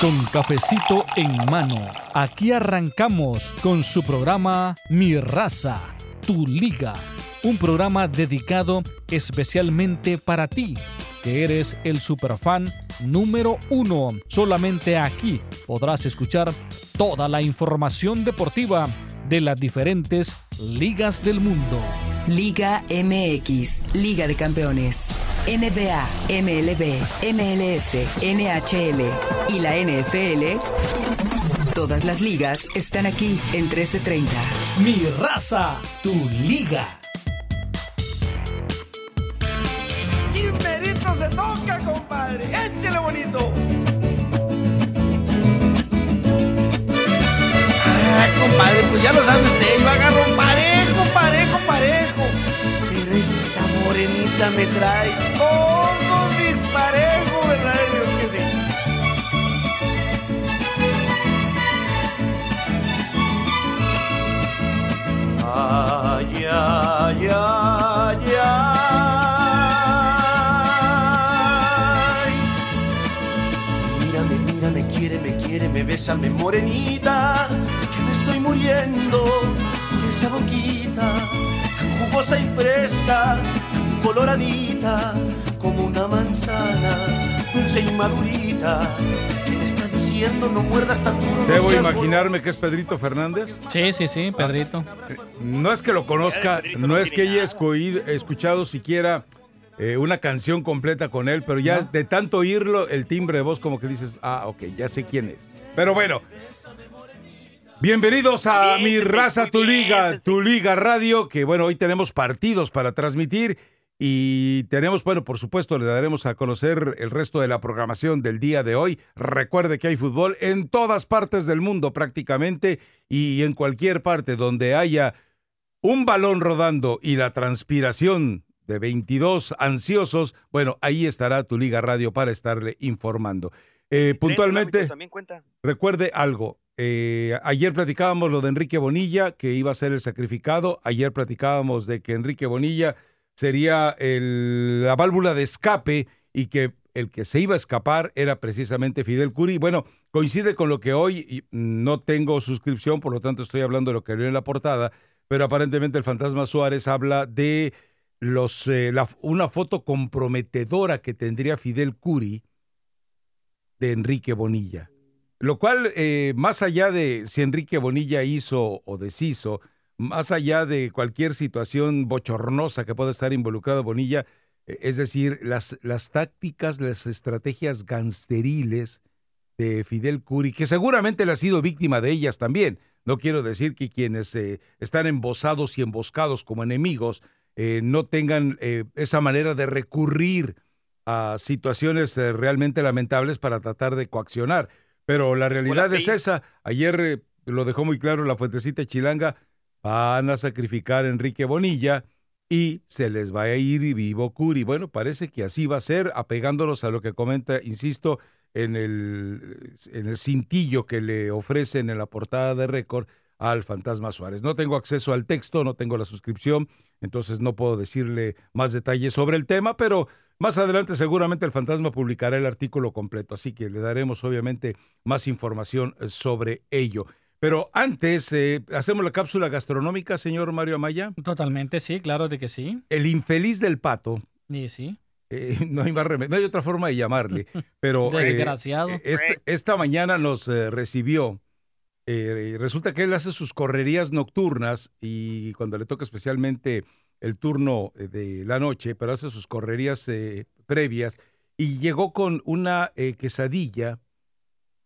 con cafecito en mano. Aquí arrancamos con su programa Mi raza, tu liga. Un programa dedicado especialmente para ti, que eres el superfan número uno. Solamente aquí podrás escuchar toda la información deportiva de las diferentes ligas del mundo. Liga MX, Liga de Campeones. NBA, MLB, MLS, NHL y la NFL. Todas las ligas están aquí en 1330. Mi raza, tu liga. Sin mérito se toca, compadre. Échele bonito. Ah, compadre, pues ya lo sabe usted. Yo agarro parejo, parejo, parejo. Pero esta me trae todo disparejo, ¿verdad? Dios que sí. Ay, ay, ay, ay. Mírame, mírame, quiere, me quiere, me besa, me morenita, que me estoy muriendo por esa boquita, tan jugosa y fresca, coloradita, como una manzana, dulce y madurita, que me está diciendo no muerdas tan duro. no Debo imaginarme que es Pedrito Fernández. Sí, sí, sí, Pedrito. No es que lo conozca, no es que haya escuchado siquiera eh, una canción completa con él, pero ya de tanto oírlo, el timbre de voz como que dices, ah, ok, ya sé quién es. Pero bueno, bienvenidos a Mi Raza, Tu Liga. Tu Liga Radio, que bueno, hoy tenemos partidos para transmitir y tenemos, bueno, por supuesto, le daremos a conocer el resto de la programación del día de hoy. Recuerde que hay fútbol en todas partes del mundo prácticamente y en cualquier parte donde haya un balón rodando y la transpiración de 22 ansiosos, bueno, ahí estará tu Liga Radio para estarle informando. Eh, puntualmente, También cuenta. recuerde algo. eh, ayer platicábamos lo de Enrique Bonilla, que iba a ser el sacrificado. Ayer platicábamos de que Enrique Bonilla sería el- la válvula de escape y que el que se iba a escapar era precisamente Fidel Curi. Bueno, coincide con lo que hoy no tengo suscripción, por lo tanto estoy hablando de lo que leo en la portada, pero aparentemente el fantasma Suárez habla de los eh, una foto comprometedora que tendría Fidel Curi de Enrique Bonilla. Lo cual, eh, más allá de si Enrique Bonilla hizo o deshizo, más allá de cualquier situación bochornosa que pueda estar involucrado Bonilla, eh, es decir, las, las tácticas, las estrategias gangsteriles de Fidel Curi, que seguramente él ha sido víctima de ellas también. No quiero decir que quienes eh, están embosados y emboscados como enemigos eh, no tengan eh, esa manera de recurrir a situaciones realmente lamentables para tratar de coaccionar. Pero la realidad es esa. Ayer lo dejó muy claro la fuentecita chilanga. Van a sacrificar a Enrique Bonilla y se les va a ir vivo Curi. Bueno, parece que así va a ser, apegándonos a lo que comenta, insisto, en el, en el cintillo que le ofrecen en la portada de récord al Fantasma Suárez. No tengo acceso al texto, no tengo la suscripción, entonces no puedo decirle más detalles sobre el tema, pero más adelante seguramente el Fantasma publicará el artículo completo, así que le daremos obviamente más información eh, sobre ello. Pero antes, eh, hacemos la cápsula gastronómica, señor Mario Amaya. Totalmente, sí, claro de que sí. El infeliz del pato, sí. eh, no, hay más remedio, no hay otra forma de llamarle, pero eh, Desgraciado. eh, esta mañana nos recibió. eh, resulta que él hace sus correrías nocturnas y cuando le toca especialmente el turno de la noche, pero hace sus correrías eh, previas y llegó con una eh, quesadilla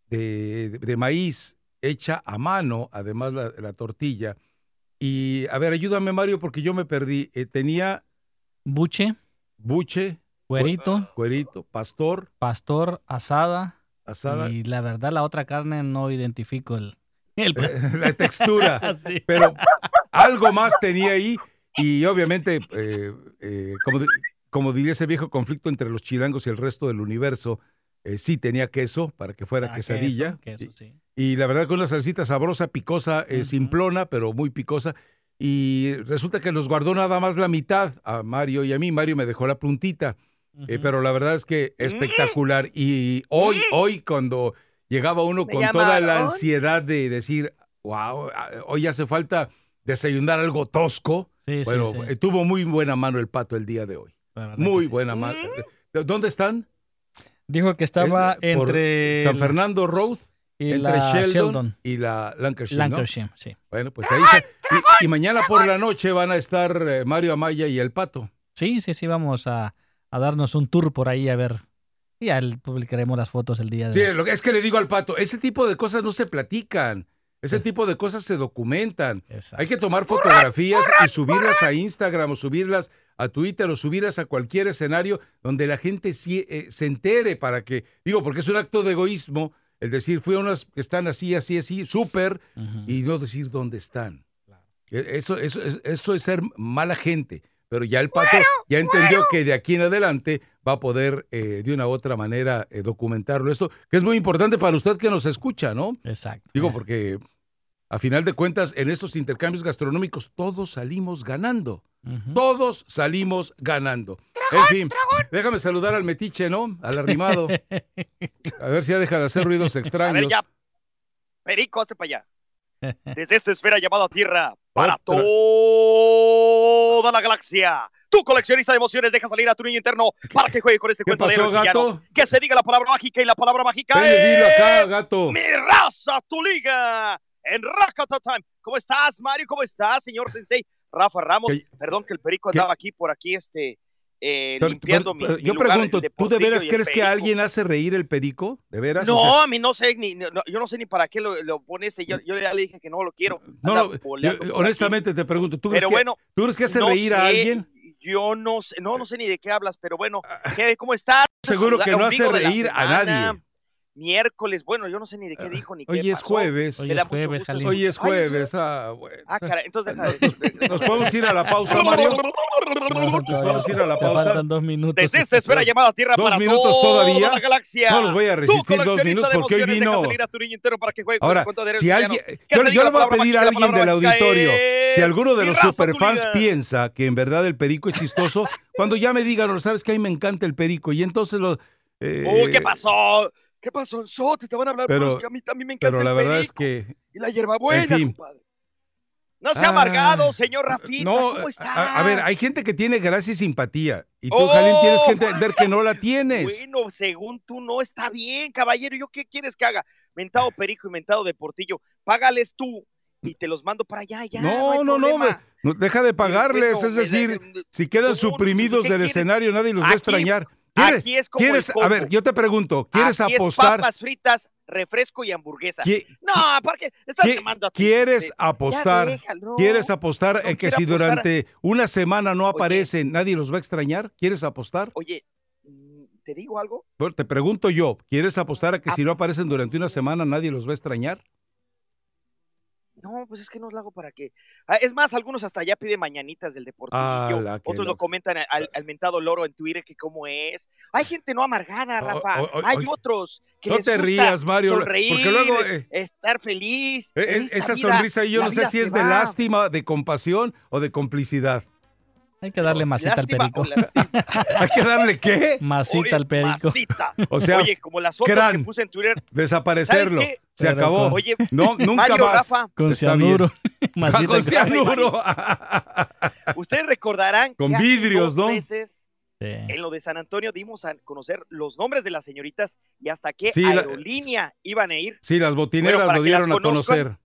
de, de maíz hecha a mano, además la, la tortilla. Y a ver, ayúdame Mario porque yo me perdí. Eh, tenía Buche, buche, cuerito, cuerito, pastor, pastor, asada. asada, Y la verdad, la otra carne no identifico el. el la textura. Sí. Pero algo más tenía ahí y obviamente, eh, eh, como, como diría ese viejo conflicto entre los chilangos y el resto del universo, eh, sí tenía queso para que fuera Ah, quesadilla. queso, sí. Y la verdad con una salsita sabrosa, picosa, eh, simplona, pero muy picosa. Y resulta que nos guardó nada más la mitad a Mario y a mí. Mario me dejó la puntita. Eh, pero la verdad es que espectacular. Y hoy, hoy cuando llegaba uno ¿Me con toda la ansiedad de decir, wow, hoy hace falta desayunar algo tosco. Sí, sí, bueno, sí. eh, tuvo muy buena mano el pato el día de hoy. Muy que sí. buena mano. Mm. ¿Dónde están? Dijo que estaba Eh, por entre San Fernando Road, y entre la Sheldon, Sheldon. y la Lancashire, ¿no? Lancashire, sí. Bueno, pues ahí se- y, y mañana por la noche van a estar eh, Mario Amaya y el Pato. Sí, sí, sí, vamos a, a darnos un tour por ahí a ver. Y ya publicaremos las fotos el día de Sí, lo que es que le digo al Pato, ese tipo de cosas no se platican. Ese Sí. tipo de cosas se documentan. Exacto. Hay que tomar fotografías y subirlas a Instagram o subirlas a Twitter o subirlas a cualquier escenario donde la gente sí, eh, se entere para que, digo, porque es un acto de egoísmo el decir, fui a unas que están así, así, así, súper, y no decir dónde están. E- Eso, eso, es- eso es ser mala gente. Pero ya el pato ya entendió que de aquí en adelante va a poder eh, de una u otra manera eh, documentarlo. Esto que es muy importante para usted que nos escucha, ¿no? Exacto. Digo, Es- porque a final de cuentas, en estos intercambios gastronómicos todos salimos ganando. Todos salimos ganando. En fin, déjame saludar al metiche, ¿no? Al arrimado. A ver si ya deja de hacer ruidos A extraños. ver, ya. Perico, hazte para allá. Desde esta esfera llamada Tierra, para Otra. toda la galaxia. Tu coleccionista de emociones deja salir a tu niño interno para que juegue con este ¿Qué cuento de pasó, héroes gato? Que se diga la palabra mágica y la palabra mágica dilo acá, es... gato. ¡Mi raza, tu liga! En Rakata Time. ¿Cómo estás, Mario? ¿Cómo estás, señor Sensei? Rafa Ramos. Perdón que el perico andaba aquí por aquí, este, eh, Pero- limpiando pero- mi, pero mi yo lugar, pregunto, ¿tú de veras crees que alguien hace reír el perico? ¿De veras? No, O sea, a mí no sé, ni, no, yo no sé ni para qué lo, lo pones. Yo, yo ya le dije que no lo quiero. no, yo- honestamente te pregunto, ¿tú crees, Pero que, bueno, ¿tú crees que hace no reír a alguien? Yo no sé, no, no sé ni de qué hablas, pero bueno, ¿qué, ¿cómo estás? Seguro que no hace reír a nadie. Miércoles, bueno, yo no sé ni de qué dijo ni qué Hoy es pasó. jueves. Hoy es jueves. Hoy es jueves. Ah, bueno. Ah, caray, entonces deja de... ¿Nos podemos ir a la pausa, Mario? Vamos a ir a la pausa. faltan dos minutos. Desde esta esfera Dos- llamada Tierra dos para minutos toda todavía. la galaxia. No los voy a resistir dos minutos porque hoy vino. a para juegue Ahora, si alguien, yo, yo le voy a pedir a alguien del auditorio, es si alguno de los superfans piensa que en verdad el perico es chistoso, cuando ya me digan, "No, sabes que a mí me encanta el perico, y entonces lo... eh, Uy, ¿qué pasó? ¿Qué pasó, Sote? Te van a hablar, Pero- es que a mí también me encanta Pero la el verdad es que... y la hierbabuena, en fin. compadre. No sea Ah, amargado, señor Rafita, No, ¿cómo está? a, a ver, hay gente que tiene gracia y simpatía, y tú, Oh. Jalín, tienes que entender que no la tienes. Bueno, según tú no está bien, caballero. ¿Yo qué quieres que haga? Mentado Perico y mentado de Portillo. Págales tú y te los mando para allá, ya. No, no, no, deja de pagarles, bueno, es decir, si quedan suprimidos ¿qué del quieres? escenario, nadie los va a extrañar. ¿Quieres, Aquí es como quieres- el combo. a ver, yo te pregunto, ¿quieres Aquí es apostar? papas fritas, refresco y hamburguesa. No, porque estás llamando a ti, ¿Quieres este, apostar? ¿Quieres apostar No en que si apostar. durante una semana no Oye. aparecen, nadie los va a extrañar? ¿Quieres apostar? Oye, mm, ¿te digo algo? Te pregunto yo, ¿quieres apostar a que si no aparecen durante una semana nadie los va a extrañar? No, pues es que no lo hago para qué. Ah, Es más, algunos hasta ya piden mañanitas del deportivo. Ala, qué Otros lo comentan al, al mentado loro en Twitter que cómo es. Hay gente no amargada, Rafa. o- o- Hay otros que no les te gusta rías, Mario, Sonreír, porque luego, eh, estar feliz. Eh, es- esta esa vida, sonrisa yo la no sé si es de lástima, de compasión o de complicidad. Hay que darle masita al perico. Hay que darle qué? Masita Oye, al perico. masita. O sea, Oye, como las fotos crán. que puse en Twitter. desaparecerlo. Se Pero acabó. con- Oye, No, nunca Mario, más. Rafa, Con cianuro. Masita Con cianuro. ustedes recordarán Con que hace vidrios, dos Sí. en lo de San Antonio dimos a conocer los nombres de las señoritas y hasta qué Sí, la- aerolínea iban a ir. Sí, las botineras Bueno, lo dieron a conozcan, conocer.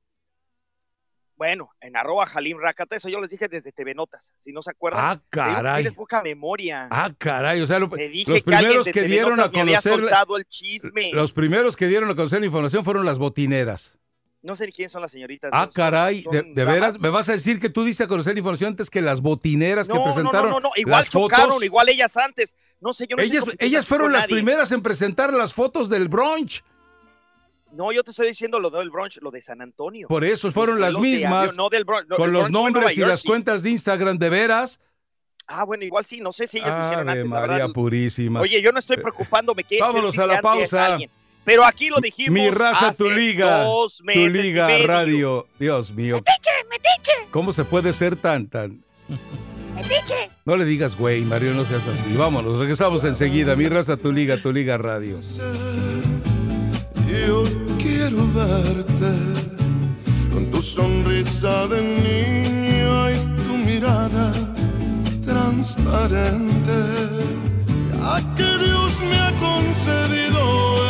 Bueno, en arroba Jalim Rakata, eso yo les dije desde TV Notas, si no se acuerdan. Ah, que caray. Tienes poca memoria. Ah, caray. O sea, lo- Te dije los que primeros que TV dieron a conocer. el chisme. Los primeros que dieron a conocer la información fueron las botineras. No sé quién son las señoritas. Ah, son- caray. son ¿De, veras? ¿Me vas a decir que tú dices a conocer la información antes que las botineras que No, no, presentaron no, no, no, igual las fotos? chocaron, igual ellas antes. No sé, yo no sé ellas, competición ellas fueron las nadie. primeras en presentar las fotos del brunch. No, yo te estoy diciendo lo del brunch, lo de San Antonio. Por eso Los fueron las de mismas. no del brunch, con los nombres y las cuentas de Instagram de veras. Ah, bueno, igual sí, no sé si ellos lo hicieron antes, la María verdad. Purísima. Oye, yo no estoy preocupándome que Vámonos a la pausa. Pero aquí lo dijimos. Mi raza, hace tu liga. Dos tu meses y liga medio. radio. Dios mío. ¿Cómo se puede ser tan, tan? No le digas, güey, Mario, no seas así. Vámonos, regresamos enseguida. Mi raza, tu liga, tu liga radio. Yo quiero verte con tu sonrisa de niño y tu mirada transparente. Ya que Dios me ha concedido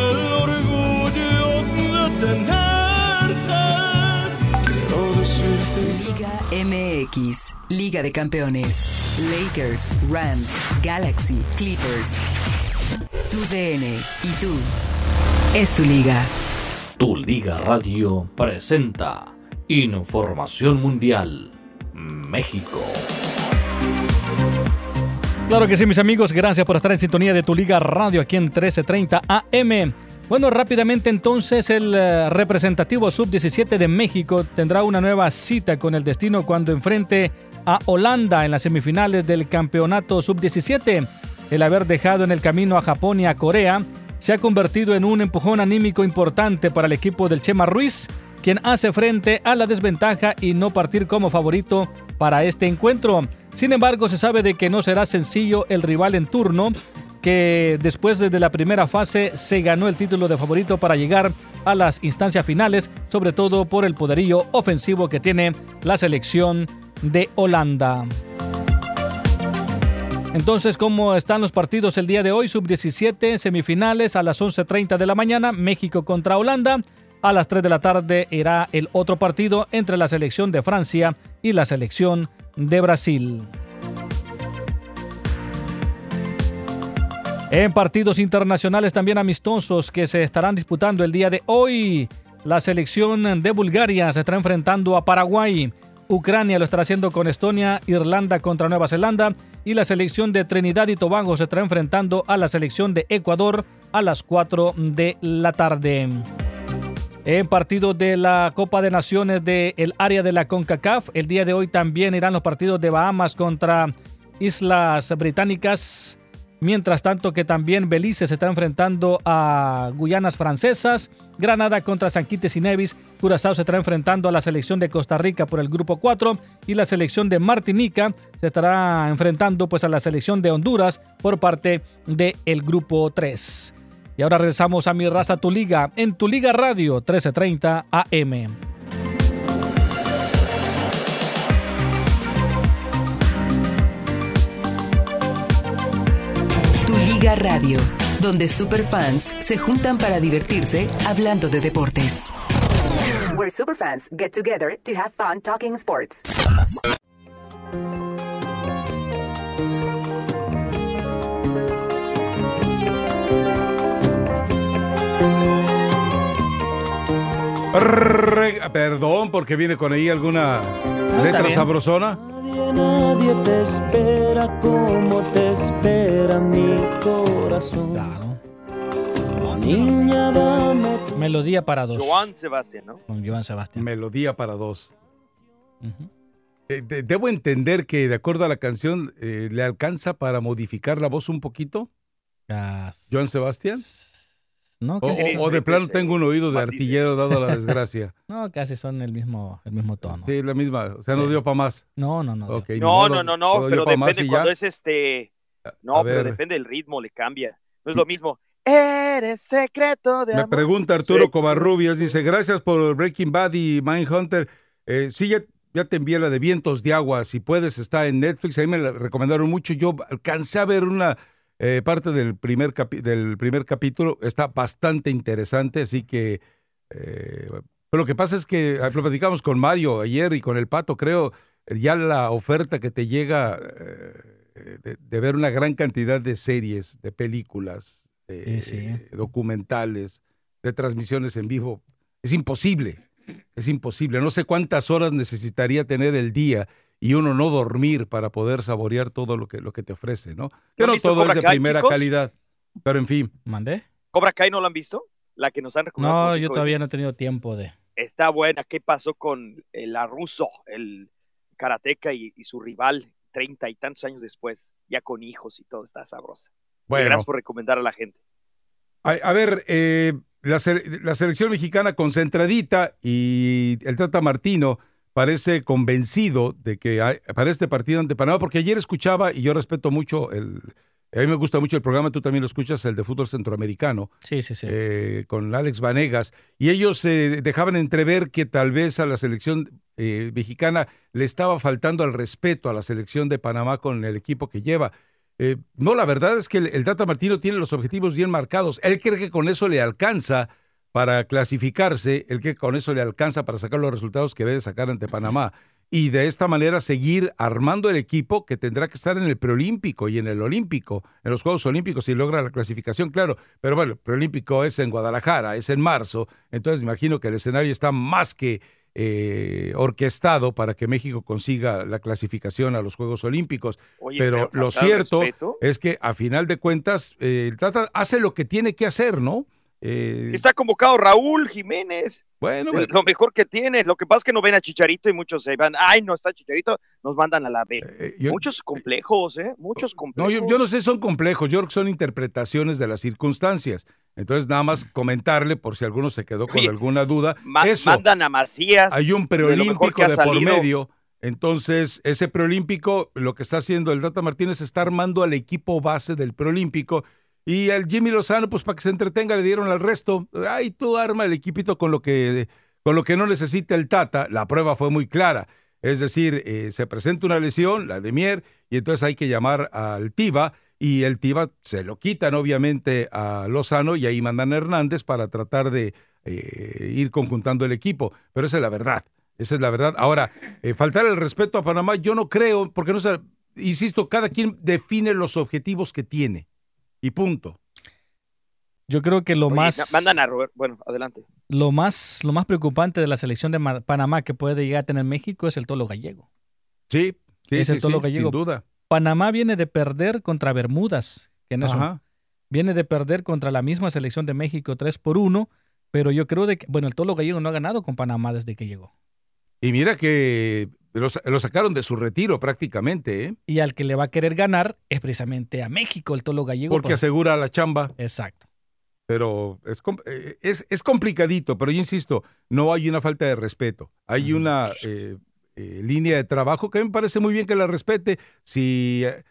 el orgullo de tenerte, quiero decirte. Liga MX, Liga de Campeones. Lakers, Rams, Galaxy, Clippers. Tu DN y tú. Es tu liga. Tu Liga Radio presenta Información Mundial México. Claro que sí, mis amigos, gracias por estar en sintonía de Tu Liga Radio aquí en 1330 AM. Bueno, rápidamente entonces el eh, representativo sub-17 de México tendrá una nueva cita con el destino cuando enfrente a Holanda en las semifinales del campeonato sub-17. El haber dejado en el camino a Japón y a Corea se ha convertido en un empujón anímico importante para el equipo del Chema Ruiz, quien hace frente a la desventaja y no partir como favorito para este encuentro. Sin embargo, se sabe de que no será sencillo el rival en turno, que después de la primera fase se ganó el título de favorito para llegar a las instancias finales, sobre todo por el poderío ofensivo que tiene la selección de Holanda. Entonces, ¿cómo están los partidos el día de hoy? Sub-17, semifinales a las 11.30 de la mañana, México contra Holanda. A las 3 de la tarde irá el otro partido entre la selección de Francia y la selección de Brasil. En partidos internacionales también amistosos que se estarán disputando el día de hoy, la selección de Bulgaria se estará enfrentando a Paraguay. Ucrania lo estará haciendo con Estonia, Irlanda contra Nueva Zelanda y la selección de Trinidad y Tobago se estará enfrentando a la selección de Ecuador a las 4 de la tarde. En partidos de la Copa de Naciones del área de la CONCACAF, el día de hoy también irán los partidos de Bahamas contra Islas Británicas. Mientras tanto que también Belice se está enfrentando a Guyanas francesas, Granada contra San y Nevis, Curazao se estará enfrentando a la selección de Costa Rica por el grupo 4 y la selección de Martinica se estará enfrentando pues a la selección de Honduras por parte del grupo 3. Y ahora regresamos a Mi Raza Tu Liga en Tu Liga Radio 1330 AM. Liga Radio, donde superfans se juntan para divertirse hablando de deportes. Where superfans get together to have fun talking sports. Perdón, porque viene con ahí alguna letra sabrosona. Nadie, nadie te espera como te espera mi corazón. Claro. Niña, dame tu Melodía para dos. Joan Sebastián, ¿no? Con Joan Sebastián. Melodía para dos. Ujú. Eh, de- debo entender que de acuerdo a la canción eh, le alcanza para modificar la voz un poquito, Joan Sebastián. No, O, casi, o- o de plano tengo un oído de artillero dado la desgracia. no, casi son el mismo, el mismo tono. Sí, la misma. O sea, no Sí. dio para más. No, no, no. No, no, no, no, solo dio pero depende cuando ya. es este. A No, pero depende del ritmo, le cambia. No es lo mismo. Eres secreto de Me amor. pregunta Arturo Sí. Covarrubias, dice, gracias por Breaking Bad y Mindhunter. Eh, sí, ya, ya te envié la de Vientos de Agua, si puedes, está en Netflix, ahí me la recomendaron mucho. Yo alcancé a ver una eh, parte del primer, del primer capítulo, está bastante interesante, así que... eh, pero lo que pasa es que ah, lo platicamos con Mario ayer y con el Pato, creo, ya la oferta que te llega eh, de, de ver una gran cantidad de series, de películas, sí. documentales, de transmisiones en vivo, es imposible, es imposible. No sé cuántas horas necesitaría tener el día y uno no dormir para poder saborear todo lo que, lo que te ofrece, ¿no? Visto todo es de Kai, primera chicos? calidad, pero en fin. ¿Mandé? ¿Cobra Kai no lo han visto? La que nos han recomendado. No, yo todavía no he tenido tiempo de. Está buena. ¿Qué pasó con el Russo, el karateca y, y su rival treinta y tantos años después, ya con hijos y todo? Está sabrosa. Bueno, Gracias por recomendar a la gente. a, a ver, eh, la selección mexicana concentradita y el Tata Martino parece convencido de que hay- para este partido ante Panamá, porque ayer escuchaba, y yo respeto mucho el, A mí me gusta mucho el programa, tú también lo escuchas, el de fútbol centroamericano, Sí, sí, sí. eh, con Alex Vanegas, y ellos eh, dejaban entrever que tal vez a la selección eh, mexicana le estaba faltando al respeto a la selección de Panamá con el equipo que lleva. Eh, no, la verdad es que el, el Tata Martino tiene los objetivos bien marcados. Él cree que con eso le alcanza para clasificarse, cree que con eso le alcanza para sacar los resultados que debe sacar ante Panamá. Y de esta manera seguir armando el equipo que tendrá que estar en el preolímpico y en el olímpico, en los Juegos Olímpicos, si logra la clasificación, claro. Pero bueno, el preolímpico es en Guadalajara, es en marzo, entonces me imagino que el escenario está más que eh, orquestado para que México consiga la clasificación a los Juegos Olímpicos. Oye, pero lo cierto respeto. es que a final de cuentas eh, el Tata hace lo que tiene que hacer, ¿no? Eh, Está convocado Raúl Jiménez. bueno, bueno, lo mejor que tiene. Lo que pasa es que no ven a Chicharito y muchos se van, ay, no está Chicharito, nos mandan a la B. eh, yo- muchos complejos, ¿eh? Muchos No, complejos. yo, yo no sé, son complejos, yo creo que son interpretaciones de las circunstancias. Entonces, nada más comentarle, por si alguno se quedó con Oye, alguna duda, Ma- eso, Mandan a Macías. hay un preolímpico ha de por medio. Entonces, ese preolímpico, lo que está haciendo el Tata Martínez está armando al equipo base del preolímpico. Y al Jimmy Lozano, pues para que se entretenga, le dieron al resto. Ay, tú arma el equipito con lo que, con lo que no necesita el Tata. La prueba fue muy clara. Es decir, eh, se presenta una lesión, la de Mier, y entonces hay que llamar al Tiva, y el Tiva se lo quitan obviamente a Lozano, y ahí mandan a Hernández para tratar de eh, ir conjuntando el equipo. Pero esa es la verdad. Esa es la verdad. Ahora, eh, faltar el respeto a Panamá, yo no creo, porque no sé, insisto, cada quien define los objetivos que tiene. Y punto. Yo creo que lo Oye, más, Mandan a Robert. Bueno, adelante. lo más, lo más preocupante de la selección de Panamá que puede llegar a tener México es el tolo gallego. Sí, sí, Es sí, el tolo sí, gallego. sin duda. Panamá viene de perder contra Bermudas, que no es un- Ajá. viene de perder contra la misma selección de México 3 por 1, pero yo creo de que, bueno, el tolo gallego no ha ganado con Panamá desde que llegó. Y mira que lo, lo sacaron de su retiro prácticamente, ¿eh? Y al que le va a querer ganar es precisamente a México, el tolo gallego. porque pues- asegura la chamba. Exacto. Pero es, eh, es, es complicadito, pero yo insisto, no hay una falta de respeto. Hay una eh, eh, línea de trabajo que me parece muy bien que la respete. Si eh,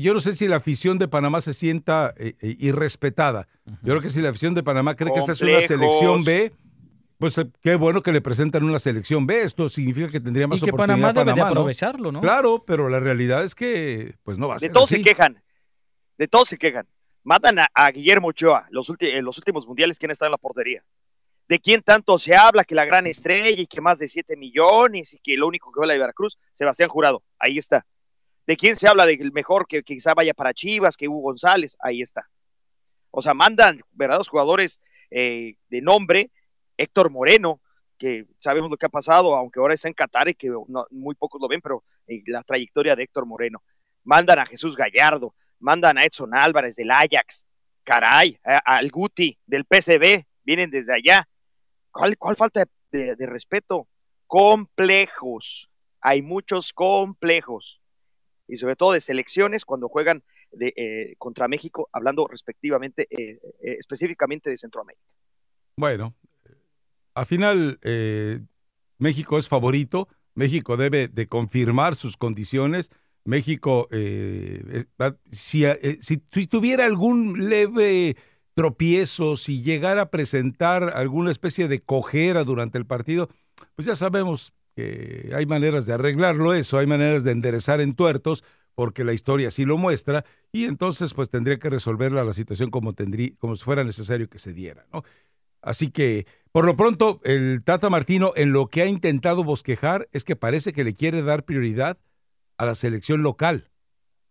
Yo no sé si la afición de Panamá se sienta eh, eh, irrespetada. Yo creo que si la afición de Panamá cree que esta es una selección B, pues eh, qué bueno que le presentan una selección B. Esto significa que tendría más Y que oportunidad Panamá debe de Panamá, ¿no? aprovecharlo, ¿no? Claro, pero la realidad es que pues no va a De ser todos así. se quejan. De todos se quejan. Matan a, a Guillermo Ochoa los ulti- en los últimos mundiales. ¿Quién está en la portería? ¿De quién tanto se habla? Que la gran estrella y que más de 7 millones y que lo único que va a la Veracruz, Sebastián Jurado. Ahí está. ¿De quién se habla del mejor que, que quizá vaya para Chivas, que Hugo González? Ahí está. O sea, mandan verdaderos jugadores eh, de nombre. Héctor Moreno, que sabemos lo que ha pasado, aunque ahora está en Qatar y que no- muy pocos lo ven, pero eh, la trayectoria de Héctor Moreno. Mandan a Jesús Gallardo, mandan a Edson Álvarez del Ajax, caray, al Guti del PCB, vienen desde allá. ¿Cuál, falta de respeto? Complejos, hay muchos complejos, y sobre todo de selecciones cuando juegan de, eh, contra México, hablando respectivamente, eh, eh, específicamente de Centroamérica. Bueno, al final eh, México es favorito, México debe de confirmar sus condiciones, México, eh, eh, si, si- tuviera algún leve tropiezo, si llegara a presentar alguna especie de cojera durante el partido, pues ya sabemos que hay maneras de arreglarlo eso, hay maneras de enderezar en tuertos, porque la historia así lo muestra, y entonces pues tendría que resolverla la situación como, tendría, como si fuera necesario que se diera, ¿no? Así que, por lo pronto, el Tata Martino en lo que ha intentado bosquejar es que parece que le quiere dar prioridad a la selección local,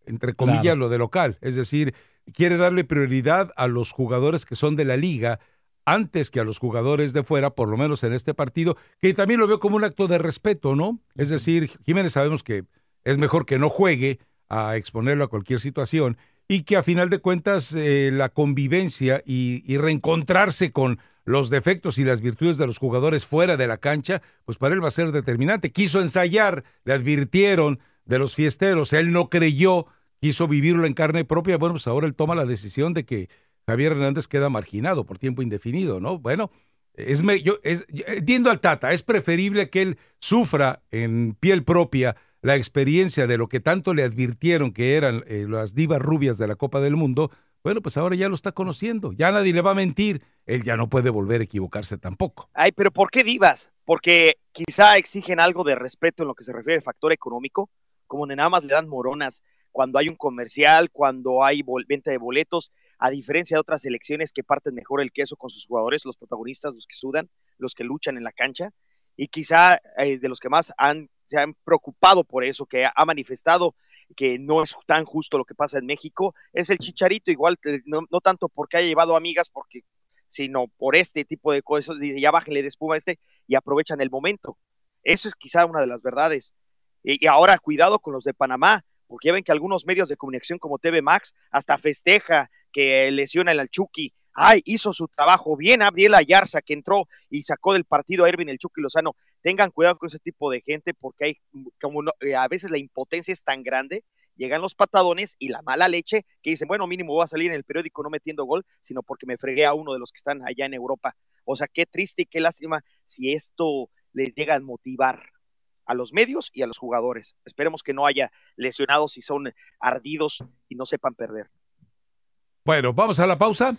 entre comillas Claro. lo de local, es decir, quiere darle prioridad a los jugadores que son de la liga antes que a los jugadores de fuera, por lo menos en este partido, que también lo veo como un acto de respeto, ¿no? Es decir, Jiménez sabemos que es mejor que no juegue a exponerlo a cualquier situación y que a final de cuentas eh, la convivencia y, reencontrarse con los defectos y las virtudes de los jugadores fuera de la cancha, pues para él va a ser determinante. Quiso ensayar, le advirtieron de los fiesteros, él no creyó, quiso vivirlo en carne propia, bueno, pues ahora él toma la decisión de que Javier Hernández queda marginado por tiempo indefinido, ¿no? Bueno, es, yo, entiendo al Tata, es preferible que él sufra en piel propia la experiencia de lo que tanto le advirtieron que eran eh, las divas rubias de la Copa del Mundo, bueno, pues ahora ya lo está conociendo, ya nadie le va a mentir, él ya no puede volver a equivocarse tampoco. Ay, pero ¿por qué divas? Porque quizá exigen algo de respeto en lo que se refiere al factor económico, como de nada más le dan moronas cuando hay un comercial, cuando hay venta de boletos, a diferencia de otras selecciones que parten mejor el queso con sus jugadores, los protagonistas, los que sudan, los que luchan en la cancha, y quizá eh, de los que más han, se han preocupado por eso, que ha manifestado que no es tan justo lo que pasa en México, es el chicharito, igual, no, no tanto porque haya llevado amigas, porque sino por este tipo de cosas, ya bájenle de espuma este y aprovechan el momento. Eso es quizá una de las verdades. Y, ahora cuidado con los de Panamá, porque ya ven que algunos medios de comunicación como TV Max hasta festeja que lesiona el Chucky. Ay, hizo su trabajo bien, Gabriel Ayarza que entró y sacó del partido a Erwin el Chucky Lozano. Tengan cuidado con ese tipo de gente porque hay como eh, a veces la impotencia es tan grande, llegan los patadones y la mala leche que dicen, bueno, mínimo voy a salir en el periódico no metiendo gol, sino porque me fregué a uno de los que están allá en Europa. O sea, qué triste y qué lástima si esto les llega a motivar a los medios y a los jugadores. Esperemos que no haya lesionados y son ardidos y no sepan perder. Bueno, vamos a la pausa.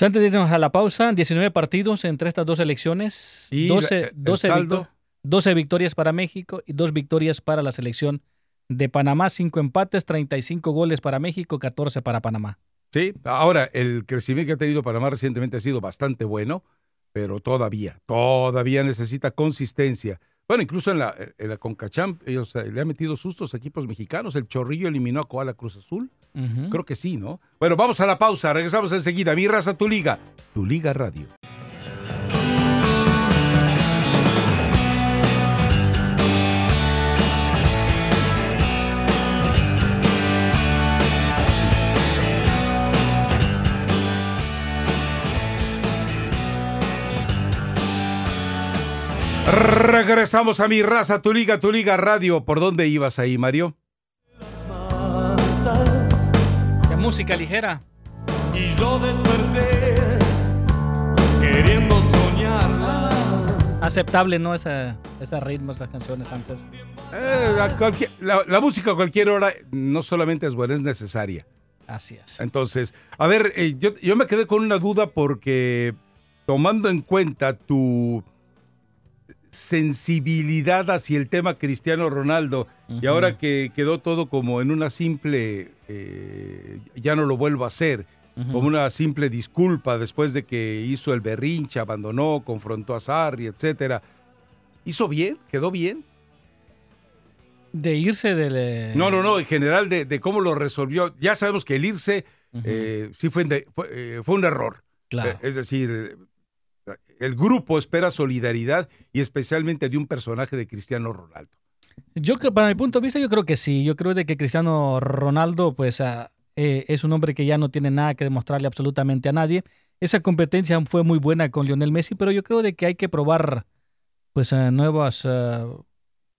Antes de irnos a la pausa, 19 partidos entre estas dos elecciones, Y 12, el 12, saldo. victo- 12 victorias para México y 2 victorias para la selección de Panamá, 5 empates, 35 goles para México, 14 para Panamá. Sí, ahora el crecimiento que ha tenido Panamá recientemente ha sido bastante bueno, pero todavía, todavía necesita consistencia. Bueno, incluso en la, en la Concachamp, ellos eh, le han metido sustos a equipos mexicanos. El Chorrillo eliminó a Koala Cruz Azul. Creo que sí, ¿no? Bueno, vamos a la pausa. Regresamos enseguida. Mi raza, tu liga. Tu liga radio. Regresamos a mi raza, tu liga, tu liga radio. ¿Por dónde ibas ahí, Mario? Masas, La música ligera. y yo desperté queriendo soñarla. Aceptable, ¿no? Ese, ese ritmo, esas canciones antes. Eh, la música a cualquier hora no solamente es buena, es necesaria. Así es. Entonces, a ver, eh, yo, yo me quedé con una duda porque tomando en cuenta tu sensibilidad hacia el tema Cristiano Ronaldo y ahora que quedó todo como en una simple, eh, ya no lo vuelvo a hacer, como una simple disculpa después de que hizo el berrinche, abandonó, confrontó a Sarri, etcétera. ¿Hizo bien? ¿Quedó bien? De irse del... eh, No, no, no, en general de, de cómo lo resolvió. Ya sabemos que el irse eh, sí fue, de- fue, eh, fue un error. Claro. Es decir, el grupo espera solidaridad y especialmente de un personaje de Cristiano Ronaldo. Yo para mi punto de vista yo creo que sí, yo creo de que Cristiano Ronaldo pues ah, eh, es un hombre que ya no tiene nada que demostrarle absolutamente a nadie. Esa competencia fue muy buena con Lionel Messi, pero yo creo de que hay que probar pues ah, ah, nuevos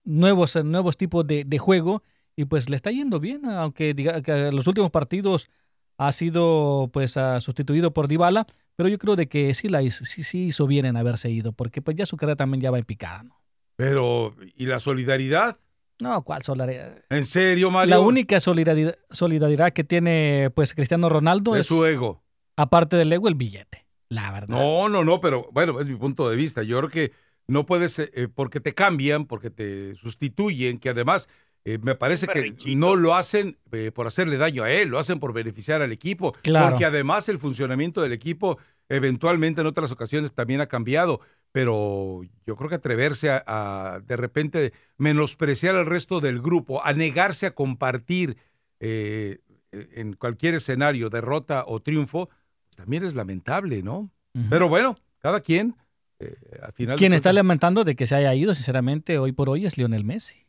nuevos tipos de, juego y pues le está yendo bien, aunque diga que los últimos partidos ha sido pues sustituido por Dybala, pero yo creo de que sí la hizo, sí, sí hizo bien en haberse ido, porque pues ya su carrera también ya va en picada, ¿no? Pero, ¿y la solidaridad? No, ¿cuál solidaridad? ¿En serio, Mario? La única solidaridad, solidaridad que tiene pues Cristiano Ronaldo es es, su ego. aparte del ego, el billete. La verdad. No, no, no, pero bueno, es mi punto de vista. Yo creo que no puedes, eh, eh, porque te cambian, porque te sustituyen, que además eh, me parece que no lo hacen eh, por hacerle daño a él, lo hacen por beneficiar al equipo. Claro. Porque además el funcionamiento del equipo eventualmente en otras ocasiones también ha cambiado. Pero yo creo que atreverse a, a, de repente menospreciar al resto del grupo, a negarse a compartir eh, en cualquier escenario, derrota o triunfo, pues también es lamentable, ¿no? Pero bueno, cada quien, eh, al final. Quien está lamentando de que se haya ido, sinceramente, hoy por hoy es Lionel Messi.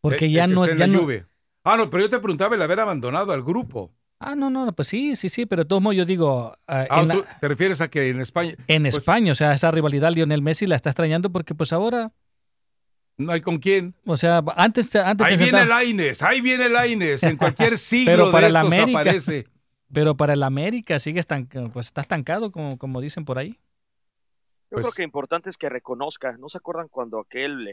Porque eh, ya el que no está en ya la no-. Ah, no, pero yo te preguntaba el haber abandonado al grupo. Ah, no, no, no, pues sí, sí, sí, pero de todos modos yo digo, ah, Ah, en, la- ¿tú ¿Te refieres a que en España en pues, España, o sea, esa rivalidad Lionel Messi la está extrañando porque pues ahora, no hay con quién? o sea, antes, te- antes Ahí te viene sentaba- el Aines, ahí viene el Aines. En cualquier siglo Pero de para el estos América. aparece. pero para el América sigue estanca- pues está estancado como, como dicen por ahí. Yo Pues- creo que importante es que reconozca, ¿no se acuerdan cuando aquel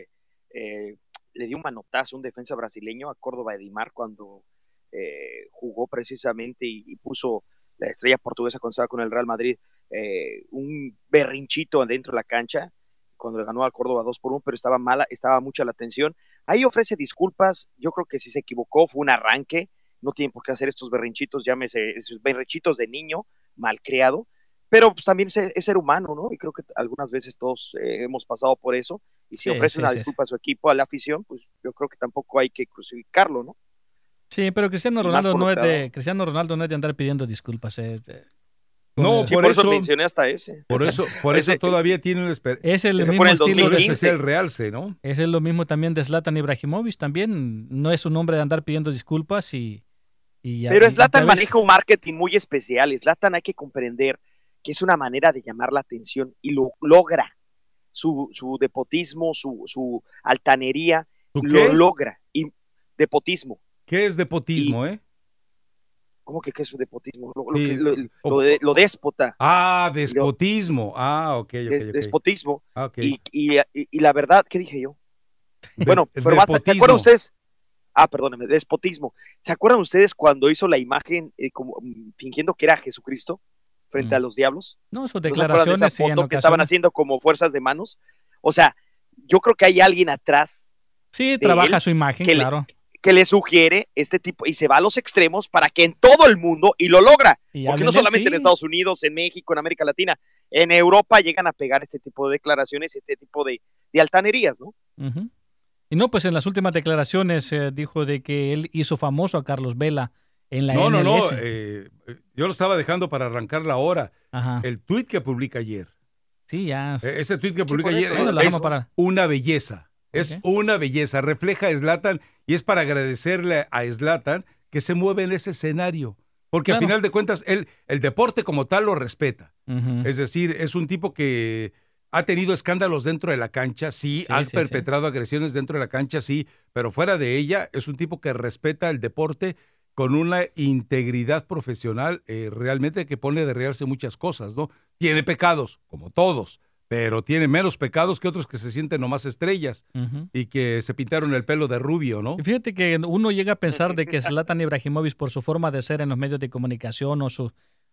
eh, le dio un manotazo un defensa brasileño a Córdoba Edimar cuando eh, jugó precisamente y, puso la estrella portuguesa estaba con el Real Madrid eh, un berrinchito dentro de la cancha cuando le ganó al Córdoba 2 por 1, pero estaba mala, estaba mucha la tensión. Ahí ofrece disculpas, yo creo que si se equivocó fue un arranque, no tiene por qué hacer estos berrinchitos, llámese esos berrinchitos de niño malcriado, pero pues también es, es, ser humano, ¿no? Y creo que algunas veces todos eh, hemos pasado por eso, y si Sí, ofrece sí, una sí, disculpa a su equipo, a la afición, pues yo creo que tampoco hay que crucificarlo, ¿no? Sí, pero Cristiano Ronaldo no es de Cristiano Ronaldo no es de andar pidiendo disculpas. eh, eh. No, por, por eso eso, mencioné hasta ese. por eso, por eso Ese- todavía tiene un esper- Es el Ese mismo el estilo de 2015. ese es el realce, ¿no? Es lo mismo también de Zlatan Ibrahimovic, también no es un hombre de andar pidiendo disculpas y, y ya- Pero vez- maneja un marketing muy especial. Slatan hay que comprender que es una manera de llamar la atención y lo logra. Su, su depotismo, su, su altanería, ¿Tú lo logra. Y depotismo. ¿Qué es depotismo, eh? ¿Cómo que qué es su depotismo? Lo, lo Sí, que- lo- o- lo de- lo déspota. Ah, despotismo. Ah, ok, ok, des- ok. Despotismo. Ah, ok. Y, y- la verdad, ¿qué dije yo? Bueno, pero basta, ¿se acuerdan ustedes? Ah, perdónenme, despotismo. ¿Se acuerdan ustedes cuando hizo la imagen eh, como, mm, fingiendo que era Jesucristo frente Mm. a los diablos? No, sus ¿No se acuerdan de esa declaraciones sí, en foto que estaban haciendo como fuerzas de manos? O sea, yo creo que hay alguien atrás Sí, trabaja su imagen, que le- claro. que le sugiere este tipo y se va a los extremos para que en todo el mundo, y lo logra, Y porque no solamente en. Estados Unidos, en México, en América Latina, en Europa llegan a pegar este tipo de declaraciones, este tipo de, de altanerías, ¿no? Y no, pues en las últimas declaraciones eh, dijo de que él hizo famoso a Carlos Vela en la No, no, no. Eh, eh, yo lo estaba dejando para arrancar la hora. Ajá. El tuit que publica ayer. Sí, ya. Eh, Ese tuit que publica ayer eso, Bueno, es, una belleza. Es una belleza. Refleja a Slatan y es para agradecerle a Slatan que se mueve en ese escenario. Porque a Claro. final de cuentas, él, el deporte como tal lo respeta. Es decir, es un tipo que ha tenido escándalos dentro de la cancha, sí, Sí, ha sí, sí. perpetrado agresiones dentro de la cancha, sí, pero fuera de ella es un tipo que respeta el deporte con una integridad profesional eh, realmente que pone de realce muchas cosas, ¿no? Tiene pecados, como todos, pero tiene menos pecados que otros que se sienten nomás estrellas y que se pintaron el pelo de rubio, ¿no? Y Fíjate que uno llega a pensar de que Zlatan Ibrahimovic, por su forma de ser en los medios de comunicación o, su,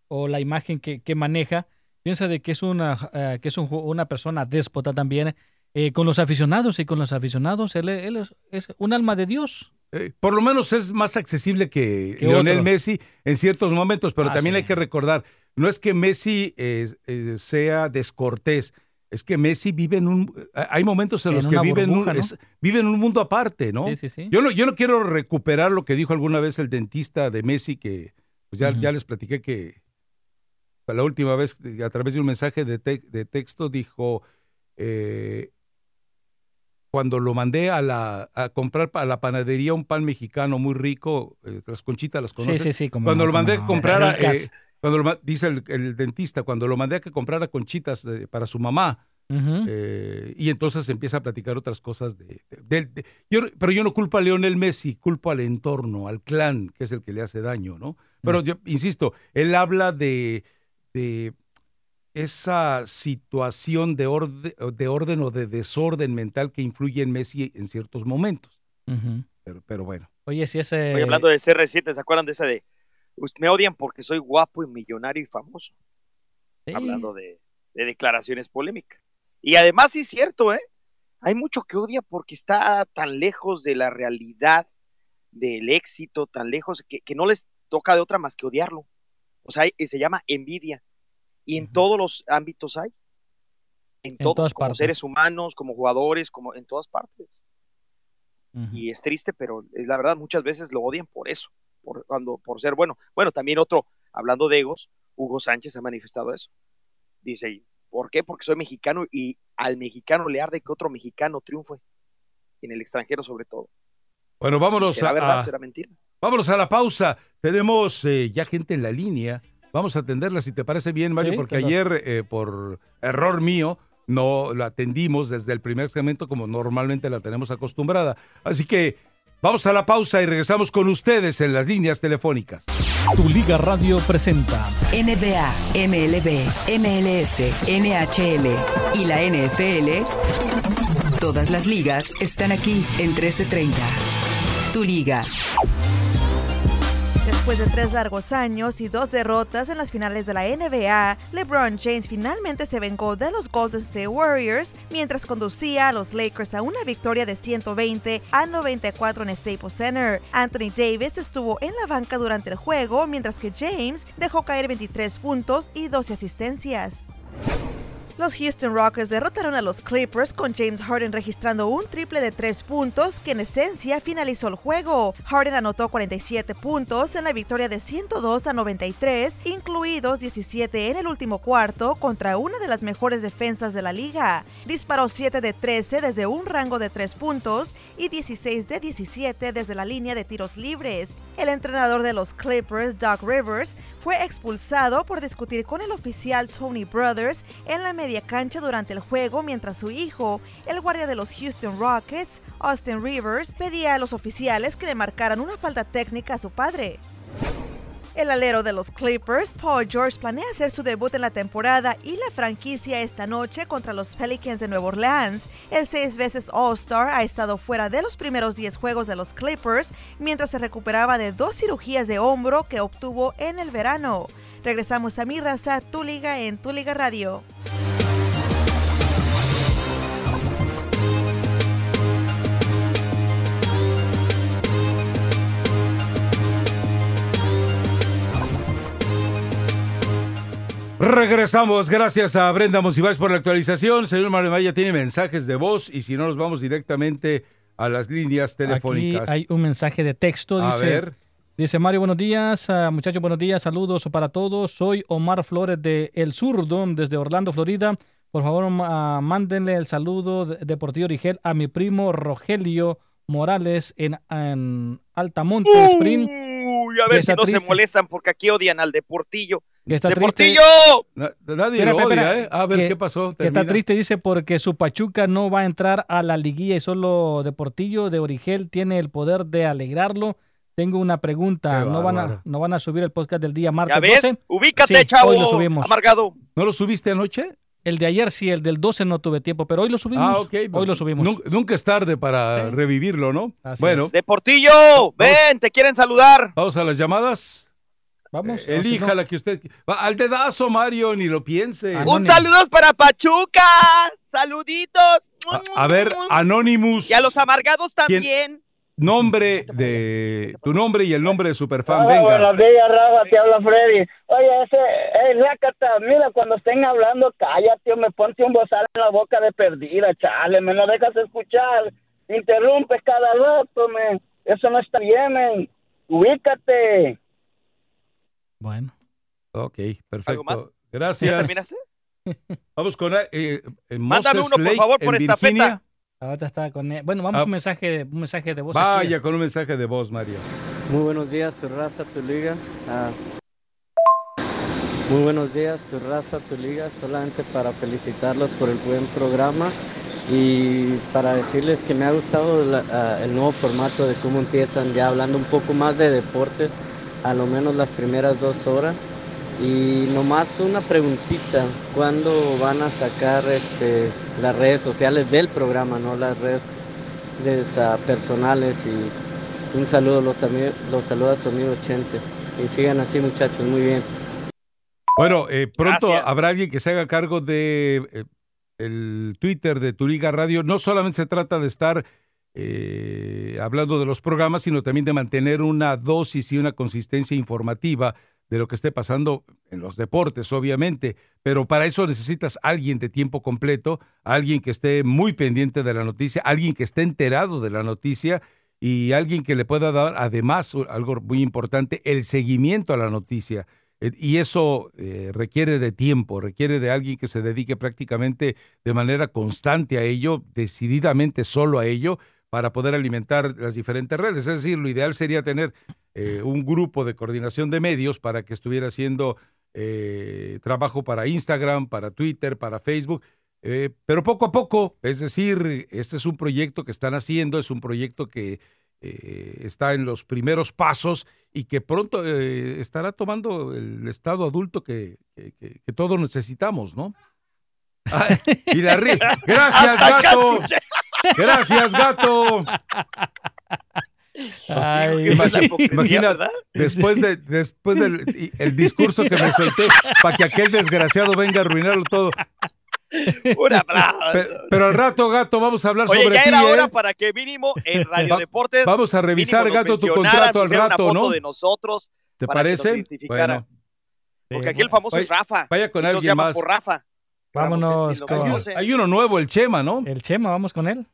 o la imagen que, que maneja, piensa de que es una, eh, que es un una persona déspota también eh, con los aficionados y con los aficionados. Él, él es, es un alma de Dios. Eh, por lo menos es más accesible que, Lionel otro. Messi en ciertos momentos, pero Ah, también sí. hay que recordar, no es que Messi eh, sea descortés, es que Messi vive en un... eh, Hay momentos en, En los que vive en, un, burbuja, ¿no? es- vive en un mundo aparte, ¿no? Sí, sí, sí. Yo no, yo no quiero recuperar lo que dijo alguna vez el dentista de Messi, que pues ya, ya les platiqué que la última vez a través de un mensaje de, te- de texto dijo, eh, cuando lo mandé a, la, a comprar a la panadería un pan mexicano muy rico, eh, las conchitas las Sí, conoces. sí, sí. como cuando lo mandé a comprar, eh, cuando lo dice el, el dentista, cuando lo mandé a que comprara conchitas de- para su mamá, eh, y entonces empieza a platicar otras cosas de, de- de- yo, pero yo no culpo a Leonel Messi, culpo al entorno, al clan, que es el que le hace daño, ¿no? Pero yo insisto, él habla de, de esa situación de, orde- de orden o de desorden mental que influye en Messi en ciertos momentos. Pero, pero bueno. Oye, si ese... Oye, hablando de CR7, ¿se acuerdan de esa de "Us- me odian porque soy guapo y millonario y famoso? Sí. Hablando de, de declaraciones polémicas. Y además sí es cierto, ¿eh? Hay mucho que odia porque está tan lejos de la realidad, del éxito, tan lejos que, que no les toca de otra más que odiarlo. O sea, se llama envidia. Y en todos los ámbitos hay. En, todos, todas como partes. seres humanos, como jugadores, como en todas partes. Y es triste, pero es la verdad, muchas veces lo odian por eso, por, cuando, por ser bueno. Bueno, también otro, hablando de egos, Hugo Sánchez ha manifestado eso. Dice, ¿por qué? Porque soy mexicano y al mexicano le arde que otro mexicano triunfe, en el extranjero sobre todo. Bueno, vámonos ¿Será a, verdad? a- ¿Será mentira? vámonos a la pausa. Tenemos eh, ya gente en la línea. Vamos a atenderla si te parece bien, Mario, Sí, porque claro. ayer, eh, por error mío, no la atendimos desde el primer segmento como normalmente la tenemos acostumbrada. Así que vamos a la pausa y regresamos con ustedes en las líneas telefónicas. Tu Liga Radio presenta NBA, MLB, MLS, NHL y la NFL. Todas las ligas están aquí en 1330. Tu liga. Después de tres largos años y dos derrotas en las finales de la NBA, LeBron James finalmente se vengó de los Golden State Warriors mientras conducía a los Lakers a una victoria de 120 a 94 en Staples Center. Anthony Davis estuvo en la banca durante el juego mientras que James dejó caer 23 puntos y 12 asistencias. Los Houston Rockets derrotaron a los Clippers con James Harden registrando un triple de tres puntos que en esencia finalizó el juego. Harden anotó 47 puntos en la victoria de 102 a 93, incluidos 17 en el último cuarto contra una de las mejores defensas de la liga. Disparó 7 de 13 desde un rango de 3 puntos y 16 de 17 desde la línea de tiros libres. El entrenador de los Clippers, Doug Rivers, fue expulsado por discutir con el oficial Tony Brothers en la media cancha durante el juego mientras su hijo, el guardia de los Houston Rockets, Austin Rivers, pedía a los oficiales que le marcaran una falta técnica a su padre. El alero de los Clippers, Paul George, planea hacer su debut en la temporada y la franquicia esta noche contra los Pelicans de Nueva Orleans. El seis veces All-Star ha estado fuera de los primeros 10 juegos de los Clippers mientras se recuperaba de dos cirugías de hombro que obtuvo en el verano. Regresamos a Mi Raza, Tu Liga en Tu Liga Radio. Regresamos, gracias a Brenda Monsiváis por la actualización. Señor Mario Maya tiene mensajes de voz y si no nos vamos directamente a las líneas telefónicas. Aquí hay un mensaje de texto, a dice, ver, dice Mario, buenos días, ah, muchachos, buenos días, saludos para todos. Soy Omar Flores de El Zurdo, desde Orlando, Florida. Por favor, ah, mándenle el saludo de, de Portillo Origel a mi primo Rogelio Morales en, en Altamonte, Spring. Uy, a Que ver si no se molestan porque aquí odian al Deportillo. Que está triste. ¡Deportillo! na- nadie Espera, lo espera, odia, ¿eh? A ver, que- ¿qué pasó? Que está triste, dice, porque su Pachuca no va a entrar a la liguilla y solo Deportillo de Origel tiene el poder de alegrarlo. Tengo una pregunta. ¿No van, a. ¿No van a subir el podcast del día martes ¿Ya ves? 12? Ubícate, Sí, chavo. hoy lo subimos. Amargado. ¿No lo subiste anoche? El de ayer sí, el del 12 no tuve tiempo, pero hoy lo subimos. Ah, ok. Hoy lo subimos. Nun- Nunca es tarde para Sí. revivirlo, ¿no? Así bueno, es. Deportillo, ven, te quieren saludar. vamos a las llamadas. Vamos. Eh, Elija o si no- la que usted. Va, al dedazo, Mario, ni lo piense. Un Anónimo. saludo para Pachuca. Saluditos. A, a ver, Anonymous. Y a los amargados también. Nombre de. Tu nombre y el nombre de Superfan, Hola, venga. buenos días, Rafa, te habla Freddy. Oye, ese, hey, Rácata, mira, cuando estén hablando, cállate me ponte un bozal en la boca de perdida, chale, me lo dejas escuchar. Interrumpes cada rato, men. Eso no está bien, men. Ubícate. Ok, Bueno. ¿Algo más? perfecto. ¿Ya Gracias. terminaste? Vamos con eh, eh, Mándame uno, por Lake, favor, por en estafeta. Ahorita está con él. Bueno, vamos Ah. a un mensaje, un mensaje de voz. aquí. Vaya con un mensaje de voz, Mario. Muy buenos días, tu raza, tu liga. Ah, muy buenos días, tu raza, tu liga. Solamente para felicitarlos por el buen programa y para decirles que me ha gustado la- ah, el nuevo formato de cómo empiezan ya hablando un poco más de deportes, a lo menos las primeras dos horas. Y nomás una preguntita, ¿cuándo van a sacar este, las redes sociales del programa, no las redes personales? Y un saludo, los, los saluda su amigo Chente. Y sigan así muchachos, muy bien. Bueno, eh, pronto Gracias. habrá alguien que se haga cargo de eh, el Twitter de Tu Liga Radio. No solamente se trata de estar eh, hablando de los programas, sino también de mantener una dosis y una consistencia informativa de lo que esté pasando en los deportes, obviamente. Pero para eso necesitas alguien de tiempo completo, alguien que esté muy pendiente de la noticia, alguien que esté enterado de la noticia y alguien que le pueda dar, además, algo muy importante, el seguimiento a la noticia. Eh, Y eso eh, requiere de tiempo, requiere de alguien que se dedique prácticamente de manera constante a ello, decididamente solo a ello, para poder alimentar las diferentes redes. Es decir, lo ideal sería tener eh, un grupo de coordinación de medios para que estuviera haciendo eh, trabajo para Instagram, para Twitter, para Facebook. Eh, pero poco a poco, es decir, este es un proyecto que están haciendo, es un proyecto que eh, está en los primeros pasos y que pronto eh, estará tomando el estado adulto que, que- que- que todos necesitamos, ¿no? Ay, y la ri- Gracias, gato. Gracias, gato. Ay, la hipocresía, imagina, ¿verdad? después, de, después del el discurso que me solté, para que aquel desgraciado venga a arruinarlo todo. Un aplauso. Pe- Pero, al rato, gato, vamos a hablar Oye, sobre ya ti, era ¿eh? hora para que mínimo en Radio Va- Deportes. vamos a revisar, gato, tu contrato al rato, una foto ¿no? de nosotros. ¿Te para que nos parece? Bueno, Porque aquí el famoso es Vaya- Rafa. vaya con alguien más. por Rafa. Vámonos con hay uno nuevo, el Chema, ¿no? el Chema, vamos con él.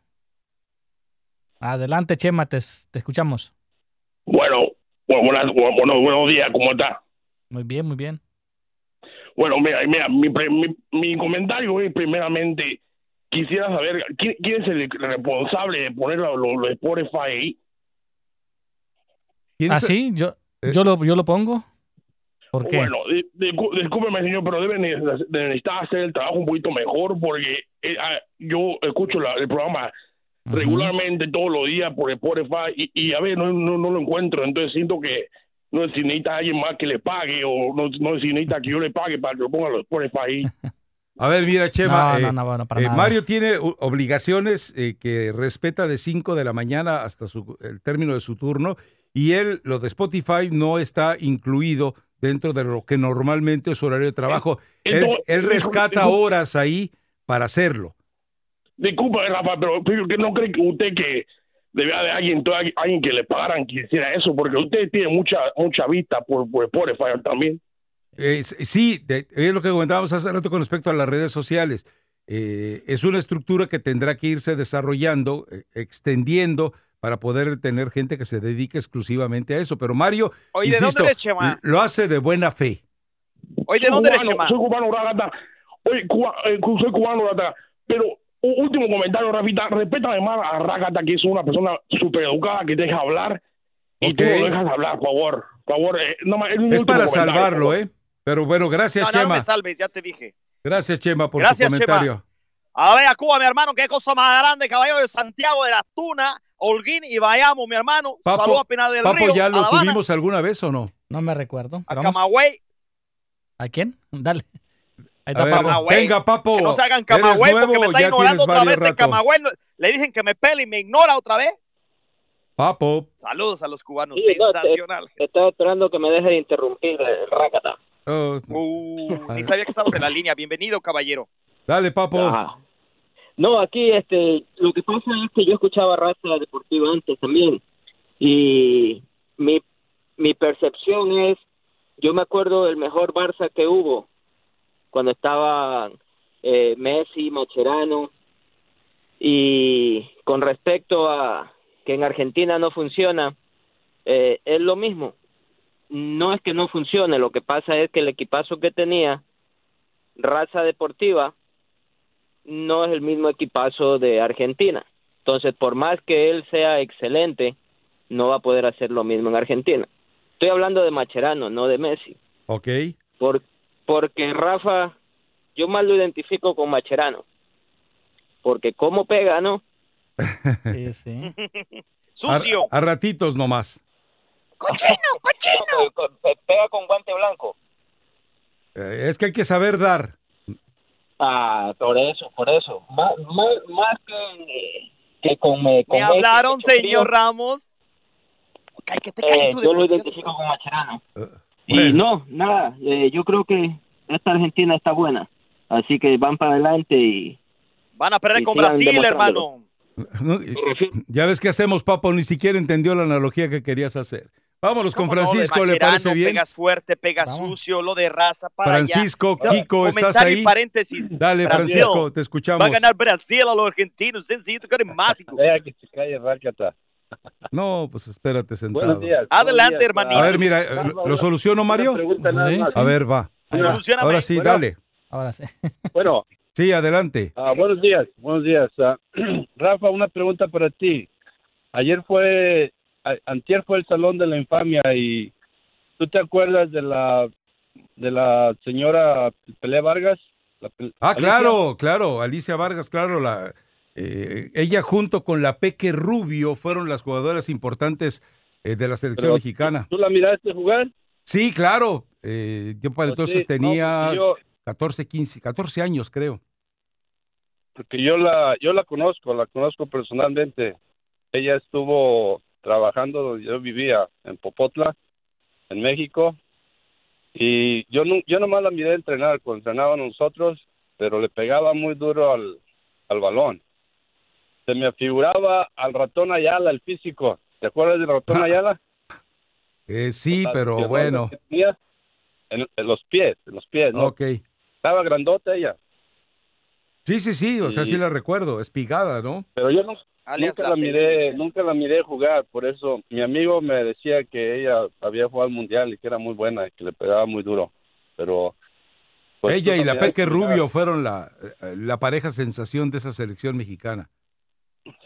Adelante, Chema, te, te escuchamos. Bueno, bueno, bueno, buenos días, ¿cómo está? Muy bien, muy bien. Bueno, mira, mira mi, pre- mi, mi comentario es primeramente, quisiera saber quién, quién es el responsable de poner los lo, lo Spotify ahí. ¿Quién ¿Ah, sí? Yo, Eh. yo, lo, yo lo pongo. ¿Por qué? Bueno, di- discú- discúlpeme, señor, pero deben de, de necesitar hacer el trabajo un poquito mejor porque eh, ah, yo escucho la- el programa Regularmente todos los días por Spotify y, y a ver, no, no, no lo encuentro, entonces siento que no sé si necesita alguien más que le pague o no, no sé si necesita que yo le pague para que lo ponga los Spotify ahí. A ver, mira, Chema. No, eh, no, no, bueno, para eh, nada. Mario tiene obligaciones eh, que respeta de 5 de la mañana hasta su- el término de su turno y él, lo de Spotify, no está incluido dentro de lo que normalmente es su horario de trabajo. Él, Entonces, él rescata horas ahí para hacerlo. Disculpe, Rafa, pero, pero que no cree que usted que debía de alguien, alguien que le pagaran que hiciera eso, porque usted tiene mucha mucha vista por, por Spotify también. Eh, sí, de- es lo que comentábamos hace rato con respecto a las redes sociales. Eh, es una estructura que tendrá que irse desarrollando, eh, extendiendo para poder tener gente que se dedique exclusivamente a eso. Pero Mario, Oye, ¿de dónde eres, Chema? lo hace de buena fe. Oye, ¿de Soy dónde eres, cubano, Chema? Soy cubano, Ragata. Oye, cuba- eh, soy cubano, Ragata. Pero un último comentario, Rafita. Respétame más a Ragata, que es una persona súper educada, que te deja hablar. Y tú Ok. no lo dejas hablar, por favor. Por favor, eh, no Es para salvarlo. ¿eh? Pero bueno, gracias, No, no, no Chema. me salves, ya te dije. Gracias, Chema, por Gracias, tu Chema. comentario. A ver, a Cuba, mi hermano, qué cosa más grande, caballo de Santiago de la Tuna, Holguín y Bayamo, mi hermano. Papo, Saludos a Pinar del Papo, Río, ¿ya lo tuvimos alguna vez o no? No me recuerdo. a vamos- Camagüey. ¿A quién? Dale. Está ver. Camagüey. venga, Papo. Que no se hagan ¿Eres Camagüey nuevo porque me está ignorando otra vez de? Camagüey. Le dicen que me pele y me ignora otra vez. Papo. Saludos a los cubanos, Sí, no, te- sensacional. Estaba esperando que me deje de interrumpir, eh, Rácata. Oh, Uh, ni sabía que estabas en la línea. Bienvenido, caballero. dale, Papo. Ajá. No, aquí este, lo que pasa es que yo escuchaba raza deportiva antes también y mi, mi percepción es, yo me acuerdo del mejor Barça que hubo cuando estaban eh, Messi, Macherano y con respecto a que en Argentina no funciona, eh, es lo mismo. No es que no funcione, lo que pasa es que el equipazo que tenía raza deportiva no es el mismo equipazo de Argentina. Entonces, por más que él sea excelente, no va a poder hacer lo mismo en Argentina. Estoy hablando de Macherano, no de Messi. Ok. Por, porque Rafa, yo más lo identifico con Macherano. Porque cómo pega, ¿no? Sí, sí. Sucio. A, a ratitos nomás. Pe- Pega con guante blanco. Eh, es que hay que saber dar. Ah, por eso, por eso. Más, más, más que, que con... eh, con Me Messi, hablaron, señor Ramos. Ay, que te eh, yo lo de identifico con Macherano. Eh, Y no, nada, eh, yo creo que esta Argentina está buena. Así que van para adelante y... Van a perder con Brasil, hermano. No, y- ya ves qué hacemos, Papo. Ni siquiera entendió la analogía que querías hacer. Vámonos con ¿Cómo no? Francisco, ¿le parece bien? Pegas fuerte, pegas Vamos. sucio, lo de raza para allá. Francisco, No, Kiko, ¿estás comentario ahí? paréntesis. Dale, Brasil. Francisco, te escuchamos. Va a ganar Brasil a los argentinos, sencillo, carismático. Que se calle Rácata. No, pues espérate sentado. Buenos días. Adelante, hermanito. A ver, mira, ¿lo, una- lo soluciono, Mario? Sí, sí. A ver, va. Ahora sí, Bueno. dale. Ahora sí. Bueno, Sí, adelante. ah, buenos días, buenos días. Ah, Rafa, una pregunta para ti. Ayer fue, a- antier fue el Salón de la Infamia y ¿tú te acuerdas de la de la señora Pelé Vargas? La Ah, Alicia? claro, claro, Alicia Vargas, claro, la, eh, ella junto con la Peque Rubio fueron las jugadoras importantes eh, de la selección Pero, mexicana. ¿Tú la miraste jugar? Sí, claro. eh, yo para Pues entonces sí, no, tenía porque yo- 14, 15, 14 años, creo. porque yo la, yo la conozco, la conozco personalmente. Ella estuvo trabajando donde yo vivía, en Popotla, en México, y yo no, yo nomás la miré entrenar, cuando entrenábamos nosotros, pero le pegaba muy duro al, al balón. Se me figuraba al ratón Ayala, el físico. ¿Te acuerdas del ratón Ayala? Eh, sí, pero bueno. tenía En, en los pies, en los pies, ¿no? Ok. Estaba grandota ella. Sí, sí, sí, o sea, sí la recuerdo, espigada, ¿no? Pero yo no, nunca la la miré, nunca la miré jugar, por eso mi amigo me decía que ella había jugado al mundial y que era muy buena y que le pegaba muy duro, pero pues, Ella y la Peque. Rubio fueron la, eh, la pareja sensación de esa selección mexicana.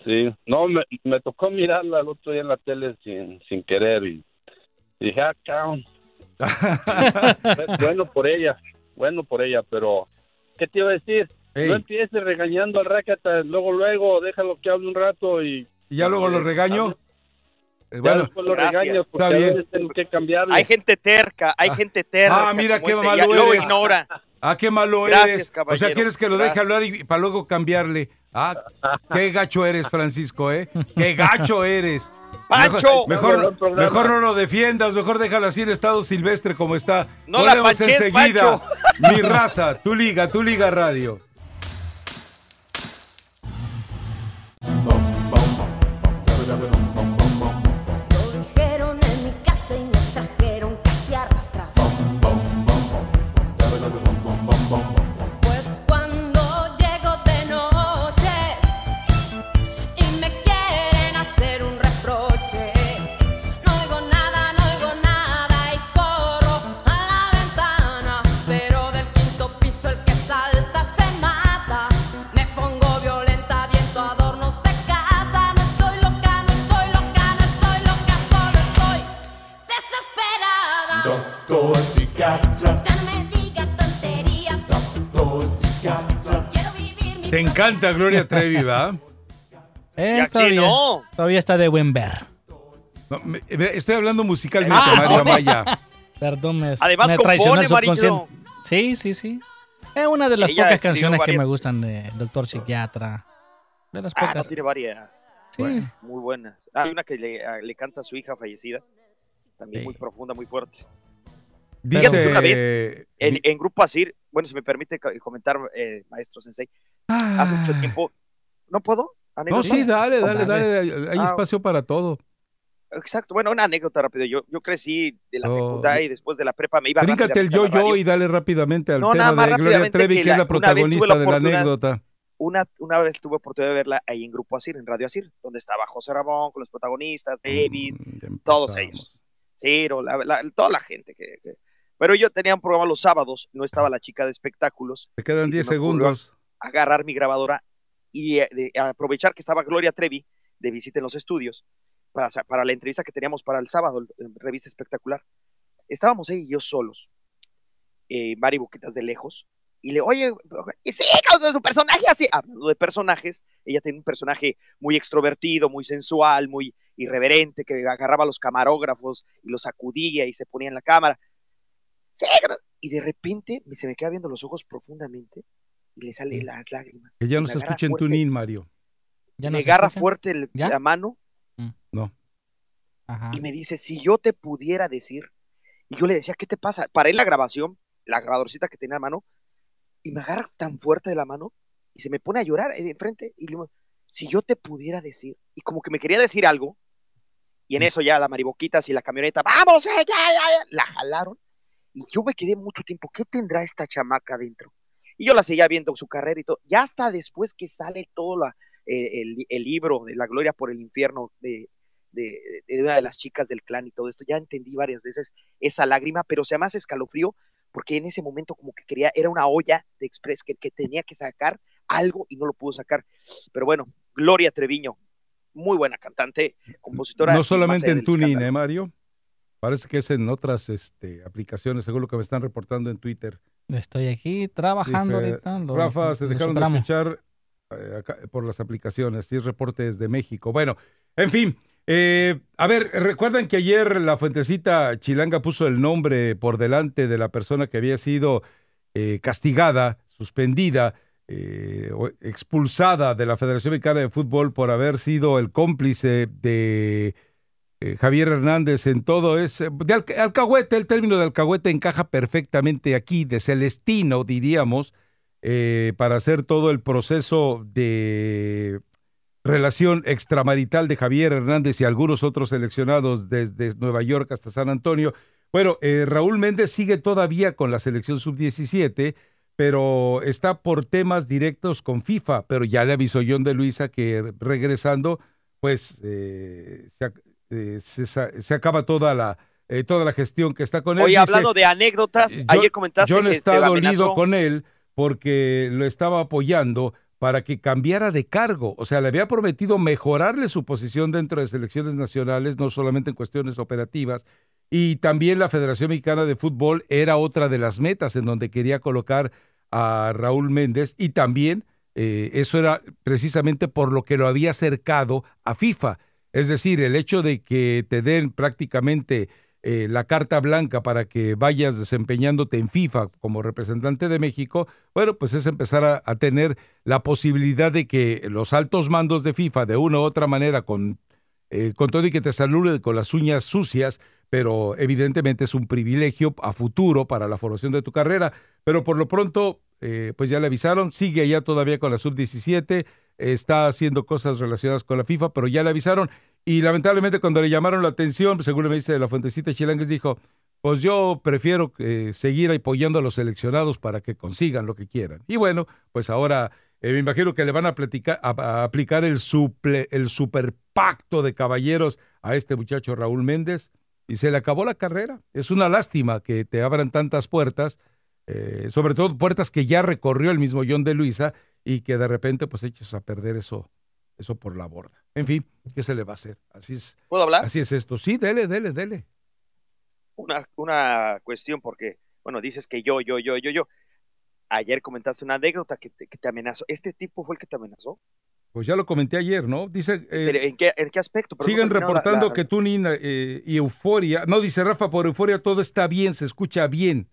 Sí, no, me, me tocó mirarla el otro día en la tele sin, sin querer y dije, ah, cabrón. bueno por ella, bueno por ella, pero ¿qué te iba a decir? Ey. No empieces regañando al Rácata, luego, luego, déjalo que hable un rato y... ¿Y ya luego lo regaño? Eh, Ya bueno, lo Gracias. regaño porque Está a bien. veces tengo que. Hay gente terca, hay gente terca. Ah, mira qué este, malo ya Lo eres. ignora. ah, qué malo Gracias, eres. O sea, quieres que lo deje Gracias. hablar y para luego cambiarle. Ah, qué gacho eres, Francisco, ¿eh? Qué gacho eres. ¡Pancho! Mejor, mejor no lo defiendas, mejor déjalo así en estado silvestre como está. No la Volvemos panches, enseguida. Pancho. Mi raza, tu liga, tu liga radio. Te encanta Gloria Trevi, ¿va? Eh, ¿Y a qué todavía, no? todavía está de buen ver. No, me- me- estoy hablando musicalmente, Ah, Mario. Amaya. Perdón, me, Además me compone, traicionó el Marillo. subconsciente. Sí, sí, sí. Es una de las Ella pocas escribió canciones que varias- me gustan de Doctor Psiquiatra. De las Ah, no, pocas. tiene varias. Sí. Muy buenas. Hay una que le, a- le canta a su hija fallecida. También Sí. muy profunda, muy fuerte. Fíjate que una Dice. En, en Grupo Asir, bueno, si me permite co- comentar, eh, maestro Sensei, hace mucho tiempo. ¿No puedo? No, sí, dale, dale, Dale. Hay Ah. espacio para todo. Exacto. Bueno, una anécdota rápida. Yo, yo crecí de la Oh. secundaria y después de la prepa me iba Bríncate el a la yo-yo y dale rápidamente al No, tema de Gloria Trevi, que que es la- la protagonista la de la anécdota. Una, una vez tuve oportunidad de verla ahí en Grupo Asir, en Radio Asir, donde estaba José Ramón con los protagonistas, David, Mm, ya todos ellos. Ciro, la- la- toda la gente. Que, que- Pero yo tenía un programa los sábados, no estaba la chica de espectáculos. Te quedan y se 10 me ocurrió segundos. Agarrar mi grabadora y eh, aprovechar que estaba Gloria Trevi de visita en los estudios para, para la entrevista que teníamos para el sábado, revista espectacular. Estábamos ella y yo solos, eh, Mari Boquitas de lejos, y le, oye, y sí, causa su personaje así, hablando de personajes, ella tiene un personaje muy extrovertido, muy sensual, muy irreverente, que agarraba a los camarógrafos y los sacudía y se ponía en la cámara. Sí, y de repente se me queda viendo los ojos profundamente y le salen las lágrimas. Que ya no agarra escucha en tunín, Mario. ¿Ya no me agarra escucha? fuerte el- ¿Ya? la mano No. Ajá. y me dice, si yo te pudiera decir, y yo le decía, ¿qué te pasa? Paré la grabación, la grabadorcita que tenía a mano, y me agarra tan fuerte de la mano, y se me pone a llorar eh, de enfrente, y le digo, si yo te pudiera decir, y como que me quería decir algo, y en eso ya la mariboquitas y la camioneta, vamos, eh, ya, ya, ya", la jalaron, y yo me quedé mucho tiempo, ¿qué tendrá esta chamaca adentro? Y yo la seguía viendo su carrera y todo, ya hasta después que sale todo la, eh, el, el libro de la gloria por el infierno de, de, de una de las chicas del clan y todo esto. Ya entendí varias veces esa lágrima, pero se hace escalofrío porque en ese momento como que quería, era una olla de express que, que tenía que sacar algo y no lo pudo sacar. Pero bueno, Gloria Treviño, muy buena cantante, compositora. No solamente más en tuning. ¿eh, Mario? Parece que es en otras este, aplicaciones, según lo que me están reportando en Twitter. Estoy aquí trabajando Dice, ahorita. lo- Rafa, se dejaron de escuchar eh, acá, por las aplicaciones. Sí, es reporte desde México. Bueno, en fin. eh, a ver, recuerdan que ayer la fuentecita chilanga puso el nombre por delante de la persona que había sido eh, castigada, suspendida eh, expulsada de la Federación Mexicana de Fútbol por haber sido el cómplice de eh, Javier Hernández en todo. De alca- alcahuete, el término de alcahuete encaja perfectamente aquí, de Celestino, diríamos, eh, para hacer todo el proceso de relación extramarital de Javier Hernández y algunos otros seleccionados desde Nueva York hasta San Antonio. Bueno, eh, Raúl Méndez sigue todavía con la selección sub-17, pero está por temas directos con FIFA, pero ya le avisó John de Luisa que regresando, pues eh, eh, se se acaba toda la, eh, toda la gestión que está con él. Oye, Dice, hablando de anécdotas, yo- ayer comentaste John que está te dolido con él porque lo estaba apoyando para que cambiara de cargo. O sea, le había prometido mejorarle su posición dentro de selecciones nacionales, no solamente en cuestiones operativas. Y también la Federación Mexicana de Fútbol era otra de las metas en donde quería colocar a Raúl Méndez. Y también eh, eso era precisamente por lo que lo había acercado a FIFA. Es decir, el hecho de que te den prácticamente eh, la carta blanca para que vayas desempeñándote en FIFA como representante de México, bueno, pues es empezar a, tener la posibilidad de que los altos mandos de FIFA, de una u otra manera, con, eh, con todo y que te saluden con las uñas sucias, pero evidentemente es un privilegio a futuro para la formación de tu carrera. Pero por lo pronto, eh, pues ya le avisaron, sigue allá todavía con la sub-17, está haciendo cosas relacionadas con la FIFA, pero ya le avisaron. Y lamentablemente cuando le llamaron la atención, según me dice la fuentecita Chilangues, dijo, pues yo prefiero seguir apoyando a los seleccionados para que consigan lo que quieran. Y bueno, pues ahora eh, me imagino que le van a, platicar, a, a aplicar el, suple, el super pacto de caballeros a este muchacho Raúl Méndez y se le acabó la carrera. Es una lástima que te abran tantas puertas, eh, sobre todo puertas que ya recorrió el mismo John de Luisa y que de repente pues eches a perder eso, eso por la borda. En fin, ¿qué se le va a hacer? Así es. ¿Puedo hablar? Así es esto. Sí, dele, dele, dele. Una, una cuestión, porque, bueno, dices que yo, yo, yo, yo, yo. Ayer comentaste una anécdota que te, que te amenazó. ¿Este tipo fue el que te amenazó? Pues ya lo comenté ayer, ¿no? Dice, eh, ¿Pero ¿En, qué, ¿En qué aspecto? Pero no siguen la- reportando la- que Tuning eh, y Euforia, no dice Rafa, por Euforia todo está bien, se escucha bien.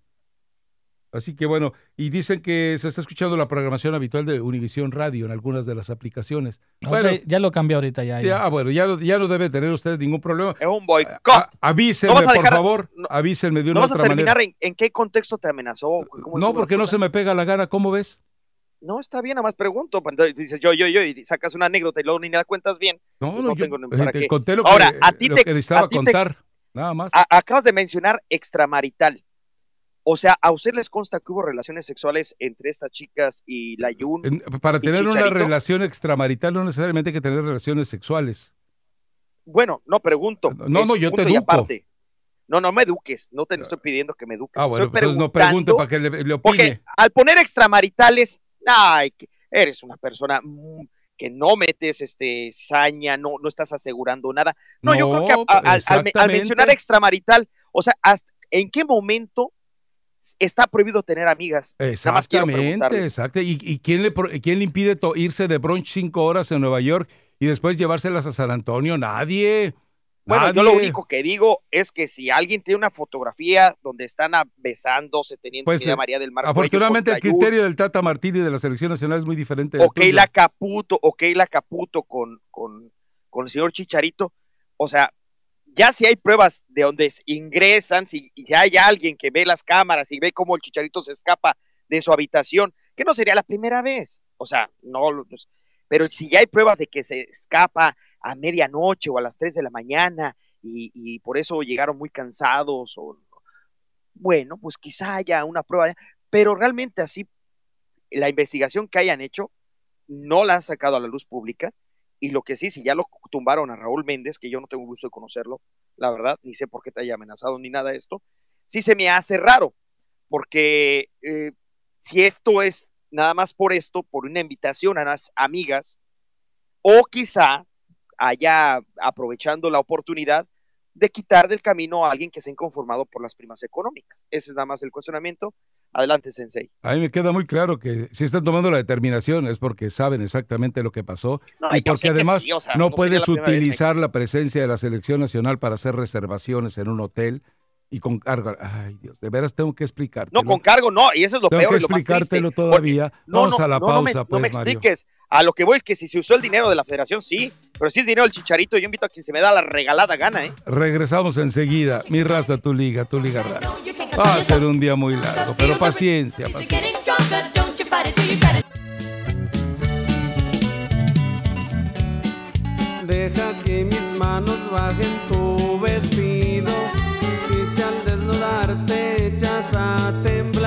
Así que bueno, y dicen que se está escuchando la programación habitual de Univisión Radio en algunas de las aplicaciones. Bueno, ya lo cambié ahorita ya. ya. ya, bueno, ya, no- ya no debe tener usted ningún problema. Es un boicot. A- avísenme, No vas a por favor, avísenme de una ¿No vas a otra terminar manera. en, en qué contexto te amenazó? ¿Cómo No, porque no se me pega la gana, ¿cómo ves? No, está bien, nada más pregunto. pues, Entonces dices yo, yo, yo, y sacas una anécdota y luego ni la cuentas bien. No, Pues no, yo tengo para te qué. conté lo que, Ahora, a ti lo te, que necesitaba a ti te- contar, nada más. a- acabas de mencionar extramarital. O sea, ¿a usted les consta que hubo relaciones sexuales entre estas chicas y la Yun? Para tener una relación extramarital no necesariamente hay que tener relaciones sexuales. Bueno, no pregunto. No, no, yo te educo. aparte. No, no me eduques. No te estoy pidiendo que me eduques. Ah, bueno, estoy entonces no pregunte preguntando, para que le, le opine. Porque al poner extramaritales, ay, eres una persona mm, que no metes este saña, no, no estás asegurando nada. No, yo creo que a- No, a- al- mencionar extramarital, o sea, hasta- ¿en qué momento está prohibido tener amigas? Exactamente, exacto. ¿Y, y quién, le, quién le impide irse de brunch cinco horas en Nueva York y después llevárselas a San Antonio? Nadie. Bueno, yo lo único que digo es que si alguien tiene una fotografía donde están besándose, teniendo Pues, eh, María del Mar Afortunadamente el criterio del Tata Martini de la selección nacional es muy diferente. o. Keila Caputo, o Keila Caputo con, con, con el señor Chicharito. O sea, ya si hay pruebas de donde ingresan, si ya hay alguien que ve las cámaras y ve cómo el Chicharito se escapa de su habitación, que no sería la primera vez. O sea, no, pues, pero si ya hay pruebas de que se escapa a medianoche o a las 3 de la mañana y, y por eso llegaron muy cansados o bueno, pues quizá haya una prueba, pero realmente así la investigación que hayan hecho no la han sacado a la luz pública y lo que sí, si ya lo tumbaron a Raúl Méndez, que yo no tengo gusto de conocerlo, la verdad, ni sé por qué te haya amenazado ni nada de esto, sí se me hace raro, porque eh, si esto es nada más por esto, por una invitación a las amigas, o quizá haya aprovechando la oportunidad de quitar del camino a alguien que se ha inconformado por las primas económicas. Ese es nada más el cuestionamiento. Adelante, Sensei. A mí me queda muy claro que si están tomando la determinación es porque saben exactamente lo que pasó No, y porque que además sí, o sea, no, puedes la primera vez, utilizar la presencia de la selección nacional para hacer reservaciones en un hotel y con cargo. Ay, Dios, de veras tengo que explicarte. No, con cargo no, y eso es lo Tengo peor que más triste. explicártelo todavía. No, Vamos no, a la no, no me- pausa, no pues, me Mario. expliques. A lo que voy es que si se usó el dinero de la federación, sí. Pero si es dinero del chicharito, yo invito a quien se me da la regalada gana, ¿eh? Regresamos enseguida. Mi raza, tu liga, tu liga radio. Va a ser un día muy largo, pero paciencia, paciencia. Deja que mis manos bajen tu vestido y si al desnudar te echas a temblar,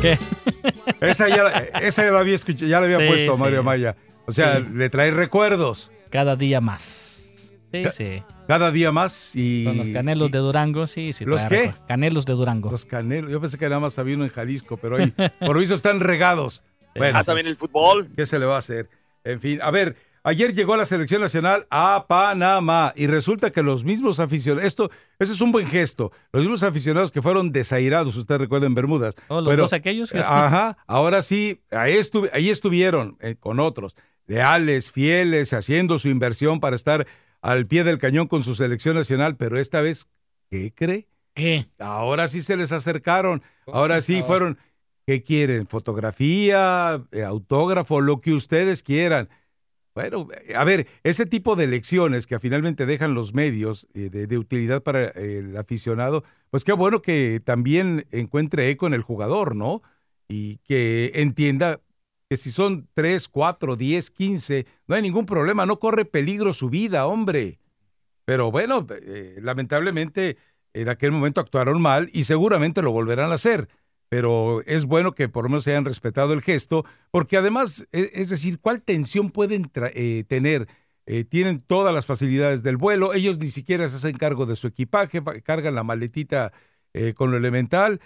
¿Qué? Esa ya, la- esa ya la había escuchado, ya la había Sí, puesto sí. Mario Maya. O sea, Sí. le trae recuerdos. Cada día más. Sí, sí. Cada día más y. Con los canelos de Durango, sí, sí. ¿Los qué? recuerdo. Canelos de Durango. Los canelos. Yo pensé que nada más había uno en Jalisco, pero ahí, por lo visto, están regados. Bueno, Ah, también el fútbol. ¿Qué se le va a hacer? En fin, a ver, ayer llegó la selección nacional a Panamá y resulta que los mismos aficionados, esto, ese es un buen gesto, los mismos aficionados que fueron desairados, usted recuerda en Bermudas. Oh, los dos aquellos. eh, Ajá, ahora sí, ahí, estu- ahí estuvieron eh, con otros, leales, fieles, haciendo su inversión para estar al pie del cañón con su selección nacional, pero esta vez, ¿qué cree? ¿Qué? Ahora sí se les acercaron, ahora sí fueron, ¿qué quieren? ¿Fotografía, eh, autógrafo, lo que ustedes quieran? Bueno, eh, a ver, ese tipo de lecciones que finalmente dejan los medios eh, de, utilidad para el aficionado, pues qué bueno que también encuentre eco en el jugador, ¿no? Y que entienda que si son 3, 4, 10, 15, no hay ningún problema, no corre peligro su vida, hombre. Pero bueno, eh, lamentablemente en aquel momento actuaron mal y seguramente lo volverán a hacer. Pero es bueno que por lo menos hayan respetado el gesto, porque además, e- es decir, ¿cuál tensión pueden eh, tener? Eh, tienen todas las facilidades del vuelo, ellos ni siquiera se hacen cargo de su equipaje, pa- cargan la maletita eh, con lo elemental.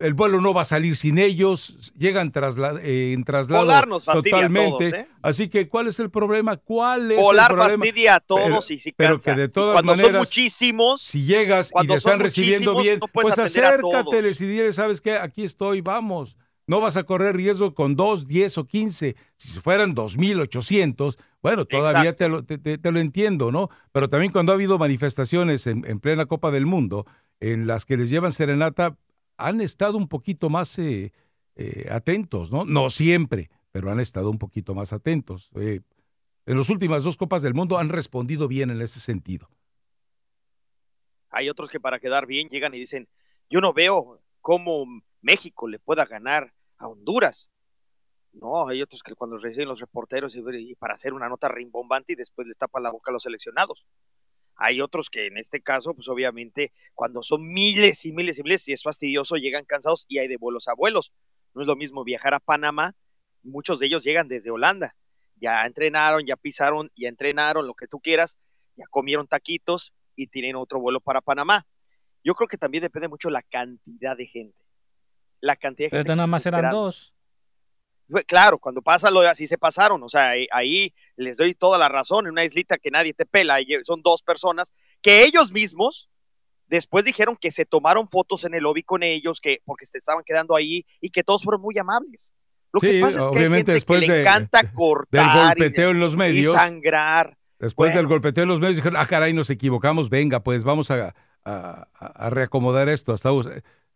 El vuelo no va a salir sin ellos, llegan trasla- eh, en traslado Volar nos fastidia a totalmente. todos, ¿eh? Así que, ¿cuál es el problema? ¿Cuál es Volar el problema? fastidia a todos Pero- y sí pero que de todas cuando son maneras, muchísimos, si llegas y te están son recibiendo bien, no pues atender a todos. acércateles y dile, ¿sabes qué? Aquí estoy, vamos. No vas a correr riesgo con dos, diez o quince. Si fueran dos mil ochocientos, bueno, todavía te lo, te- te- te lo entiendo, ¿no? Pero también cuando ha habido manifestaciones en, en plena Copa del Mundo en las que les llevan serenata, han estado un poquito más eh, eh, atentos, ¿no? No siempre, pero han estado un poquito más atentos. Eh, en las últimas dos Copas del Mundo han respondido bien en ese sentido. hay otros que para quedar bien llegan y dicen, yo no veo cómo México le pueda ganar a Honduras. No, hay otros que cuando reciben los reporteros y, para hacer una nota rimbombante y después les tapan la boca a los seleccionados. Hay otros que en este caso, pues obviamente, cuando son miles y miles y miles y es fastidioso, llegan cansados y hay de vuelos a vuelos. No es lo mismo viajar a Panamá, muchos de ellos llegan desde Holanda. Ya entrenaron, ya pisaron, ya entrenaron, lo que tú quieras, ya comieron taquitos y tienen otro vuelo para Panamá. Yo creo que también depende mucho la cantidad de gente. La cantidad de gente. Pero nada más eran dos. Claro, cuando pasa lo de así se pasaron, o sea, ahí, ahí les doy toda la razón, en una islita que nadie te pela, son dos personas que ellos mismos después dijeron que se tomaron fotos en el lobby con ellos, que porque se estaban quedando ahí y que todos fueron muy amables. Lo que pasa es que hay gente después que le de- encanta del cortar y- golpeteo en los y medios. sangrar. Después Bueno. del golpeteo en los medios dijeron, ah, caray, nos equivocamos, venga, pues vamos a, a- a reacomodar esto. Hasta,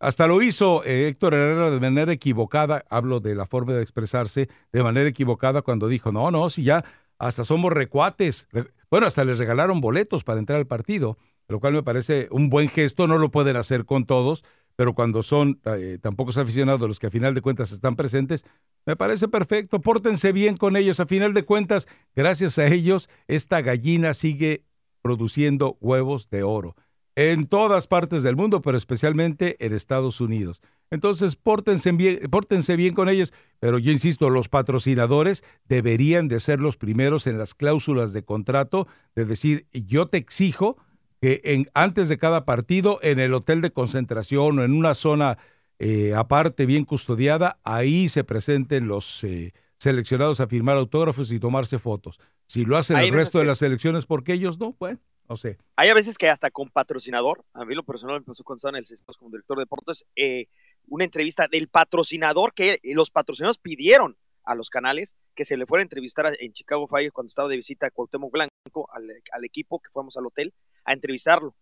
hasta lo hizo eh, Héctor Herrera de manera equivocada, hablo de la forma de expresarse, de manera equivocada cuando dijo, no, no, si ya hasta somos recuates. Re- Bueno, hasta les regalaron boletos para entrar al partido, lo cual me parece un buen gesto, no lo pueden hacer con todos, pero cuando son eh, tan aficionados los que a final de cuentas están presentes, me parece perfecto, pórtense bien con ellos. A final de cuentas, gracias a ellos, esta gallina sigue produciendo huevos de oro en todas partes del mundo, pero especialmente en Estados Unidos. Entonces, pórtense bien, pórtense bien con ellos, pero yo insisto, los patrocinadores deberían de ser los primeros en las cláusulas de contrato de decir, yo te exijo que en, antes de cada partido, en el hotel de concentración o en una zona eh, aparte, bien custodiada, ahí se presenten los eh, seleccionados a firmar autógrafos y tomarse fotos. Si lo hacen el resto de las selecciones, ¿por qué ellos no? Bueno, no sé. Hay a veces que hasta con patrocinador, a mí lo personal me pasó estaba en el CESCOS como director de deportes, eh, una entrevista del patrocinador que los patrocinadores pidieron a los canales que se le fuera a entrevistar en Chicago Fire cuando estaba de visita a Cuauhtémoc Blanco, al, al equipo que fuimos al hotel, a entrevistarlo.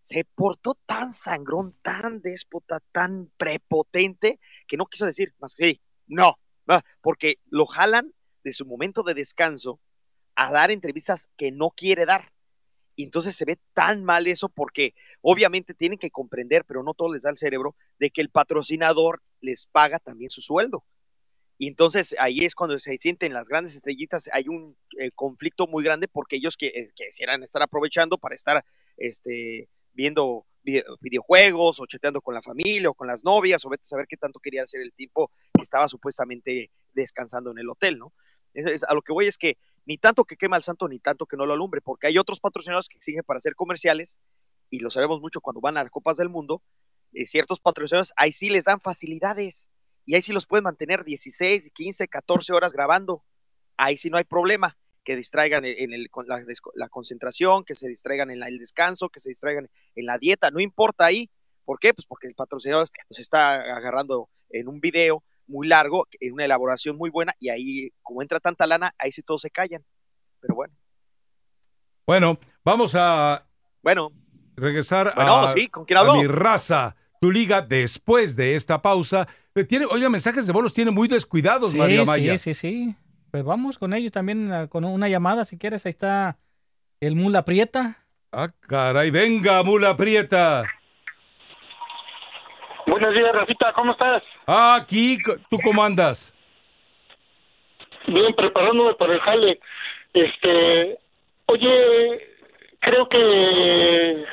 Se portó tan sangrón, tan déspota, tan prepotente, que no quiso decir más que sí, no, porque lo jalan de su momento de descanso a dar entrevistas que no quiere dar. Y entonces se ve tan mal eso porque obviamente tienen que comprender, pero no todo les da el cerebro, de que el patrocinador les paga también su sueldo. Y entonces ahí es cuando se sienten las grandes estrellitas, hay un eh, conflicto muy grande porque ellos que, eh, quisieran estar aprovechando para estar este, viendo vide- videojuegos o chateando con la familia o con las novias o vete a saber qué tanto quería hacer el tipo que estaba supuestamente descansando en el hotel, ¿no? Es- a lo que voy es que ni tanto que quema al santo ni tanto que no lo alumbre, porque hay otros patrocinadores que exigen para hacer comerciales y lo sabemos mucho cuando van a las Copas del Mundo, eh, ciertos patrocinadores ahí sí les dan facilidades y ahí sí los pueden mantener 16, 15, 14 horas grabando. Ahí sí no hay problema, que distraigan en el, la, concentración, que se distraigan en la- el descanso, que se distraigan en la dieta, no importa ahí. ¿Por qué? Pues porque el patrocinador los está agarrando en un video muy largo, en una elaboración muy buena, y ahí, como entra tanta lana, ahí sí todos se callan. Pero bueno, Bueno, vamos a bueno, regresar Bueno, a, sí, ¿con quién a habló? mi raza, tu liga, después de esta pausa. Eh, Tiene, oiga, mensajes de bolos tiene muy descuidados, Sí, María Maya. sí, sí, sí. Pues vamos con ellos también ah, con una llamada, si quieres. Ahí está el Mula Prieta. Ah, caray, venga, mula prieta. Buenos días, Rafita, ¿cómo estás? Aquí, ¿tú cómo andas? Bien, preparándome para el jale. Este, oye, creo que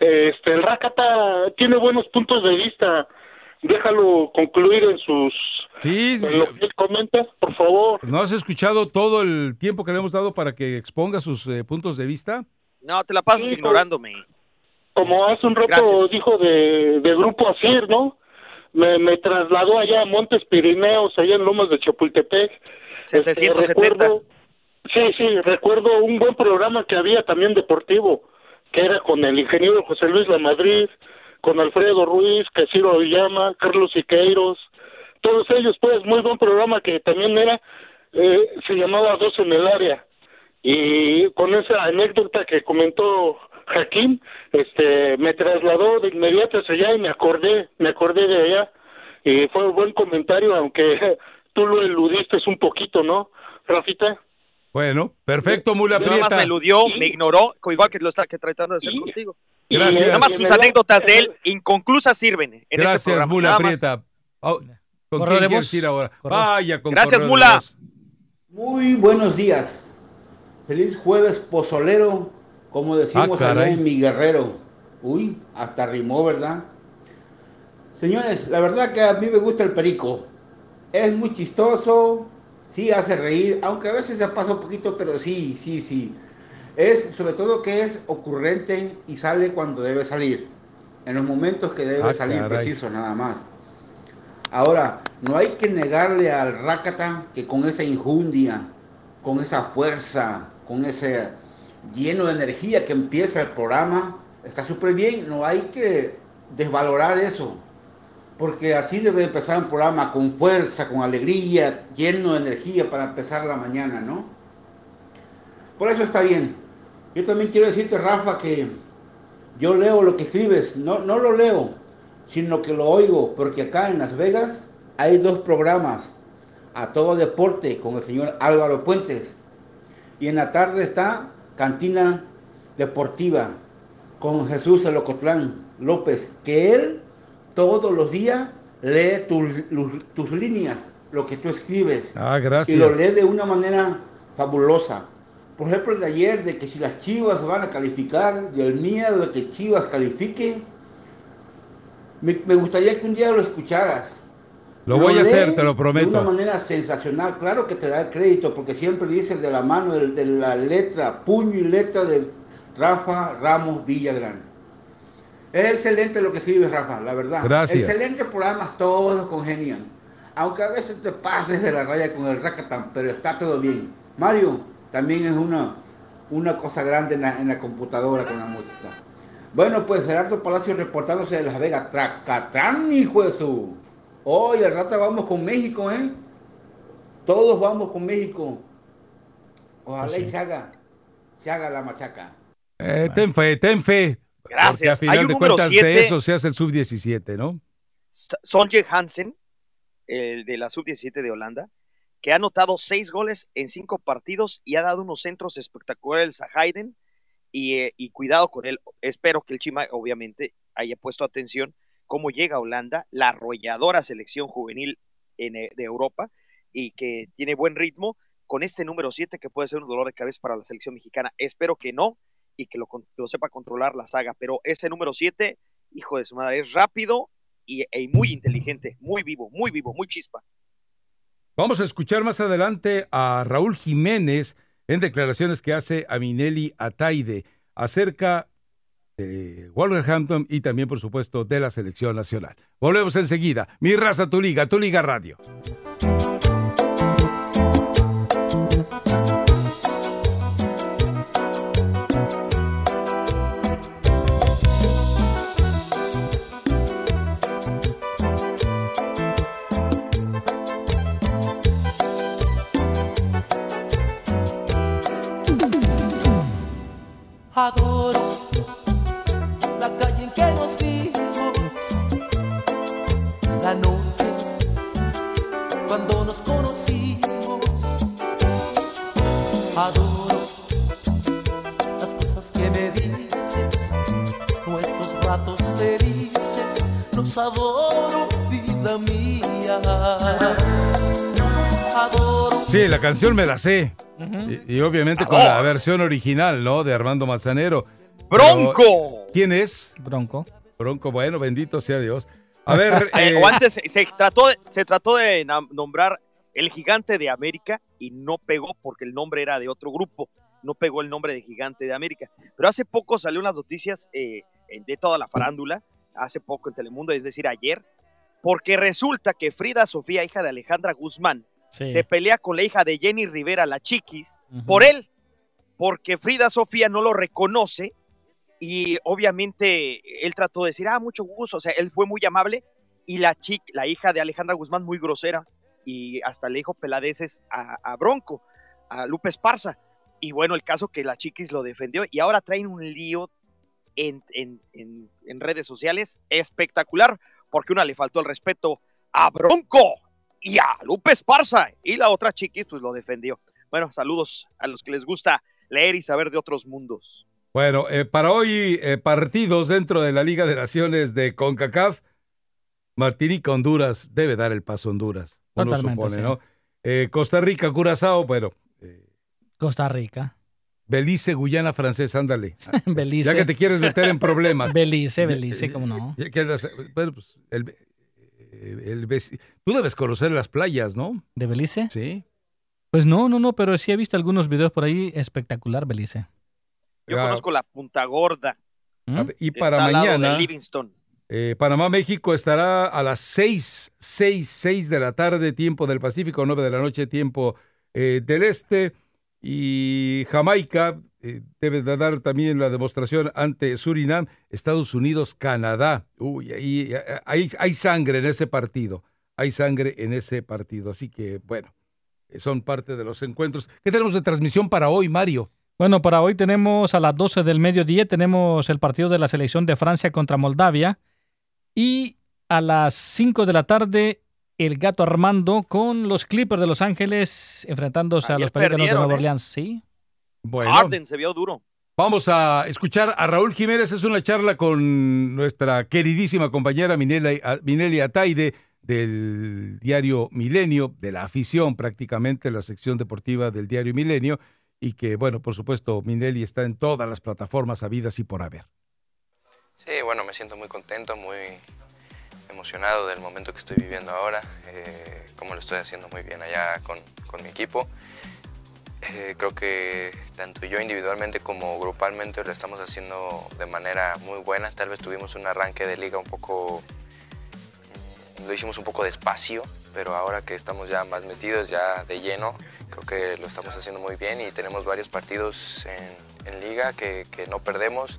este el Rakata tiene buenos puntos de vista. Déjalo concluir en sus Sí, en lo que él comenta, por favor. ¿no has escuchado todo el tiempo que le hemos dado para que exponga sus eh, puntos de vista? no, te la pasas Sí, ignorándome. Como hace un rato Gracias. dijo de, de Grupo Asir, ¿no? Me, me trasladó allá a Montes Pirineos, allá en Lomas de Chapultepec. Este, 770. recuerdo- sí, sí, recuerdo un buen programa que había también deportivo, que era con el ingeniero José Luis Lamadrid, con Alfredo Ruiz, Casiro Oyama, Carlos Siqueiros, todos ellos, pues, muy buen programa que también era, eh, se llamaba Dos en el área. Y con esa anécdota que comentó Jaquín, este, me trasladó de inmediato hacia allá y me acordé, me acordé de allá. Y fue un buen comentario, aunque tú lo eludiste un poquito, ¿no, Rafita? Bueno, perfecto, mula Nada más prieta. me eludió, me ignoró, igual que lo está que tratando de hacer contigo. Gracias. Nada más sus anécdotas de él inconclusas sirven en este Gracias, programa. mula prieta. Oh, ¿Con quién ir ahora? Vaya, con Gracias, mula. Muy buenos días. Feliz jueves pozolero, como decimos Ah, allá caray. en mi guerrero. Uy, hasta rimó, ¿verdad? Señores, la verdad que a mí me gusta el perico. Es muy chistoso, sí hace reír, aunque a veces se pasa un poquito, pero sí, sí, sí. Es sobre todo que es ocurrente y sale cuando debe salir, en los momentos que debe Ah, salir caray. preciso nada más. Ahora, no hay que negarle al Rakata que con esa injundia, con esa fuerza, con ese lleno de energía que empieza el programa, está súper bien. No hay que desvalorar eso, porque así debe empezar un programa con fuerza, con alegría, lleno de energía para empezar la mañana, ¿no? Por eso está bien. Yo también quiero decirte, Rafa, que yo leo lo que escribes, no, no lo leo, sino que lo oigo, porque acá en Las Vegas hay dos programas, a todo deporte, con el señor Álvaro Puentes, y en la tarde está Cantina Deportiva, con Jesús Elocotlán López, que él todos los días lee tus, líneas, lo que tú escribes, Ah, gracias. y lo lee de una manera fabulosa. Por ejemplo, el de ayer, de que si las chivas van a calificar, del miedo de que chivas califique, me, me gustaría que un día lo escucharas. Lo voy a hacer, te lo De una prometo. manera sensacional, claro que te da el crédito, porque siempre dices de la mano de, de la letra, puño y letra de Rafa Ramos Villagrán. Es excelente lo que escribes, Rafa, la verdad. Gracias. Excelente programa, todos congenian. Aunque a veces te pases de la raya con el Rakatan, pero está todo bien. Mario también es una, una cosa grande en la, en la computadora con la música. Bueno, pues Gerardo Palacio reportándose de Las Vegas. Tracatrán, hijo de su. Hoy al rato vamos con México, ¿eh? Todos vamos con México. Ojalá Pues y se haga, se haga la machaca. Eh, ten fe, ten fe. Gracias. Porque a final Hay un de número cuentas siete. de eso se hace el sub-17, ¿no? Sonje Hansen, el de la sub-17 de Holanda, que ha anotado seis goles en cinco partidos y ha dado unos centros espectaculares a Hayden. Y, eh, y cuidado con él. Espero que el Chima, obviamente, haya puesto atención cómo llega Holanda, la arrolladora selección juvenil en, eh, de Europa, y que tiene buen ritmo con este número 7 que puede ser un dolor de cabeza para la selección mexicana. Espero que no y que lo sepa controlar la saga, pero ese número 7, hijo de su madre, es rápido y, y muy inteligente, muy vivo, muy vivo, muy chispa. Vamos a escuchar más adelante a Raúl Jiménez en declaraciones que hace a Minelli Ataide acerca de Wolverhampton y también, por supuesto, de la selección nacional. Volvemos enseguida. Mi raza, tu liga, tu liga radio. Adoro, vida mía. Adoro. Sí, la canción me la sé. y, y obviamente con la versión original, ¿no? De Armando Manzanero. ¡Bronco! Pero, ¿Quién es? Bronco. Bronco, bueno, bendito sea Dios. A ver, Eh, eh, o antes se, se trató de, se trató de nombrar el gigante de América y no pegó porque el nombre era de otro grupo, no pegó el nombre de gigante de América. Pero hace poco salió unas noticias eh, de toda la farándula, hace poco en Telemundo, es decir, ayer, porque resulta que Frida Sofía, hija de Alejandra Guzmán, Sí. se pelea con la hija de Jenny Rivera, la chiquis, por él, porque Frida Sofía no lo reconoce y obviamente él trató de decir, ah, mucho gusto, o sea, él fue muy amable y la chica, la hija de Alejandra Guzmán muy grosera y hasta le dijo peladeces a, a Bronco, a Lupe Esparza. Y bueno, el caso que la chiquis lo defendió y ahora traen un lío en, en- en- en redes sociales espectacular porque una le faltó el respeto a Bronco y a Lupe Esparza y la otra chiquis pues lo defendió. Bueno, saludos a los que les gusta leer y saber de otros mundos. Bueno, eh, para hoy eh, partidos dentro de la Liga de Naciones de CONCACAF, Martinica, Honduras, debe dar el paso Honduras, uno Totalmente, supone, sí. ¿no? Eh, Costa Rica, Curazao, bueno, Costa Rica. Belice, Guyana Francesa, ándale. Belice. Ya que te quieres meter en problemas. Belice, Belice, cómo no. Ya que andas- bueno, pues, el- eh, el tú debes conocer las playas, ¿no? ¿De Belice? Sí. Pues no, no, no, pero sí he visto algunos videos por ahí espectacular, Belice. Yo Ah, conozco la Punta Gorda. ver, Y para está al lado de mañana, Livingston. eh, Panamá-México estará a las 6, 6, 6 de la tarde, tiempo del Pacífico, 9 de la noche, tiempo eh, del Este. Y Jamaica eh, debe de dar también la demostración ante Surinam, Estados Unidos, Canadá. Uy, ahí, hay, hay sangre en ese partido. Hay sangre en ese partido. Así que, bueno, eh, son parte de los encuentros. ¿Qué tenemos de transmisión para hoy, Mario? Bueno, para hoy tenemos a las 12 del mediodía, tenemos el partido de la selección de Francia contra Moldavia. Y a las 5 de la tarde, el gato Armando con los Clippers de Los Ángeles enfrentándose a los Pelícanos de Nueva ¿eh? Orleans. Sí. Bueno, Harden se vio duro. Vamos a escuchar a Raúl Jiménez. Es una charla con nuestra queridísima compañera Minela- a- Minelli Ataide del diario Milenio, de la afición prácticamente, la sección deportiva del diario Milenio. Y que, bueno, por supuesto, Minelli está en todas las plataformas habidas y por haber. Sí, bueno, me siento muy contento, muy emocionado del momento que estoy viviendo ahora, eh, como lo estoy haciendo muy bien allá con, con mi equipo. Eh, creo que tanto yo individualmente como grupalmente lo estamos haciendo de manera muy buena. Tal vez tuvimos un arranque de liga un poco, mm, lo hicimos un poco despacio, pero ahora que estamos ya más metidos, ya de lleno, creo que lo estamos haciendo muy bien y tenemos varios partidos en, en liga que, que no perdemos.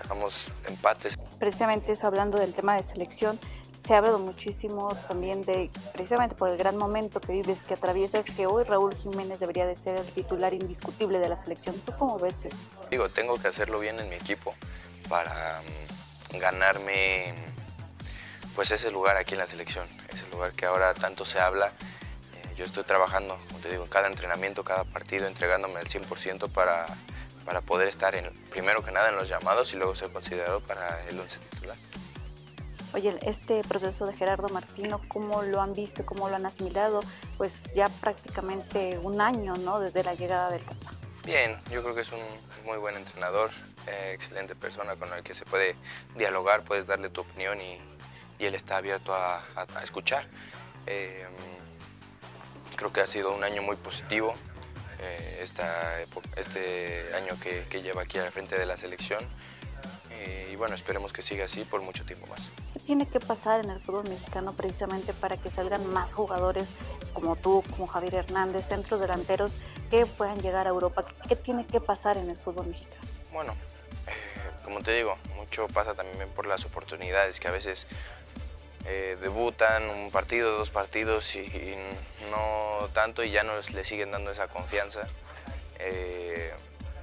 sacamos empates. Precisamente eso, hablando del tema de selección, se ha hablado muchísimo también de, precisamente por el gran momento que vives, que atraviesas, que hoy Raúl Jiménez debería de ser el titular indiscutible de la selección. ¿Tú cómo ves eso? Digo, tengo que hacerlo bien en mi equipo para mm, ganarme pues ese lugar aquí en la selección, ese lugar que ahora tanto se habla. Eh, yo estoy trabajando, como te digo, cada entrenamiento, cada partido, entregándome al 100% para, para poder estar en, primero que nada en los llamados y luego ser considerado para el 11 titular. Oye, este proceso de Gerardo Martino, ¿cómo lo han visto, cómo lo han asimilado? Pues ya prácticamente un año, ¿no? Desde la llegada del Tata. Bien, yo creo que es un muy buen entrenador, eh, excelente persona con el que se puede dialogar, puedes darle tu opinión y, él está abierto a, escuchar. Eh, creo que ha sido un año muy positivo, eh, este año que, lleva aquí al frente de la selección. Y bueno, esperemos que siga así por mucho tiempo más. ¿Qué tiene que pasar en el fútbol mexicano precisamente para que salgan más jugadores como tú, como Javier Hernández, centros delanteros que puedan llegar a Europa? ¿Qué, tiene que pasar en el fútbol mexicano? Bueno, eh, como te digo, mucho pasa también por las oportunidades que a veces eh, debutan un partido, dos partidos y, no tanto y ya no les- le siguen dando esa confianza. Eh,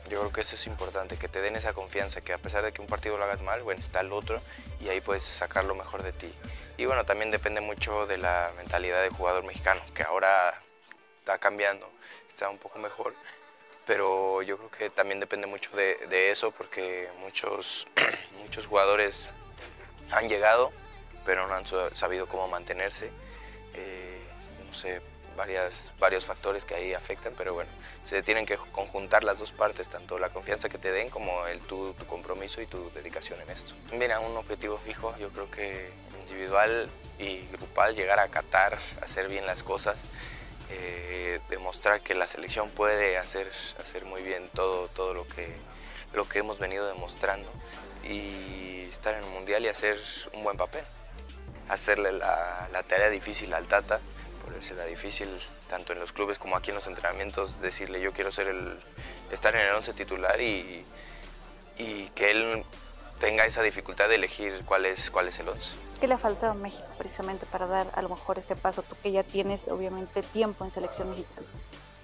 yo creo que eso es importante, que te den esa confianza, que a pesar de que un partido lo hagas mal, bueno, está el otro y ahí puedes sacar lo mejor de ti. Y bueno, también depende mucho de la mentalidad del jugador mexicano, que ahora está cambiando, está un poco mejor, pero yo creo que también depende mucho de, eso porque muchos, muchos jugadores han llegado, pero no han sa- sabido cómo mantenerse. Eh, no sé, varias, varios factores que ahí afectan, pero bueno, se tienen que conjuntar las dos partes, tanto la confianza que te den como el tu, compromiso y tu dedicación en esto. Mira, un objetivo fijo, yo creo que individual y grupal, llegar a Qatar, hacer bien las cosas, eh, demostrar que la selección puede hacer, hacer muy bien todo, todo lo, que, lo que hemos venido demostrando y estar en el Mundial y hacer un buen papel. Hacerle la, la tarea difícil al Tata, la difícil tanto en los clubes como aquí en los entrenamientos, decirle yo quiero ser el, estar en el 11 titular y, y que él tenga esa dificultad de elegir cuál es, cuál es el 11. ¿Qué le ha faltado a México precisamente para dar a lo mejor ese paso? Tú que ya tienes obviamente tiempo en selección mexicana.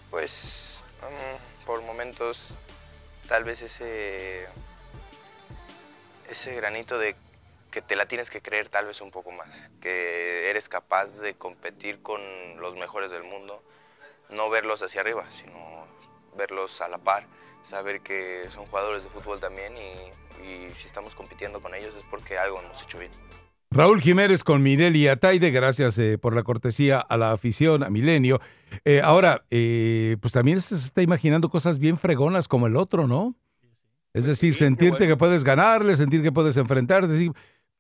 Pues mm, por momentos tal vez ese, ese granito de que te la tienes que creer tal vez un poco más, que eres capaz de competir con los mejores del mundo, no verlos hacia arriba, sino verlos a la par, saber que son jugadores de fútbol también y, y si estamos compitiendo con ellos es porque algo hemos hecho bien. Raúl Jiménez con Minelli Ataide, gracias eh, por la cortesía a la afición, a Milenio. Eh, ahora, eh, pues también se está imaginando cosas bien fregonas como el otro, ¿no? Es decir, sentirte que puedes ganarle, sentir que puedes enfrentarte. es decir,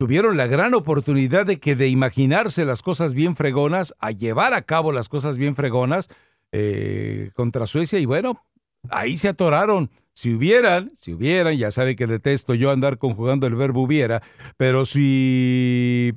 tuvieron la gran oportunidad de que de imaginarse las cosas bien fregonas, a llevar a cabo las cosas bien fregonas eh, contra Suecia y bueno, ahí se atoraron. Si hubieran, si hubieran, ya sabe que detesto yo andar conjugando el verbo hubiera, pero si,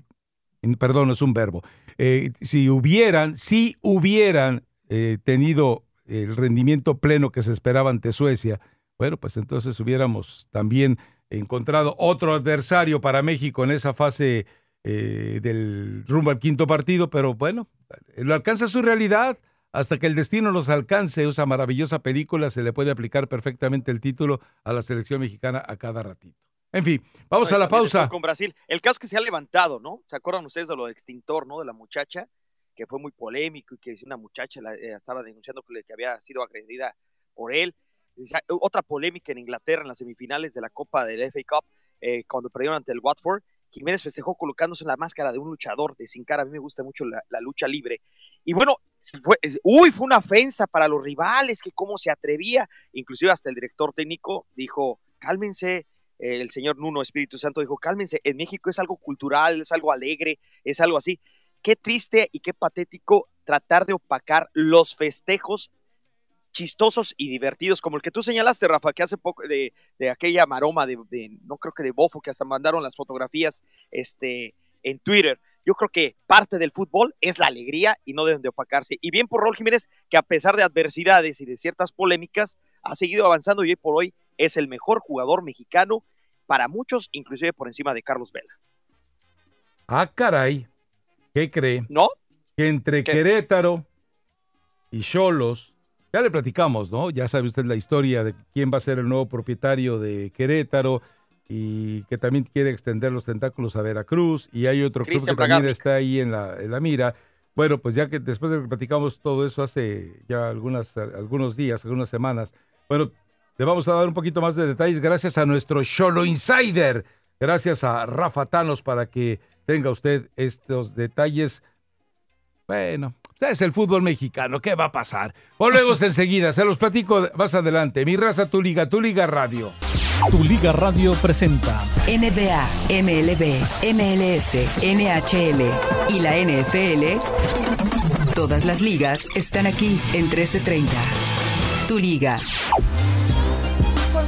perdón, es un verbo, Eh, si hubieran, si hubieran eh, tenido el rendimiento pleno que se esperaba ante Suecia, bueno, pues entonces hubiéramos también encontrado otro adversario para México en esa fase eh, del rumbo al quinto partido, pero bueno, lo alcanza su realidad. Hasta que el destino los alcance, esa maravillosa película, se le puede aplicar perfectamente el título a la selección mexicana a cada ratito. En fin, vamos a la pausa. Con Brasil. El caso que se ha levantado, ¿no? ¿Se acuerdan ustedes de lo de extintor, ¿no? De la muchacha, que fue muy polémico y que una muchacha la- eh, estaba denunciando que había sido agredida por él. Otra polémica en Inglaterra en las semifinales de la Copa del FA Cup, eh, cuando perdieron ante el Watford. Jiménez festejó colocándose en la máscara de un luchador de sin cara. A mí me gusta mucho la, lucha libre. Y bueno, uy, fue una ofensa para los rivales, que cómo se atrevía. Inclusive hasta el director técnico dijo, cálmense, eh, el señor Nuno Espíritu Santo dijo, cálmense, en México es algo cultural, es algo alegre, es algo así. Qué triste y qué patético tratar de opacar los festejos chistosos y divertidos, como el que tú señalaste, Rafa, que hace poco de, de aquella maroma de, de- no creo que de Bofo, que hasta mandaron las fotografías este, en Twitter. Yo creo que parte del fútbol es la alegría y no deben de opacarse. Y bien por Raúl Jiménez, que a pesar de adversidades y de ciertas polémicas, ha seguido avanzando y hoy por hoy es el mejor jugador mexicano para muchos, inclusive por encima de Carlos Vela. Ah, caray. ¿Qué cree? ¿No? Que entre Querétaro y Cholos, ya le platicamos, ¿no? Ya sabe usted la historia de quién va a ser el nuevo propietario de Querétaro y que también quiere extender los tentáculos a Veracruz y hay otro club que también está ahí en la, en la mira. Bueno, pues ya que después de que platicamos todo eso hace ya algunas, algunos días, algunas semanas, bueno, le vamos a dar un poquito más de detalles gracias a nuestro Cholo Insider, gracias a Rafa Tanos para que tenga usted estos detalles. Bueno, es el fútbol mexicano, ¿qué va a pasar? Volvemos enseguida, se los platico más adelante. Mi raza, tu liga, tu liga radio. Tu Liga Radio presenta NBA, MLB, MLS, NHL y la NFL. Todas las ligas están aquí en 1330. Tu liga.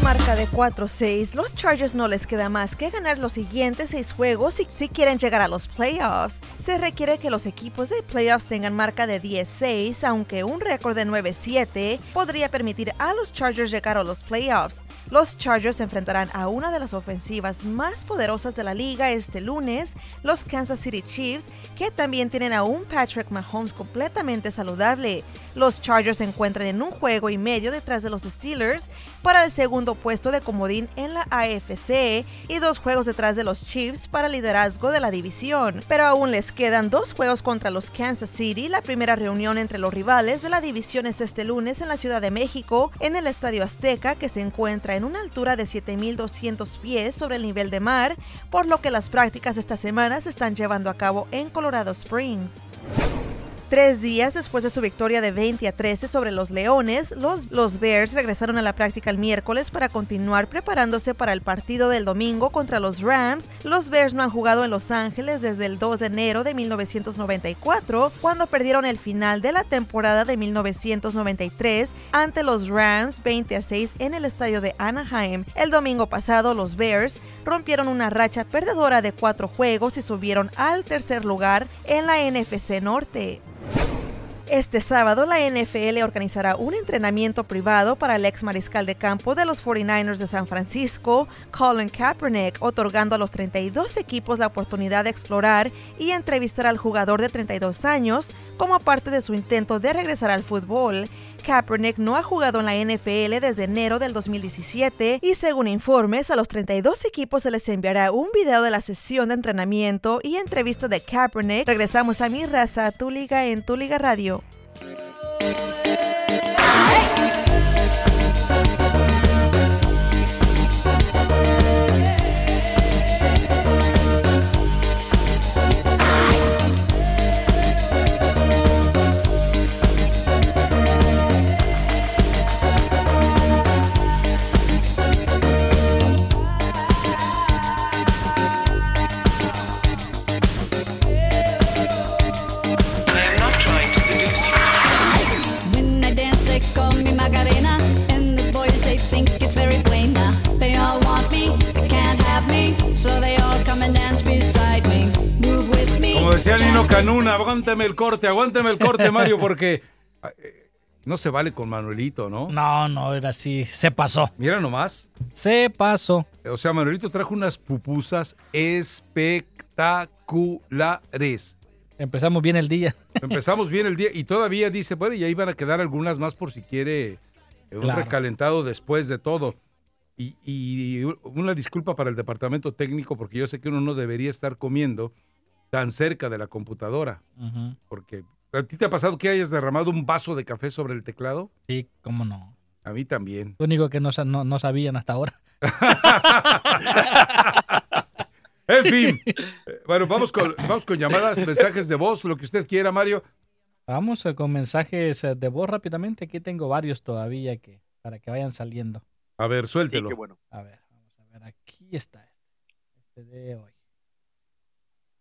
Marca de 4-6, los Chargers no les queda más que ganar los siguientes seis juegos si, quieren llegar a los playoffs. Se requiere que los equipos de playoffs tengan marca de 10-6, aunque un récord de 9-7 podría permitir a los Chargers llegar a los playoffs. Los Chargers enfrentarán a una de las ofensivas más poderosas de la liga este lunes, los Kansas City Chiefs, que también tienen a un Patrick Mahomes completamente saludable. Los Chargers se encuentran en un juego y medio detrás de los Steelers para el segundo puesto de comodín en la AFC y dos juegos detrás de los Chiefs para liderazgo de la división. Pero aún les quedan dos juegos contra los Kansas City. La primera reunión entre los rivales de la división es este lunes en la Ciudad de México, en el Estadio Azteca, que se encuentra en una altura de 7.200 pies sobre el nivel de mar, por lo que las prácticas esta semana se están llevando a cabo en Colorado Springs. Tres días después de su victoria de 20 a 13 sobre los Leones, los, los Bears regresaron a la práctica el miércoles para continuar preparándose para el partido del domingo contra los Rams. Los Bears no han jugado en Los Ángeles desde el 2 de enero de 1994, cuando perdieron el final de la temporada de 1993 ante los Rams 20 a 6 en el estadio de Anaheim. El domingo pasado, los Bears rompieron una racha perdedora de cuatro juegos y subieron al tercer lugar en la NFC Norte. Este sábado, la NFL organizará un entrenamiento privado para el ex mariscal de campo de los 49ers de San Francisco, Colin Kaepernick, otorgando a los 32 equipos la oportunidad de explorar y entrevistar al jugador de 32 años como parte de su intento de regresar al fútbol. Kaepernick no ha jugado en la NFL desde enero del 2017 y según informes a los 32 equipos se les enviará un video de la sesión de entrenamiento y entrevista de Kaepernick. Regresamos a Mi Raza, Tu Liga en Tu Liga Radio. Aguántame el corte, aguántame el corte, Mario, porque eh, no se vale con Manuelito, ¿no? No, no, era así, se pasó. Mira nomás. Se pasó. O sea, Manuelito trajo unas pupusas espectaculares. Empezamos bien el día. Empezamos bien el día y todavía dice, bueno, y ahí van a quedar algunas más por si quiere un Claro. recalentado después de todo. Y, y una disculpa para el departamento técnico porque yo sé que uno no debería estar comiendo tan cerca de la computadora. Porque ¿a ti te ha pasado que hayas derramado un vaso de café sobre el teclado? Sí, cómo no. A mí también. Lo único que no, sa- no, no sabían hasta ahora. En fin. Eh, Bueno, vamos con, vamos con llamadas, mensajes de voz, lo que usted quiera, Mario. Vamos eh, con mensajes eh, de voz rápidamente. Aquí tengo varios todavía que para que vayan saliendo. A ver, suéltelo. qué bueno. A ver, vamos a ver. Aquí está este, este de hoy.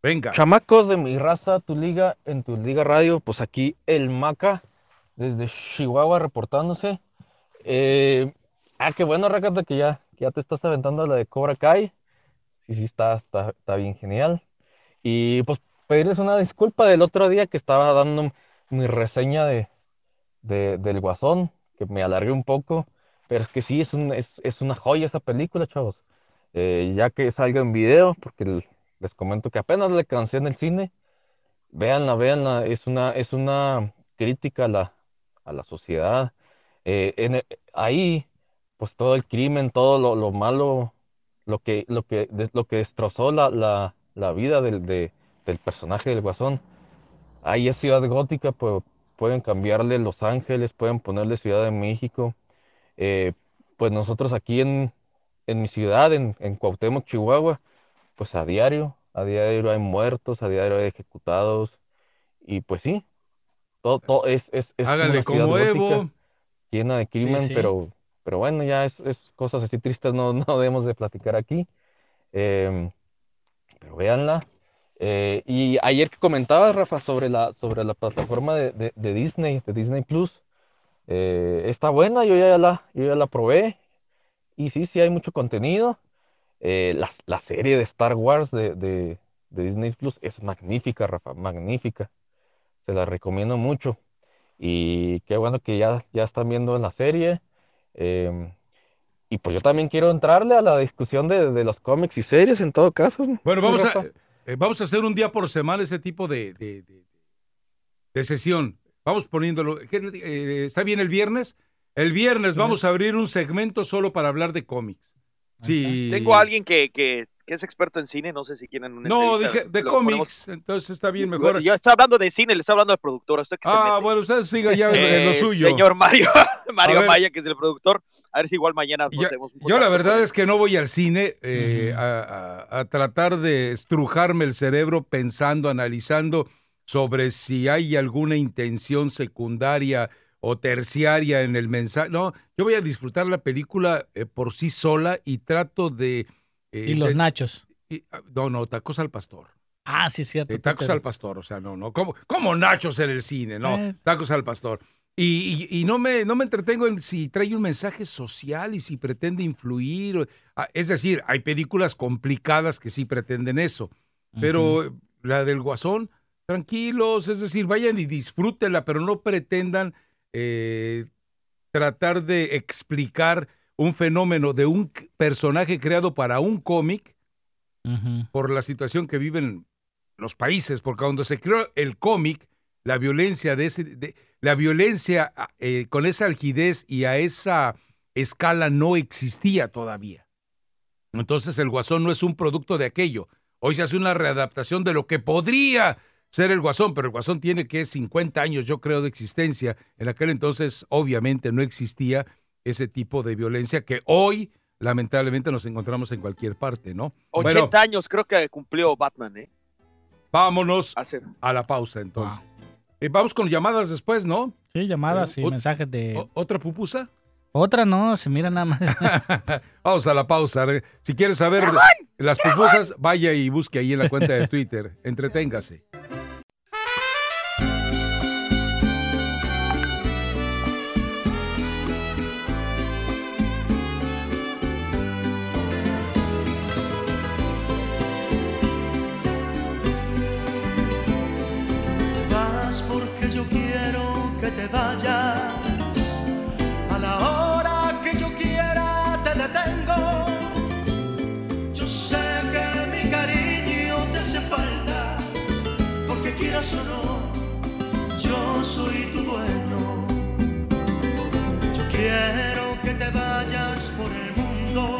Venga. Chamacos de mi raza, tu liga, en tu liga radio, pues aquí el Maca, desde Chihuahua reportándose. Eh, ah, qué bueno, Rakata, que ya, ya te estás aventando la de Cobra Kai. Sí, sí, está, está, está bien genial. Y pues pedirles una disculpa del otro día que estaba dando mi reseña de, de- del Guasón, que me alargué un poco, pero es que sí, es, un, es, es una joya esa película, chavos. eh, ya que salga en video, porque l- les comento que apenas le cansé en el cine. Véanla, véanla, es una, es una crítica a la, a la sociedad. Eh, e- ahí, pues todo el crimen, todo lo, lo malo, lo que, lo que, lo que destrozó la, la, la vida del, de- del personaje del Guasón. Ahí es Ciudad Gótica, pues pueden cambiarle Los Ángeles, pueden ponerle Ciudad de México. Eh, pues nosotros aquí en, en mi ciudad, en, en Cuauhtémoc, Chihuahua, pues a diario, a diario hay muertos, a diario hay ejecutados, y pues sí, todo, todo es, es, es ciudad como Evo. llena de crimen, sí. pero, pero bueno, ya es, es cosas así tristes no, no debemos de platicar aquí. Em, pero véanla. Eh, y ayer que comentabas, Rafa, sobre la, sobre la plataforma de, de- de Disney, de Disney Plus, eh, está buena, yo ya la, yo ya la probé. Y sí, sí hay mucho contenido. Eh, la, la serie de Star Wars de, de- de Disney Plus es magnífica, Rafa, magnífica. Se la recomiendo mucho. Y qué bueno que ya, ya están viendo la serie. Em, y pues yo también quiero entrarle a la discusión de, de los cómics y series en todo caso. Bueno, vamos a, eh, vamos a hacer un día por semana ese tipo de, de, sesión. Vamos poniéndolo. ¿qué, eh, ¿Está bien el viernes? El viernes vamos a abrir un segmento solo para hablar de cómics. Sí. Tengo a alguien que, que, que es experto en cine, no sé si quieren una No, dije de ponemos- cómics, entonces está bien mejor. Yo estoy hablando de cine, le estoy hablando al productor. ¿usted qué se Ah, mete? bueno, usted siga ya en, lo Eh, suyo. Señor Mario, Mario. Maya, que es el productor. A ver si igual mañana Yo, tenemos un yo la verdad es que no voy al cine eh, a, a- a tratar de estrujarme el cerebro pensando, analizando sobre si hay alguna intención secundaria o terciaria en el mensaje. No, yo voy a disfrutar la película eh, por sí sola y trato de... eh, Y los de- nachos. y- no, no, tacos al pastor. Ah, sí, es cierto. Eh, tacos al pastor, o sea, no, no. ¿Cómo, cómo nachos en el cine? No, Eh. tacos al pastor. Y, y- y no, me, no me entretengo en si trae un mensaje social y si pretende influir. ah, Es decir, hay películas complicadas que sí pretenden eso. Pero la del Guasón, tranquilos, es decir, vayan y disfrútenla, pero no pretendan eh, tratar de explicar un fenómeno de un personaje creado para un cómic por la situación que viven los países, porque cuando se creó el cómic, la violencia de ese, de- la violencia ah, eh, con esa algidez y a esa escala no existía todavía. Entonces el Guasón no es un producto de aquello. Hoy se hace una readaptación de lo que podría ser el Guasón, pero el Guasón tiene que 50 años, yo creo, de existencia. En aquel entonces, obviamente, no existía ese tipo de violencia que hoy, lamentablemente, nos encontramos en cualquier parte, ¿no? 80 Bueno, años creo que cumplió Batman, ¿eh? vámonos a la pausa entonces. Eh, vamos con llamadas después, ¿no? Sí, llamadas Eh, y ot- mensajes de. ¿Otra pupusa? Otra no, se mira nada más. Vamos a la pausa. Si quieres saber las pupusas, vaya y busque ahí en la cuenta de Twitter. Entreténgase. Soy tu dueño. Yo quiero que te vayas por el mundo.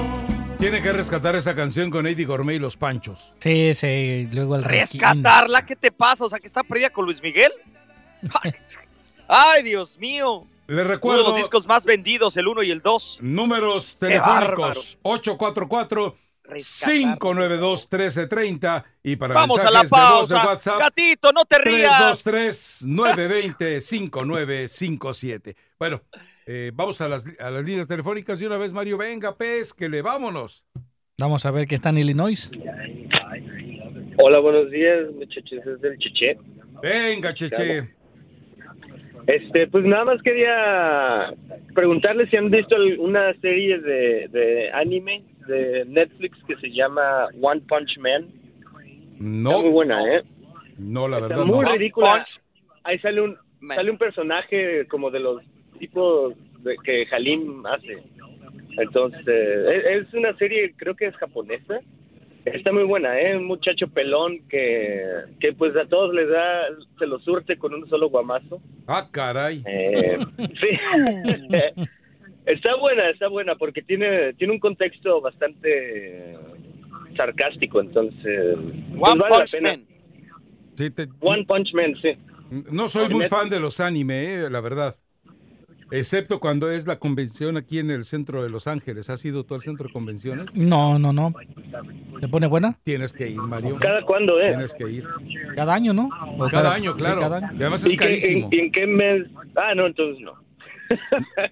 Tiene que rescatar esa canción con Eddie Gourmet y los Panchos. Sí, sí, luego el. ¿Rescatarla? ¿Qué te pasa? O sea, que está perdida con Luis Miguel. Ay, Dios mío. Le Uno de recuerdo los discos más vendidos, el 1 y el 2. números telefónicos 844 592 1330 y para Vamos a la mensajes de de pausa. WhatsApp Gatito, no te rías. 323-920-5957. Bueno, eh, vamos a las, a las líneas telefónicas y una vez, Mario, venga, pez, que le vámonos. Vamos a ver qué está en Illinois. Hola, buenos días, muchachos, es del Cheche. Venga, Cheche. Este, pues nada más quería preguntarles si han visto el- una serie de, de anime de Netflix que se llama One Punch Man. No. Está muy buena, ¿eh? No, la Está verdad muy no. ridícula. Ahí sale un sale un personaje como de los tipos de, que Halim hace. Entonces, es, es una serie, creo que es japonesa. Está muy buena, ¿eh? Un muchacho pelón que, que pues a todos les da, se lo surte con un solo guamazo. Ah, caray. Eh, sí. está buena, está buena, porque tiene, tiene un contexto bastante sarcástico, entonces... pues One vale la Punch pena. Man. Sí, te- One Punch Man, sí. No soy muy fan de los anime, eh, la verdad. Excepto cuando es la convención aquí en el centro de Los Ángeles. ¿Has ido tú al centro de convenciones? No, no, no. ¿Se pone buena? Tienes que ir, Mario. ¿Cada cuándo, eh? Tienes que ir. Cada año, ¿no? Cada año, sí, claro. cada año. Y además es ¿Y qué- carísimo. en, en qué mes? Ah, no, entonces no.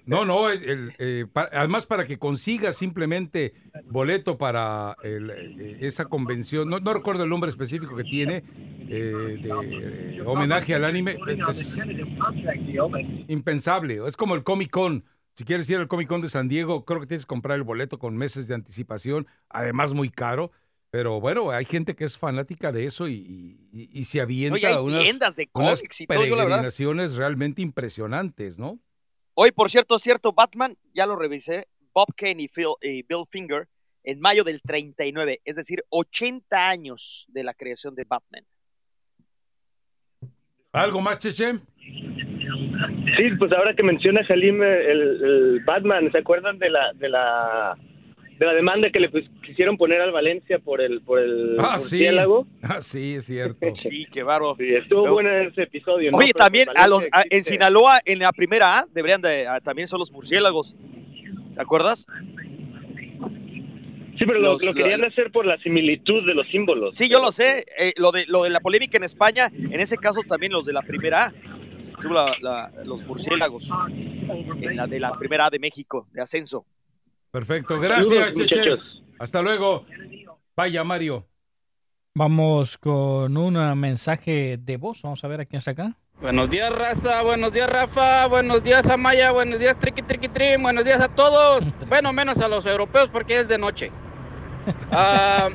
No, no, es el, eh, pa- además para que consigas simplemente boleto para el, eh, esa convención, no, no recuerdo el nombre específico que tiene, eh, de eh, homenaje al anime, es impensable, es como el Comic Con. Si quieres ir al Comic Con de San Diego, creo que tienes que comprar el boleto con meses de anticipación, además muy caro. Pero bueno, hay gente que es fanática de eso y, y- y se avienta Oye, hay unas, tiendas de unas y todo, yo la realmente impresionantes, ¿no? Hoy, por cierto, cierto, Batman, ya lo revisé, Bob Kane y, Phil- y Bill Finger, en mayo del 39, es decir, 80 años de la creación de Batman. ¿Algo más, Cheche? Sí, pues ahora que menciona Salim el, el Batman, ¿se acuerdan de la de la de la demanda que le pues, quisieron poner al Valencia por el por el Ah, sí. murciélago? Ah, sí, es cierto. Sí, qué bárbaro. Sí, estuvo bueno ese episodio. ¿no? Oye, Pero también Valencia a los, a- en. Sinaloa, en la primera A, deberían de, a- también son los murciélagos. ¿Te acuerdas? Sí, pero lo, los- lo querían hacer por la similitud de los símbolos. Sí, yo lo sé. eh, lo, de, lo de la polémica en España, en ese caso también los de la primera A. La- la- los murciélagos en la de la primera A de México, de ascenso. Perfecto, gracias, Saludos, Cheche. muchachos. Hasta luego. Vaya, Mario. Vamos con un mensaje de voz. Vamos a ver a quién está acá. Buenos días, raza. Buenos días, Rafa. Buenos días, Amaya. Buenos días, Triqui Triqui Trim. Buenos días a todos. Bueno, menos a los europeos porque es de noche. Ah,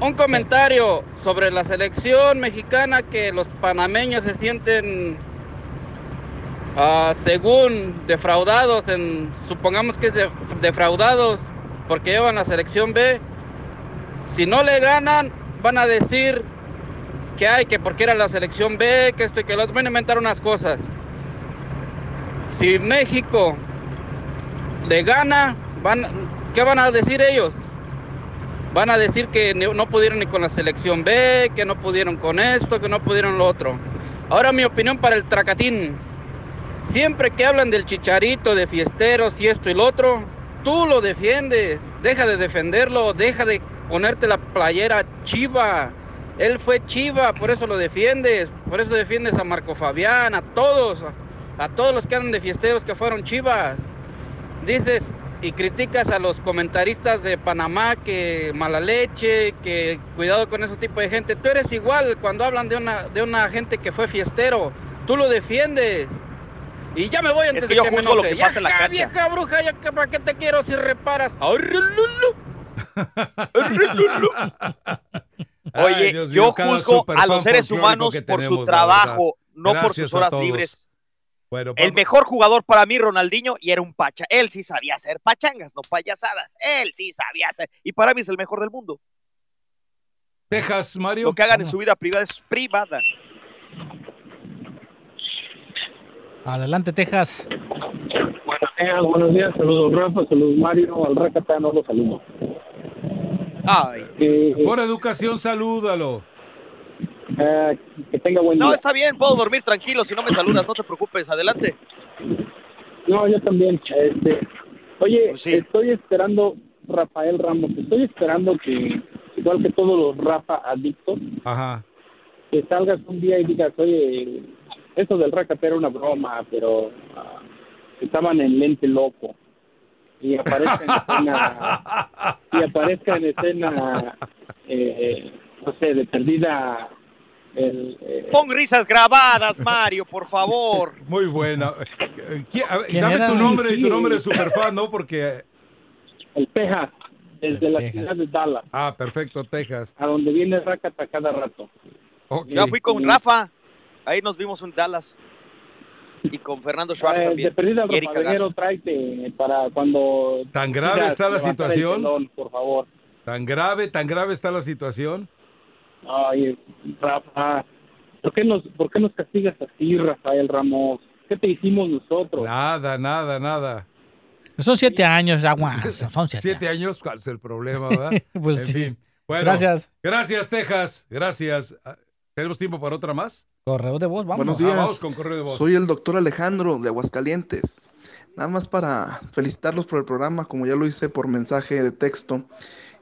un comentario sobre la selección mexicana que los panameños se sienten, ah, según defraudados, en, supongamos que es de- defraudados porque llevan la selección B. Si no le ganan, van a decir que hay, que porque era la selección B, que esto y que lo otro, van a inventar unas cosas. Si México le gana, van, ¿qué van a decir ellos? Van a decir que no pudieron ni con la selección B, que no pudieron con esto, que no pudieron lo otro. Ahora mi opinión para el tracatín. Siempre que hablan del chicharito, de fiesteros y esto y lo otro, tú lo defiendes. Deja de defenderlo, deja de ponerte la playera chiva. Él fue chiva, por eso lo defiendes. Por eso defiendes a Marco Fabián, a todos, a todos los que andan de fiesteros que fueron chivas. Dices y criticas a los comentaristas de Panamá que mala leche, que cuidado con ese tipo de gente. Tú eres igual cuando hablan de una, de una gente que fue fiestero. Tú lo defiendes. Y ya me voy antes Es que de yo que me juzgo lo enoje. que pasa en la cancha. vieja bruja, ya que para qué te quiero si reparas. Arrululu. Oye, Ay, Dios mío, yo cada juzgo a los seres folclórico humanos que por su tenemos, la trabajo, no por Gracias sus a horas todos. libres. Bueno, El vamos- mejor jugador para mí, Ronaldinho, y era un pacha. Él sí sabía hacer pachangas, no payasadas. Él sí sabía hacer. Y para mí es el mejor del mundo. Texas, Mario. Lo que hagan en su vida privada es privada. Adelante, Texas. Buenos días, buenos días. Saludos, Rafa. Saludos, Mario. Al Rakata no lo saludo. Ay. Por educación, salúdalo. Eh, que tenga buen No, día. está bien, puedo dormir tranquilo si no me saludas, no te preocupes, adelante. No, yo también. Este, oye, Pues sí. estoy esperando, Rafael Ramos, estoy esperando que, igual que todos los Rafa adictos, Ajá. que salgas un día y digas, oye, eso del Rakata era una broma, pero ah, estaban en lente loco. Y aparezca en escena, y aparezca en escena, eh, no sé, de perdida el, eh, Pon risas grabadas, Mario, por favor. Muy buena. Eh, ¿quién- a ver, ¿Quién Dame tu nombre y tu nombre de superfan, ¿no? Porque. el Peja, desde la ciudad de Dallas, Ah, perfecto, Texas. a donde viene Rakata cada rato. Ya fui con Rafa, ahí nos vimos en Dallas. Y con Fernando Schwartz Eh, también. de Erika tráete para cuando... ¿Tan grave está la situación? telón, por favor. ¿Tan grave, tan grave está la situación? Ay, Rafa, ¿por qué nos, por qué nos castigas así, Rafael Ramos? ¿Qué te hicimos nosotros? Nada, nada, nada. Son siete años, agua. Son siete. Siete años, ¿cuál es el problema, verdad? Pues En sí. fin. Bueno, Gracias. Gracias, Texas. Gracias. Ah, ¿Tenemos tiempo para otra más? Correo de voz, vamos. Buenos Ah, días. vamos con correo de voz. Soy el doctor Alejandro de Aguascalientes. Nada más para felicitarlos por el programa, como ya lo hice por mensaje de texto.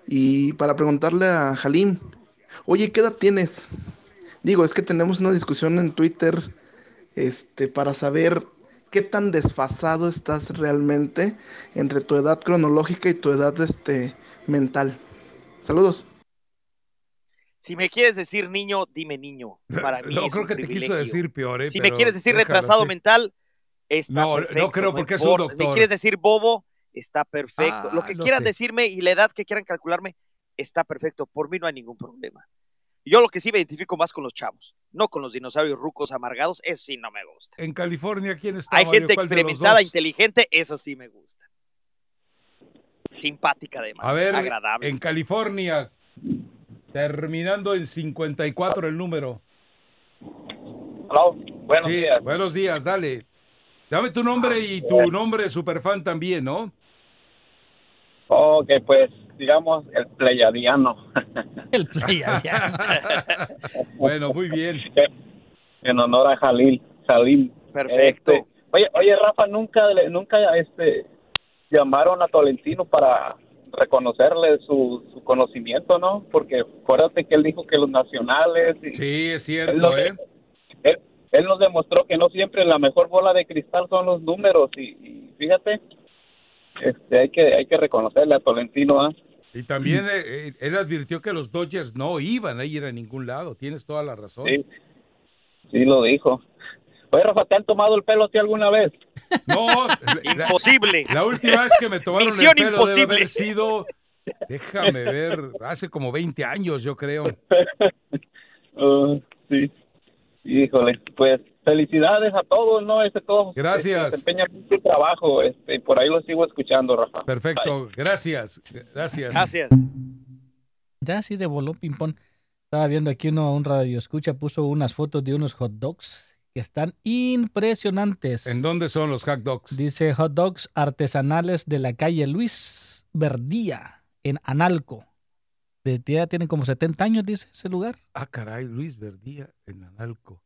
Y para preguntarle a Jalim, oye, ¿qué edad tienes? Digo, es que tenemos una discusión en Twitter este, para saber qué tan desfasado estás realmente entre tu edad cronológica y tu edad este, mental. Saludos. Si me quieres decir niño, dime niño. Para mí No, es creo un que te quiso decir peor, ¿eh? Si me quieres decir déjalo retrasado mental, está No, no perfecto. creo, porque es un doctor. Me quieres decir bobo, está perfecto. Ah, lo que lo quieran sé. decirme y la edad que quieran calcularme, está perfecto. Por mí no hay ningún problema. Yo lo que sí me identifico más con los chavos, no con los dinosaurios rucos amargados, eso sí no me gusta. En California, ¿quién está? Hay gente ¿Cuál de los experimentada, inteligente, eso sí me gusta. Simpática además, A ver, agradable. en California, terminando en 54 el número. buenos Sí, días. Buenos días, dale. Dame tu nombre y tu nombre de superfan también, ¿no? Ok, pues digamos el pleyadiano. El pleyadiano. bueno, muy bien. En honor a Jalil. Jalil. Perfecto. Este, oye, oye, Rafa, nunca, le- nunca este, llamaron a Tolentino para reconocerle su, su conocimiento, ¿no? Porque acuérdate que él dijo que los nacionales... y- Sí, es Él, cierto, nos- ¿eh? él, él nos demostró que no siempre la mejor bola de cristal son los números y, y fíjate, este, hay que hay que reconocerle a Tolentino, ¿ah? Y también eh, eh, él advirtió que los Dodgers no iban a ir a ningún lado. Tienes toda la razón. Sí, sí lo dijo. Oye, Rafa, ¿te han tomado el pelo a ti alguna vez? No, imposible. La última vez que me tomaron Misión el pelo debe imposible. haber sido, déjame ver, hace como 20 años, yo creo. Uh, sí. Híjole, pues felicidades a todos, ¿no? Este, todos Gracias. este, desempeñan mucho trabajo, este, por ahí lo sigo escuchando, Rafa. Perfecto, gracias, gracias. Gracias. Ya así de voló ping-pong. Estaba viendo aquí uno, un radio escucha, puso unas fotos de unos hot dogs que están impresionantes. ¿En dónde son los hot dogs? Dice hot dogs artesanales de la calle Luis Verdía, en Analco. Desde ya tienen como 70 años, dice ese lugar. Ah, caray, Luis Verdía en Analco.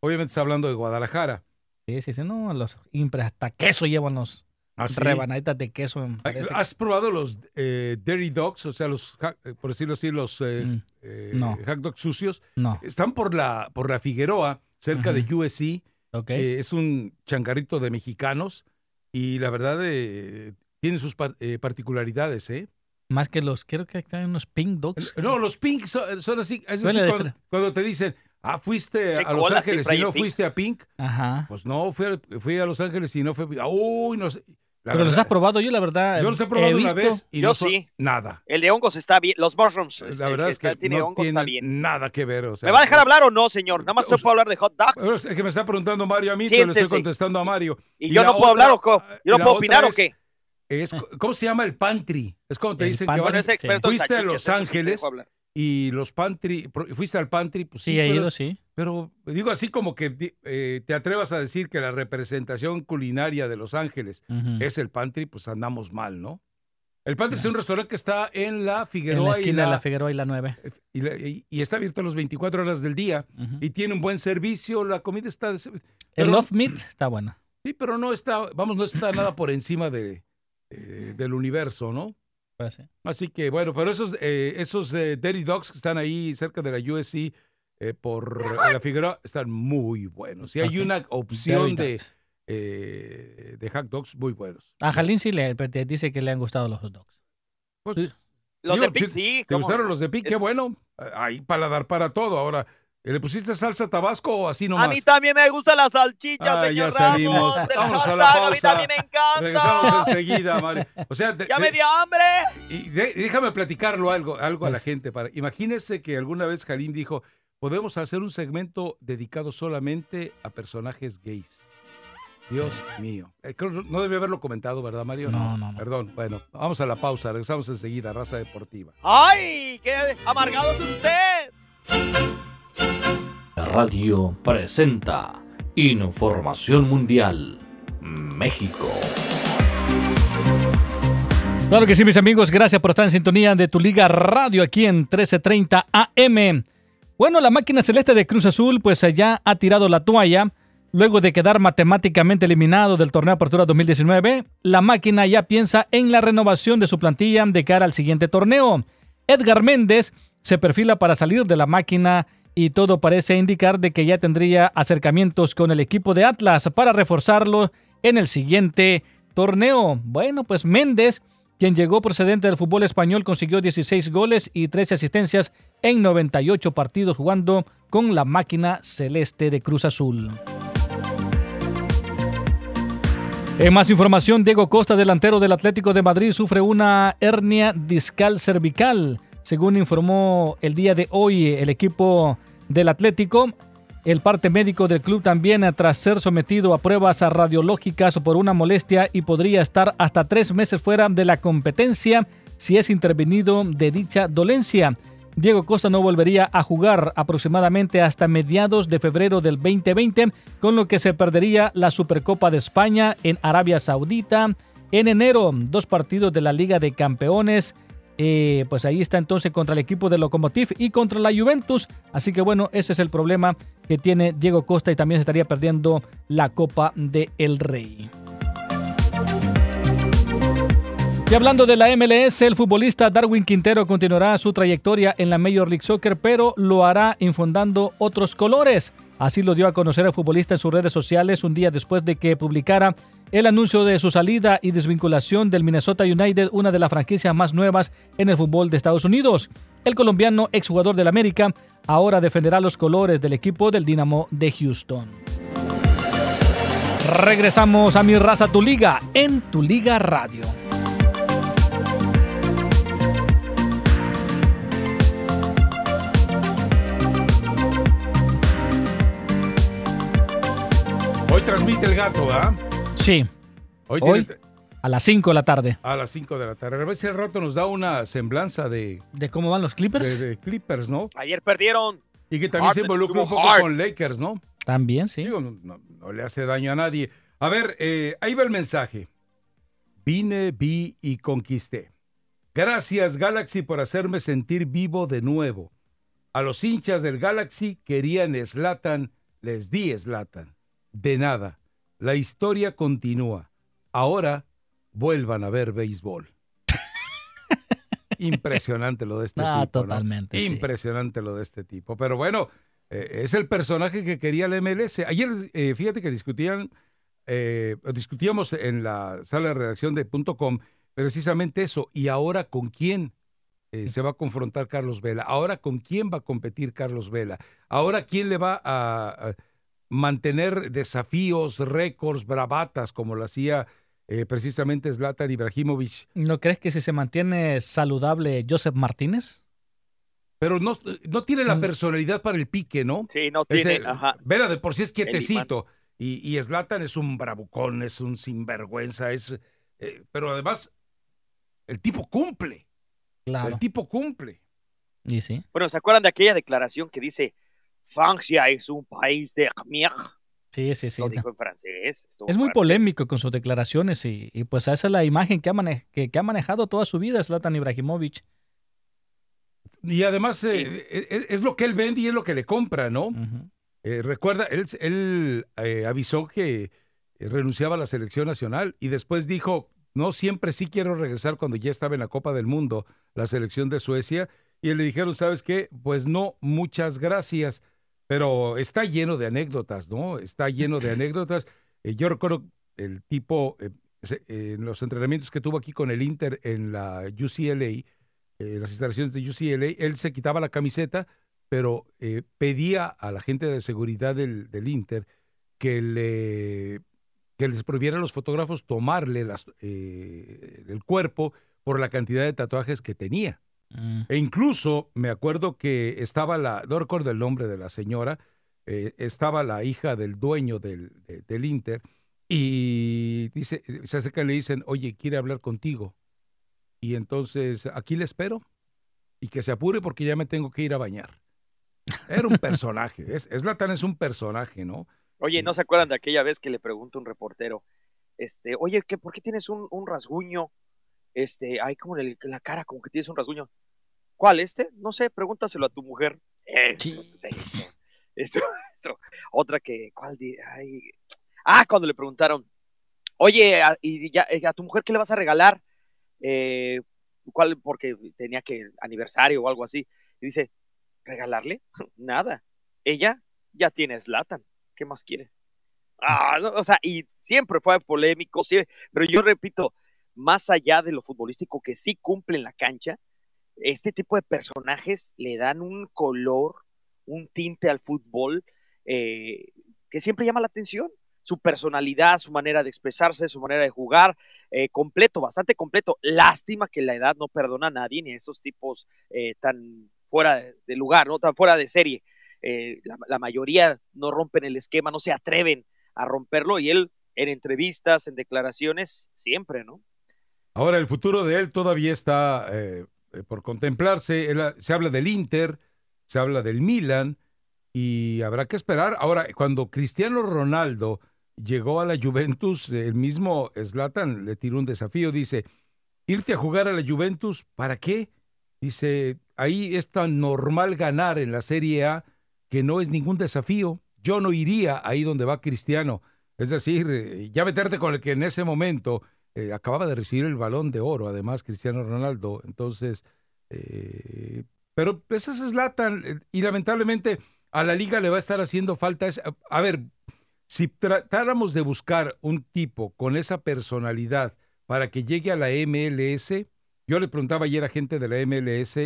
Obviamente está hablando de Guadalajara. Sí, sí, sí, no, los impre, hasta queso llevan los ¿Ah, sí? rebanaditas de queso. ¿Has probado los eh, dairy dogs? O sea, los, eh, por decirlo así, los eh, Mm. eh, No. hot dogs sucios. No. Están por la, por la Figueroa, cerca de USC. Ok. Eh, es un changarrito de mexicanos y la verdad eh, tiene sus par- eh, particularidades, ¿eh? Más que los, creo que hay unos pink dogs. No, los Pink son, son así. Es así cuando, te dicen, ah, fuiste a Los Ángeles y no Pink. fuiste a Pink. Ajá. Pues no, fui a, fui a Los Ángeles y no fue. ah, Uy, no sé. La Pero los verdad, has probado yo, la verdad. Yo los he probado una visto- vez y Yo no sí. nada. El de hongos está bien. Los mushrooms. La este, verdad que es que está- tiene no hongos, está tienen bien. nada que ver. O sea, ¿Me va a dejar hablar o no, señor? Nada más yo puedo hablar de hot dogs. Pero Es que me está preguntando Mario a mí, yo le estoy contestando a Mario. ¿Y yo no puedo hablar o co- yo no puedo opinar o es- qué? Es, ¿Cómo se llama el pantry? Es cuando te El dicen pantry, que van- Bueno, es experto en fuiste a Los Ángeles. Y los pantry, fuiste al pantry, pues sí, Sí, he pero, ido, sí. pero digo así como que eh, te atrevas a decir que la representación culinaria de Los Ángeles es el pantry, pues andamos mal, ¿no? El pantry es un restaurante que está en la En Figueroa la y esquina la, de la Figueroa y la 9. y, la- y- y está abierto las 24 horas del día y tiene un buen servicio, la comida está... El Love Meat está bueno. Sí, pero no está, vamos, no está nada por encima de, eh, del universo, ¿no? Pues sí. Así que bueno, pero esos, eh, esos eh, Dairy Dogs que están ahí cerca de la USC eh, por la Figueroa están muy buenos. Y hay una opción de, eh, de hot dogs muy buenos. A Jalín sí le te dice que le han gustado los hot dogs. Pues, Los digo, de si sí. ¿Te cómo gustaron los de Pic? Qué bueno. Ahí paladar para todo. Ahora, ¿le pusiste salsa tabasco o así nomás? A mí también me gustan las salchichas, Ah, señor ya salimos. Ramos. hot a la dog, A mí pausa. también me encanta. Regresamos enseguida, Mario. O sea, de- ¡Ya de- me dio hambre! Y de- déjame platicarlo algo, algo a la gente. Para, imagínense que alguna vez Jalín dijo, podemos hacer un segmento dedicado solamente a personajes gays. Dios mío. Eh, creo- no debí haberlo comentado, ¿verdad, Mario? No, no, no. Perdón. Bueno, vamos a la pausa. Regresamos enseguida, Raza Deportiva. ¡Ay! ¡Qué amargado es usted! La radio presenta Información Mundial México. Claro que sí, mis amigos, gracias por estar en sintonía de tu Liga Radio aquí en 1330 AM. Bueno, la máquina celeste de Cruz Azul pues ya ha tirado la toalla. Luego de quedar matemáticamente eliminado del torneo Apertura 2019, la máquina ya piensa en la renovación de su plantilla de cara al siguiente torneo. Edgar Méndez se perfila para salir de la máquina y todo parece indicar de que ya tendría acercamientos con el equipo de Atlas para reforzarlo en el siguiente torneo. Bueno, pues Méndez, quien llegó procedente del fútbol español, consiguió 16 goles y 13 asistencias en 98 partidos jugando con la máquina celeste de Cruz Azul. En más información, Diego Costa, delantero del Atlético de Madrid, sufre una hernia discal cervical. Según informó el día de hoy el equipo del Atlético, el parte médico del club también tras ser sometido a pruebas radiológicas por una molestia y podría estar hasta tres meses fuera de la competencia si es intervenido de dicha dolencia. Diego Costa no volvería a jugar aproximadamente hasta mediados de febrero del 2020, con lo que se perdería la Supercopa de España en Arabia Saudita. En enero, dos partidos de la Liga de Campeones. Eh, pues ahí está entonces contra el equipo de Lokomotiv y contra la Juventus. Así que bueno, ese es el problema que tiene Diego Costa y también se estaría perdiendo la Copa de El Rey. Y hablando de la MLS, el futbolista Darwin Quintero continuará su trayectoria en la Major League Soccer, pero lo hará infundando otros colores. Así lo dio a conocer el futbolista en sus redes sociales un día después de que publicara el anuncio de su salida y desvinculación del Minnesota United, una de las franquicias más nuevas en el fútbol de Estados Unidos. El colombiano, exjugador del América, ahora defenderá los colores del equipo del Dinamo de Houston. Regresamos a Mi Raza Tu Liga en Tu Liga Radio. Hoy transmite el gato, ¿verdad? Sí. Hoy, Hoy, tiene- a las 5 de la tarde. a las 5 de la tarde. A ver si al rato nos da una semblanza de, ¿De cómo van los Clippers? de, de Clippers, ¿no? Ayer perdieron. Y que también se Harden involucra un poco hard. con Lakers, ¿no? También, sí. Digo, no, no- no le hace daño a nadie. A ver, eh, ahí va el mensaje. Vine, vi y conquisté. Gracias Galaxy por hacerme sentir vivo de nuevo. A los hinchas del Galaxy querían Slatan, les di Slatan. De nada. La historia continúa. Ahora vuelvan a ver béisbol. Impresionante lo de este Ah, tipo. ¿no? totalmente, sí. Impresionante lo de este tipo. Pero bueno, eh, es el personaje que quería la MLS. Ayer, eh, fíjate que discutían, eh, discutíamos en la sala de redacción de .com precisamente eso. ¿Y ahora con quién se va a confrontar Carlos Vela? ¿Ahora con quién va a competir Carlos Vela? ¿Ahora quién le va a, a mantener desafíos, récords, bravatas, como lo hacía eh, precisamente Zlatan Ibrahimovic? ¿No crees que si se mantiene saludable Joseph Martínez? Pero no, no tiene la personalidad para el pique, ¿no? Sí, no Ese- tiene. ajá. Vela de por sí es quietecito. Y, y Zlatan es un bravucón, es un sinvergüenza, es. eh, pero además, el tipo cumple. Claro. El tipo cumple. Y sí. Bueno, ¿se acuerdan de aquella declaración que dice Francia es un país de mierda? Sí, sí, sí. Lo dijo en francés. Es muy fuerte. polémico con sus declaraciones y, y pues esa es la imagen que ha, mane- que, que ha manejado toda su vida Zlatan Ibrahimovic. Y además, eh, es, es lo que él vende y es lo que le compra, ¿no? Eh, recuerda, él, él eh, avisó que renunciaba a la selección nacional y después dijo, no, siempre sí quiero regresar cuando ya estaba en la Copa del Mundo, la selección de Suecia. Y le dijeron, ¿sabes qué? Pues no, muchas gracias. Pero está lleno de anécdotas, ¿no? Está lleno de anécdotas. Eh, yo recuerdo el tipo, eh, en los entrenamientos que tuvo aquí con el Inter en la UCLA, eh, las instalaciones de UCLA, él se quitaba la camiseta, pero eh, pedía a la gente de seguridad del, del Inter que le que les prohibiera a los fotógrafos tomarle las, eh, el cuerpo por la cantidad de tatuajes que tenía. E incluso me acuerdo que estaba la, no recuerdo el nombre de la señora, eh, estaba la hija del dueño del, de- del Inter Y dice, se acercan y le dicen, oye, quiere hablar contigo. Y entonces, aquí le espero. Y que se apure porque ya me tengo que ir a bañar. Era un personaje. Es, Zlatan es un personaje, ¿no? Oye, ¿no se acuerdan de aquella vez que le pregunta un reportero, este, oye, ¿qué, ¿por qué tienes un, un rasguño? Este, hay como el- la cara, como que tienes un rasguño. ¿Cuál, este? No sé, pregúntaselo a tu mujer. Esto, este, esto, esto, esto. Otra que, ¿cuál? ay. Ah, cuando le preguntaron, oye, a, y ya, eh, a tu mujer, ¿qué le vas a regalar? Eh, ¿Cuál? Porque tenía que aniversario o algo así. Y dice, ¿regalarle? Nada. Ella ya tiene Slatan. ¿Qué más quiere? Ah, no, o sea, y siempre fue polémico, sí, pero yo repito, más allá de lo futbolístico que sí cumple en la cancha, este tipo de personajes le dan un color, un tinte al fútbol eh, que siempre llama la atención. Su personalidad, su manera de expresarse, su manera de jugar, eh, completo, bastante completo. Lástima que la edad no perdona a nadie, ni a esos tipos eh, tan fuera de, lugar, ¿no? tan fuera de serie. La, mayoría no rompen el esquema, no se atreven a romperlo y él en entrevistas, en declaraciones, siempre, ¿no? Ahora, el futuro de él todavía está por contemplarse. Ah, se habla del Inter, se habla del Milan y habrá que esperar. Ahora, cuando Cristiano Ronaldo llegó a la Juventus, el mismo Zlatan le tiró un desafío. Dice, irte a jugar a la Juventus, ¿para qué? Dice, ahí es tan normal ganar en la Serie A que no es ningún desafío. Yo no iría ahí donde va Cristiano. Es decir, eh, ya meterte con el que en ese momento eh, acababa de recibir el balón de oro, además Cristiano Ronaldo. Entonces, eh, pero ese es Zlatan eh, y lamentablemente a la liga le va a estar haciendo falta. a ver, si tratáramos de buscar un tipo con esa personalidad para que llegue a la MLS, yo le preguntaba ayer a gente de la MLS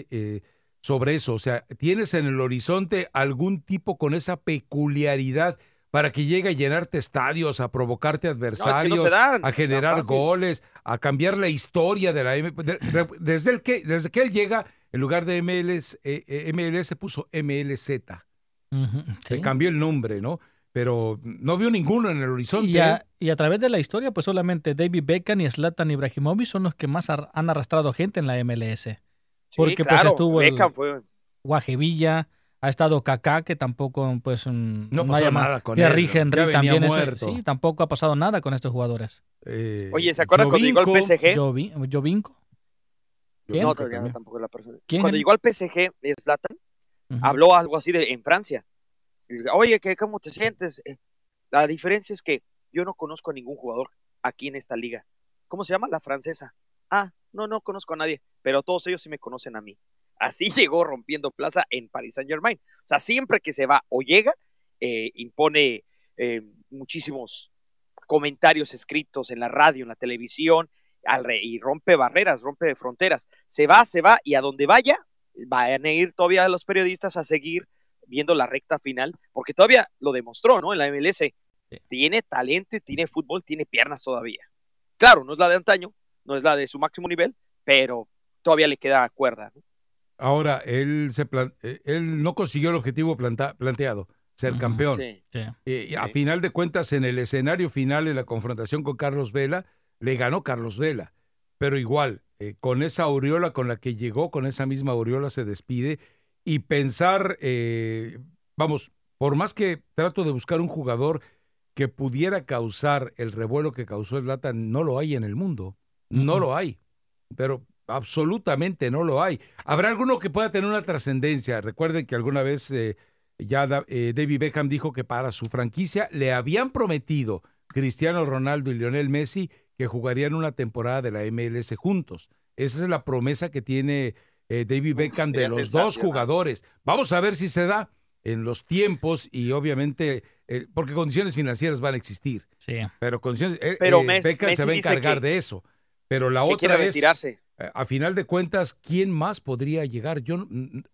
sobre eso, o sea, ¿tienes en el horizonte algún tipo con esa peculiaridad para que llegue a llenarte estadios, a provocarte adversarios, se a generar goles, a cambiar la historia de la M de- desde el que desde que él llega en lugar de MLS eh, eh, MLS puso MLZ. Sí. Eh, cambió el nombre, ¿no? Pero no vio ninguno en el horizonte. Y a, y a través de la historia, pues solamente David Beckham y Zlatan Ibrahimovic son los que más ar- han arrastrado gente en la MLS. Porque pues claro, estuvo el Beckham fue- Guaje Villa, ha estado Kaká, que tampoco, pues, mm, No pasó nada con Thierry él, Henry venía también. es- muerto. sí, tampoco ha pasado nada con estos jugadores. Eh, Oye, ¿se acuerdan cuando llegó al PSG? Jovi- Jovinko. ¿Quién? No, todavía no, tampoco es la persona. ¿Quién, Cuando llegó al PSG, Zlatan, habló algo así de, en Francia. Oye, ¿qué, ¿cómo te sientes? Eh, La diferencia es que yo no conozco a ningún jugador aquí en esta liga. ¿Cómo se llama? La francesa. Ah, no, no conozco a nadie, pero todos ellos sí me conocen a mí. Así llegó rompiendo plaza en Paris Saint Germain. O sea, siempre que se va o llega, eh, impone eh, muchísimos comentarios escritos en la radio, en la televisión, y rompe barreras, rompe fronteras. Se va, se va, y a donde vaya, van a ir todavía los periodistas a seguir viendo la recta final, porque todavía lo demostró, ¿no? En la MLS. Tiene talento y tiene fútbol, tiene piernas todavía. Claro, no es la de antaño, no es la de su máximo nivel, pero todavía le queda cuerda. ¿no? Ahora, él, se plan- eh, él no consiguió el objetivo planta- planteado, ser campeón. Sí. Eh, y a final de cuentas, en el escenario final, en la confrontación con Carlos Vela, le ganó Carlos Vela. Pero igual, eh, con esa aureola con la que llegó, con esa misma aureola se despide. Y pensar, eh, vamos, por más que trato de buscar un jugador que pudiera causar el revuelo que causó Zlatan, no lo hay en el mundo. No lo hay. Pero absolutamente no lo hay. Habrá alguno que pueda tener una trascendencia. Recuerden que alguna vez eh, ya da- eh, David Beckham dijo que para su franquicia le habían prometido Cristiano Ronaldo y Lionel Messi que jugarían una temporada de la MLS juntos. Esa es la promesa que tiene eh, David Beckham de los dos jugadores. Vamos a ver si se da en los tiempos y obviamente, eh, porque condiciones financieras van a existir. Sí. Pero condiciones, eh, Pero eh, Mes- Beckham se Messi va a encargar que- de eso. Pero la otra quiere es, retirarse. Eh, a final de cuentas, ¿quién más podría llegar? Yo,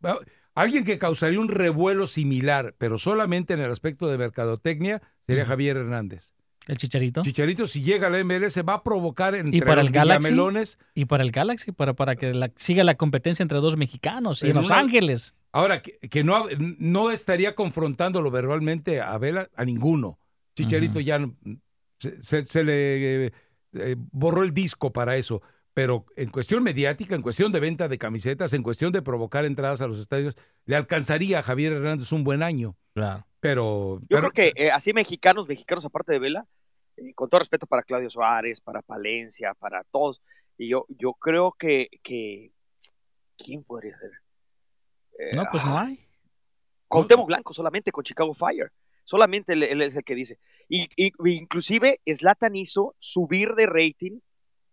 ah, alguien que causaría un revuelo similar, pero solamente en el aspecto de mercadotecnia, sería Javier Hernández. El Chicharito. Chicharito, si llega a la MLS, va a provocar entre Y para los el Galaxy. Y para el Galaxy, para, para que la- siga la competencia entre dos mexicanos y en Los una- Ángeles. Ahora, que, que no, no estaría confrontándolo verbalmente a Vela, a ninguno. Chicharito ya se, se- se le eh, borró el disco para eso. Pero en cuestión mediática, en cuestión de venta de camisetas, en cuestión de provocar entradas a los estadios, le alcanzaría a Javier Hernández un buen año. Claro. Pero, Yo pero- creo que eh, así mexicanos, mexicanos aparte de Vela, eh, con todo respeto para Claudio Suárez, para Palencia, para todos, y yo, yo creo que, que ¿quién podría ser? Eh, No, pues no hay. Cuauhtémoc Blanco solamente con Chicago Fire. Solamente él, él es el que dice. Y, y- inclusive Zlatan hizo subir de rating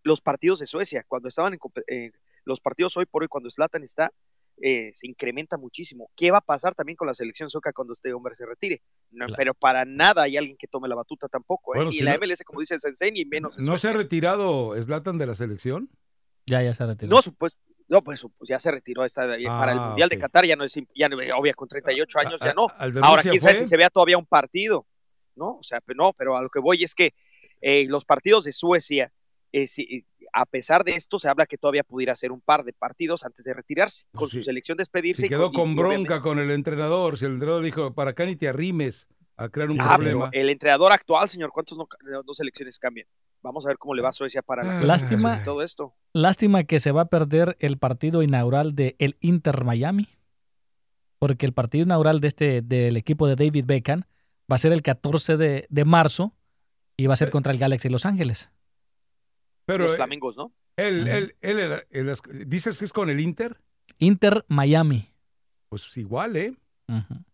los partidos de Suecia. Cuando estaban en eh, los partidos hoy por hoy, cuando Zlatan está, eh, se incrementa muchísimo. ¿Qué va a pasar también con la selección sueca cuando este hombre se retire? No, Pero para nada hay alguien que tome la batuta tampoco. ¿eh? Bueno, y si la no- MLS, como dice el Sensei, ni menos. en ¿No se ha retirado Slatan de la selección? Ya, ya se retiró. No, supuesto. No, pues, pues ya se retiró para el Ah, Mundial de Qatar, ya no es, ya no, obvia, con 38 años ya a- no. Ahora, quién sabe si se vea todavía un partido, ¿no? O sea, pero no, pero a lo que voy es que eh, los partidos de Suecia, eh, si- a pesar de esto, se habla que todavía pudiera hacer un par de partidos antes de retirarse, con su selección despedirse. Se y quedó y- con y bronca con el entrenador. Si el entrenador dijo, para acá ni te arrimes a crear un Ah, problema. el entrenador actual, señor, ¿cuántas no, dos selecciones cambian? Vamos a ver cómo le va a Suecia para la Lástima. clasificación y todo esto. Lástima que se va a perder el partido inaugural de el Inter Miami, porque el partido inaugural de este del equipo de David Beckham va a ser el 14 de, de marzo y va a ser contra el Galaxy Los Ángeles. Pero los eh, flamingos, ¿no? él, él, él era- en las- ¿Dices que es con el Inter? Inter Miami. Pues igual, ¿eh? Ujú.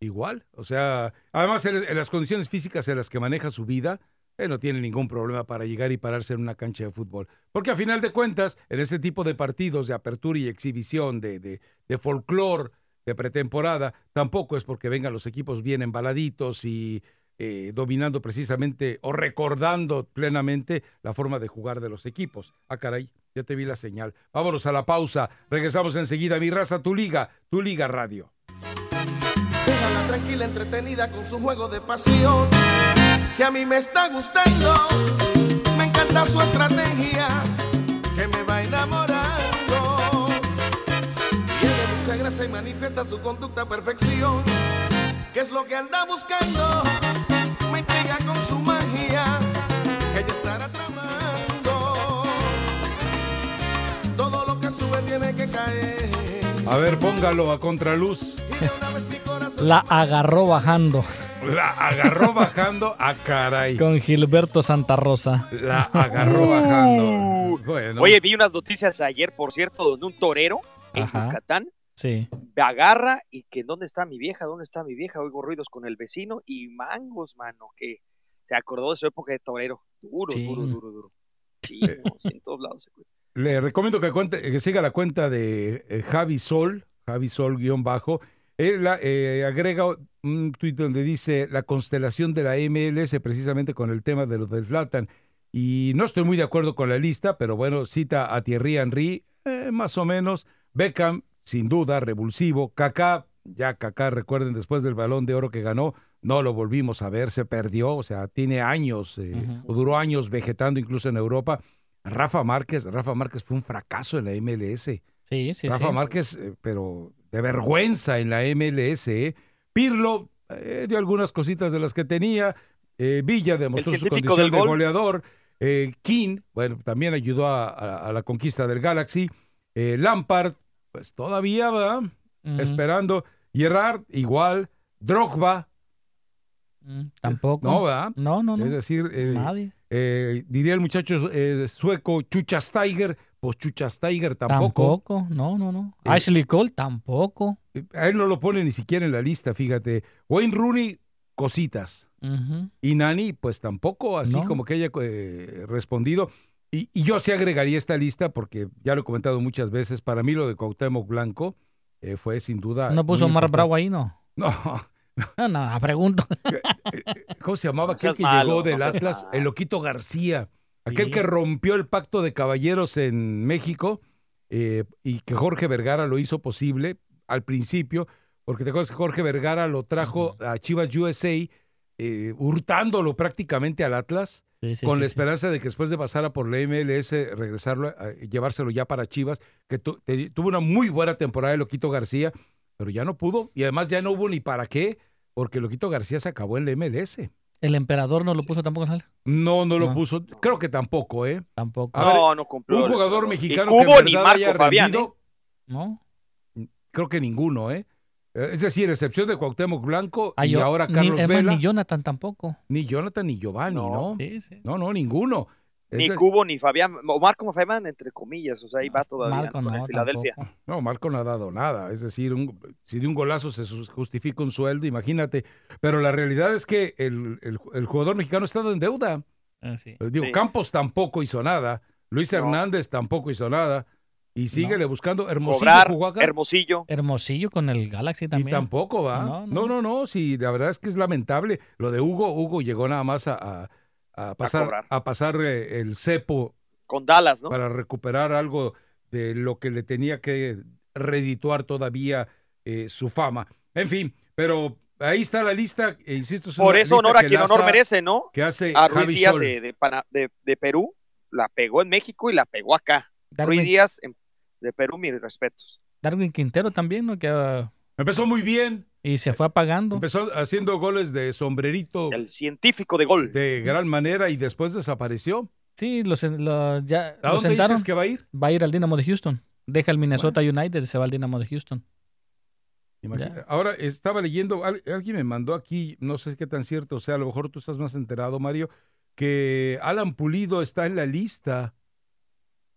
Igual. O sea, además en, en las condiciones físicas en las que maneja su vida, él no tiene ningún problema para llegar y pararse en una cancha de fútbol. Porque a final de cuentas, en este tipo de partidos de apertura y exhibición, de, de, de folclore, de pretemporada, tampoco es porque vengan los equipos bien embaladitos y eh, dominando precisamente o recordando plenamente la forma de jugar de los equipos. Ah, caray, ya te vi la señal. Vámonos a la pausa. Regresamos enseguida. Mi raza, tu liga, tu liga radio. Déjala tranquila, entretenida con su juego de pasión, que a mí me está gustando. Me encanta su estrategia, que me va enamorando. Tiene mucha gracia y manifiesta su conducta a perfección, que es lo que anda buscando. Me intriga con su magia, que ella estará tramando. Todo lo que sube tiene que caer. A ver, póngalo a contraluz. La agarró bajando La agarró bajando a caray. con Gilberto Santa Rosa. La agarró bajando. Bueno. Oye, vi unas noticias ayer, por cierto, donde un torero en Ajá. Yucatán Sí. me agarra y que ¿dónde está mi vieja? ¿Dónde está mi vieja? Oigo ruidos con el vecino y mangos, mano, que se acordó de su época de torero. Duro, Sí. duro, duro, duro. Sí, sí, en todos lados. Le recomiendo que, cuente- que siga la cuenta de eh, Javi Sol, Javi Sol guion bajo. Él eh, agrega un tuit donde dice la constelación de la MLS precisamente con el tema de los de Zlatan. Y no estoy muy de acuerdo con la lista, pero bueno, cita a Thierry Henry, eh, más o menos. Beckham, sin duda, revulsivo. Kaká, ya Kaká, recuerden, después del balón de oro que ganó, no lo volvimos a ver, se perdió, o sea, tiene años, eh, duró años vegetando incluso en Europa. Rafa Márquez, Rafa Márquez fue un fracaso en la MLS. Sí, sí, Rafa sí. Márquez, eh, pero de vergüenza en la MLS. ¿eh? Pirlo dio algunas cositas de las que tenía. Villa demostró su condición del de gol. goleador. King, bueno, también ayudó a, a- a la conquista del Galaxy. Lampard, pues todavía va esperando. Gerrard, igual. Drogba, Mm, Tampoco. no, ¿verdad? No, no, no. Es decir, eh, Nadie. eh, diría el muchacho eh, sueco Chuchas Tiger, pues Chuchas Tiger tampoco. Tampoco. No, no, no. Eh, Ashley Cole tampoco. A él no lo pone ni siquiera en la lista, fíjate. Wayne Rooney, cositas. Y Nani, pues tampoco, así No. como que haya eh, respondido. Y, y yo sí agregaría esta lista porque ya lo he comentado muchas veces. Para mí lo de Cuauhtémoc Blanco eh, fue sin duda. No puso Omar. Bravo ahí, ¿no? No, No, no, pregunto. ¿cómo se llamaba No aquel que malo, llegó del no Atlas? malo. El Loquito García. Aquel Sí. que rompió el pacto de caballeros en México eh, y que Jorge Vergara lo hizo posible al principio, porque te acuerdas que Jorge Vergara lo trajo a Chivas USA, eh, hurtándolo prácticamente al Atlas, Sí, sí, con sí, la sí. esperanza de que después de pasar a por la MLS, regresarlo, a- llevárselo ya para Chivas, que tu- te- tuvo una muy buena temporada de Loquito García, pero ya no pudo, y además ya no hubo ni para qué, porque Loquito García se acabó en la MLS. El emperador no lo puso tampoco, ¿sale? No, no lo puso. Creo que tampoco, ¿eh? Tampoco. A ver, No, no cumplió Un jugador mexicano Ni que en ni verdad Marco haya Fabián, rendido, ¿No? creo que ninguno, ¿eh? Eh, Es decir, excepción de Cuauhtémoc Blanco Ah, y yo- ahora ni- Carlos más, Vela. ni Jonathan tampoco. Ni Jonathan ni Giovanni, ¿no? Sí, sí. No, no, ninguno. Ni Ese- Cubo ni Fabián, o Marco Fabián entre comillas, o sea, ahí va todavía Marco no, Filadelfia. No, Marco no ha dado nada. Es decir, un- si de un golazo se justifica un sueldo, imagínate. Pero la realidad es que el, el- el jugador mexicano ha estado en deuda. Ah, sí. Eh, Digo, Sí. Campos tampoco hizo nada. Luis No. Hernández tampoco hizo nada. Y síguele buscando. Hermosillo Cobrar, jugó acá. Hermosillo. Hermosillo con el Galaxy Y también. tampoco va. No, No, no, no, Sí, la verdad es que es lamentable. Lo de Hugo, Hugo llegó nada más a, a- a pasar, a, pasar eh, el cepo Con Dallas, ¿no? para recuperar algo de lo que le tenía que redituar todavía eh, su fama. En fin, pero ahí está la lista. e insisto, es Por eso honor a quien honor merece, ¿no? Que hace A Ruiz Javi Díaz de, de- de Perú, la pegó en México y la pegó acá. Darwin, Ruiz Díaz en- de Perú, mis respetos. Darwin Quintero también, ¿no? Que, ah, Empezó muy bien. y se fue apagando. Empezó haciendo goles de sombrerito El científico de gol. de gran manera y después desapareció. Sí, lo, sen- lo- ya ¿A lo dónde sentaron. dices que va a ir? Va a ir al Dinamo de Houston. Deja el Minnesota United y se va al Dinamo de Houston. Imagina- Ahora estaba leyendo, al- alguien me mandó aquí, no sé qué tan cierto sea, a lo mejor tú estás más enterado, Mario, que Alan Pulido está en la lista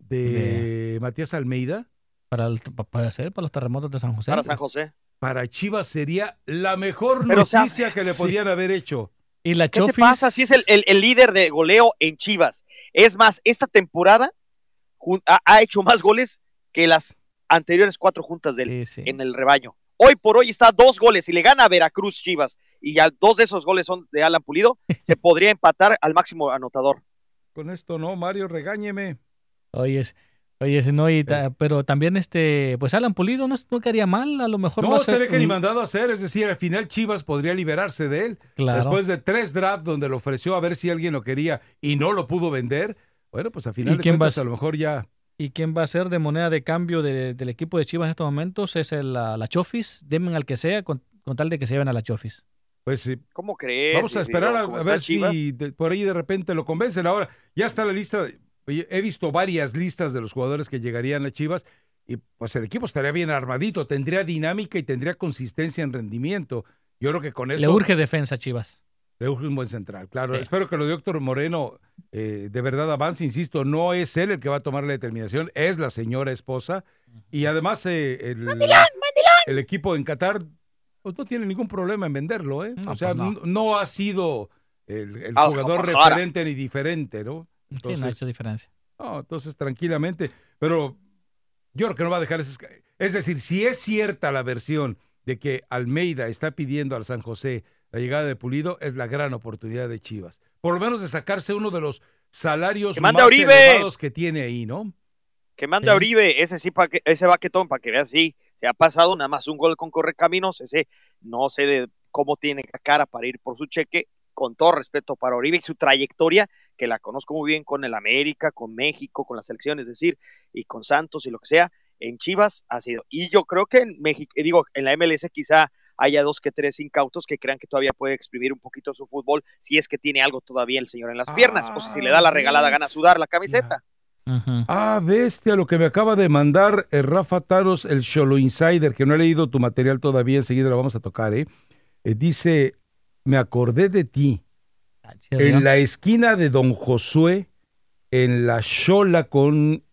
de, Matías Almeida. Para, el, pa- puede ser, para los terremotos de San José. Para San José. Para Chivas sería la mejor Pero, o sea, noticia que le sí. podían haber hecho. Y la ¿Qué te Chofis. pasa si es el, el- el líder de goleo en Chivas? Es más, esta temporada ha, ha hecho más goles que las anteriores cuatro juntas del, Sí, sí. en el rebaño. Hoy por hoy está a dos goles y le gana a Veracruz Chivas y ya dos de esos goles son de Alan Pulido, se podría empatar al máximo anotador. Con esto no, Mario, regáñeme. Oye, es- oye, no, y ta- pero también este, pues Alan Pulido no, no quedaría mal, a lo mejor No a ser estaría que ni mandado a hacer, es decir, al final Chivas podría liberarse de él. Claro. Después de tres drafts donde lo ofreció a ver si alguien lo quería y no lo pudo vender, bueno, pues al final ¿Y de quién va a cuentas a lo mejor ya... Y quién va a ser de moneda de cambio de- del equipo de Chivas en estos momentos es el, la, la Chofis, denme al que sea, con, con tal de que se lleven a la Chofis. Pues sí, ¿Cómo crees? Vamos a esperar a, ¿Cómo a está ver si de- por ahí de repente lo convencen. Ahora, ya está la lista. Oye, he visto varias listas de los jugadores que llegarían a Chivas y pues el equipo estaría bien armadito, tendría dinámica y tendría consistencia en rendimiento. Yo creo que con eso Le urge defensa a Chivas. le urge un buen central. Claro, Sí. espero que lo de Héctor Moreno eh, de verdad avance. Insisto, no es él el que va a tomar la determinación, es la señora esposa. Y además eh, el, el equipo en Qatar pues no tiene ningún problema en venderlo, ¿eh? No, o sea, pues no. no. ha sido el, jugador referente ni diferente, ¿no? Sí, no ha hecho Entonces, diferencia. no, entonces tranquilamente. Pero yo creo que no va a dejar ese... Es decir, si es cierta la versión de que Almeida está pidiendo al San José la llegada de Pulido, es la gran oportunidad de Chivas. Por lo menos de sacarse uno de los salarios ¡Que mande más elevados que tiene ahí, ¿no? Que mande Sí. a Oribe, ese sí, pa que, ese baquetón, para que veas, sí, se ha pasado nada más un gol con Correcaminos, ese no sé de cómo tiene la cara para ir por su cheque, con todo respeto para Oribe y su trayectoria, que la conozco muy bien con el América, con México, con la selección, es decir, y con Santos y lo que sea, en Chivas ha sido. Y yo creo que en México, eh, digo, en la MLS quizá haya dos que tres incautos que crean que todavía puede exprimir un poquito su fútbol, si es que tiene algo todavía el señor en las piernas, o si se le da la regalada gana sudar la camiseta. Ah, bestia, lo que me acaba de mandar eh, Rafa Taros, el Cholo Insider, que no he leído tu material todavía, enseguida lo vamos a tocar, ¿eh? Eh, dice, me acordé de ti. Ah. En la esquina de Don Josué, en la Chola con...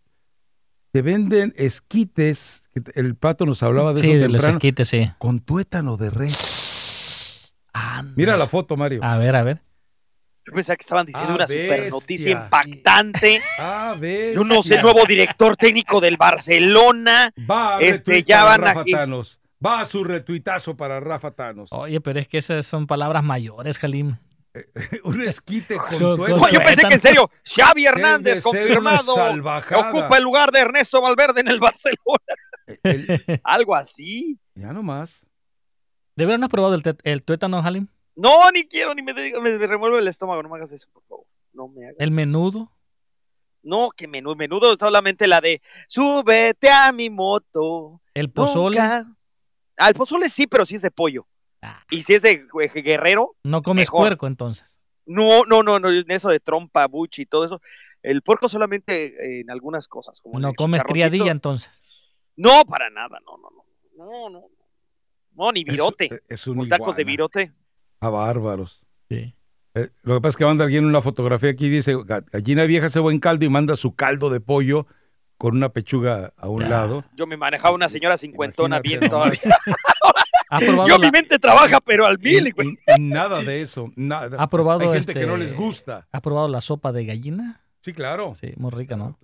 Te venden esquites, el pato nos hablaba de Sí, eso de los temprano, esquites, sí. con tuétano de res. Anda. Mira la foto, Mario. A ver, a ver. Yo pensaba que estaban diciendo Ah, una super noticia impactante. Ah, ves. Yo no sé, el nuevo director técnico del Barcelona. Va a Este, ya van Rafa aquí. Thanos. Va a su retuitazo para Rafa Thanos. Oye, pero es que esas son palabras mayores, Jalim. Un esquite con Con- tuétano. No, yo pensé que en serio, Xavi Hernández confirmado salvajada. ocupa el lugar de Ernesto Valverde en el Barcelona. El- Algo así. ya nomás. ¿De verdad no has probado el, el tuétano, Jalim? No, ni quiero, ni me, me, me el estómago. No me hagas eso, por favor. No me hagas El eso. menudo. No, que menudo, menudo solamente la de súbete a mi moto. El pozole. Nunca. Ah, el pozole sí, pero sí es de pollo. Ah. Y si es de eh, guerrero, No comes Mejor. puerco, entonces. No, no, no, no, en eso de trompa, buchi y todo eso. El puerco solamente eh, en algunas cosas. Como No comes criadilla entonces. No, para nada, no, no, no. No, no. No, ni virote. Es un tacos de virote. A bárbaros. Sí. Eh, lo que pasa es que manda alguien una fotografía aquí dice "Ga- gallina vieja hace buen caldo y manda su caldo de pollo con una pechuga a un lado. Yo me manejaba una señora cincuentona bien todavía. ¿Ha probado Yo la- mi mente trabaja, pero al mil. güey. Y nada de eso, nada. ¿Ha probado Hay gente que este- no les gusta. ¿Ha probado la sopa de gallina? Sí, claro. Sí, muy rica, ¿no?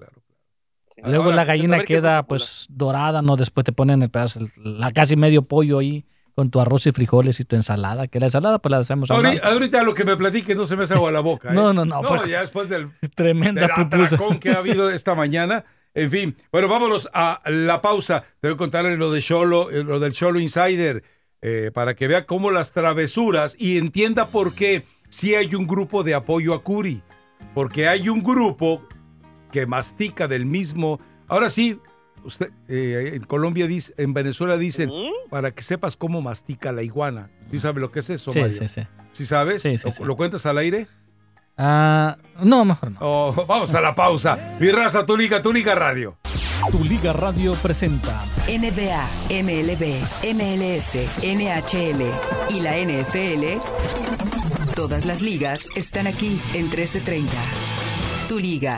Ahora, Luego la gallina queda pues dorada, ¿no? Después te ponen el pedazo, el- la casi medio pollo ahí con tu arroz y frijoles y tu ensalada. Que la ensalada pues la hacemos Ahorita, ahorita lo que me platiques no se me hace agua la boca. ¿eh? No, no, no, No, pues- ya después del, Tremenda del pupusa. atracón que ha habido esta mañana. En fin, bueno, vámonos a la pausa. Te voy a contar lo de Cholo, eh, lo del Cholo Insider, eh, para que vea cómo las travesuras y entienda por qué sí hay un grupo de apoyo a Curi. Porque hay un grupo que mastica del mismo. Ahora sí, usted eh, en Colombia dice, en Venezuela dicen, para que sepas cómo mastica la iguana. ¿Sí sabe lo que es eso, Sí, Mario? sí, sí. ¿Sí sabes? Sí, sí, ¿Lo, sí. lo cuentas al aire? Ah, no, mejor no. Oh, vamos a la pausa. Mi raza, tu liga, tu liga radio. Tu Liga Radio presenta NBA, MLB, MLS, NHL y la NFL. Todas las ligas están aquí en 1330. Tu liga.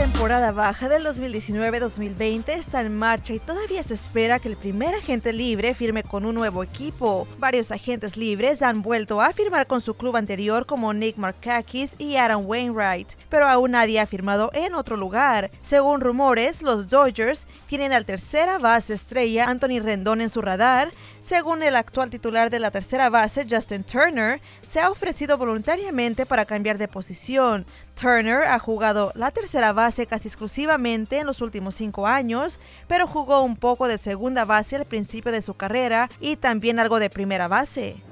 Temporada baja del 2019-2020 está en marcha y todavía se espera que el primer agente libre firme con un nuevo equipo. Varios agentes libres han vuelto a firmar con su club anterior como Nick Markakis y Adam Wainwright, pero aún nadie ha firmado en otro lugar. Según rumores, los Dodgers tienen al tercera base estrella Anthony Rendón en su radar. Según el actual titular de la tercera base, Justin Turner, se ha ofrecido voluntariamente para cambiar de posición. Turner ha jugado la tercera base casi exclusivamente en los últimos cinco años, pero jugó un poco de segunda base al principio de su carrera y también algo de primera base.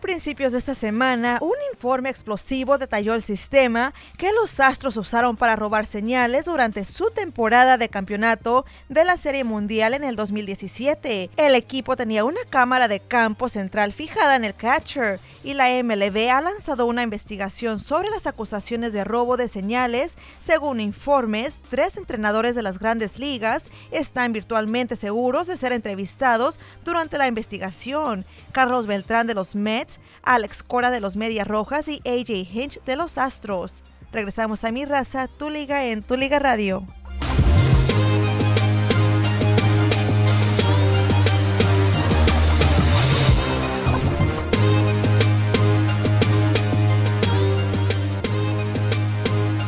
Principios de esta semana, un informe explosivo detalló el sistema que los Astros usaron para robar señales durante su temporada de campeonato de la Serie Mundial en el 2017. El equipo tenía una cámara de campo central fijada en el catcher y la MLB ha lanzado una investigación sobre las acusaciones de robo de señales. Según informes, tres entrenadores de las grandes ligas están virtualmente seguros de ser entrevistados durante la investigación. Carlos Beltrán de los Mets, Alex Cora de los Medias Rojas y AJ Hinch de los Astros. Regresamos a mi raza, tu liga en tu liga radio.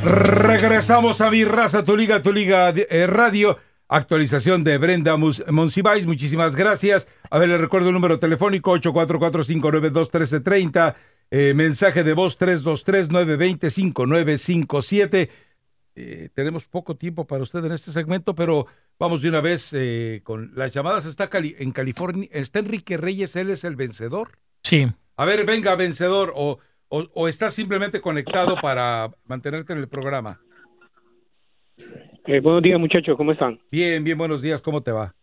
Regresamos a mi raza, tu liga, tu liga eh, radio. Actualización de Brenda Monsiváis, muchísimas gracias. A ver, le recuerdo el número telefónico 844-592-1330. Eh, mensaje de voz 323-920-5957. Eh, tenemos poco tiempo para usted en este segmento, pero vamos de una vez eh, con las llamadas. Está Cali- en California, está Enrique Reyes, él es el vencedor. Sí. A ver, venga, vencedor, o, o, o estás simplemente conectado para mantenerte en el programa. Eh, buenos días, muchachos, ¿cómo están? Bien, bien, buenos días, ¿cómo te va?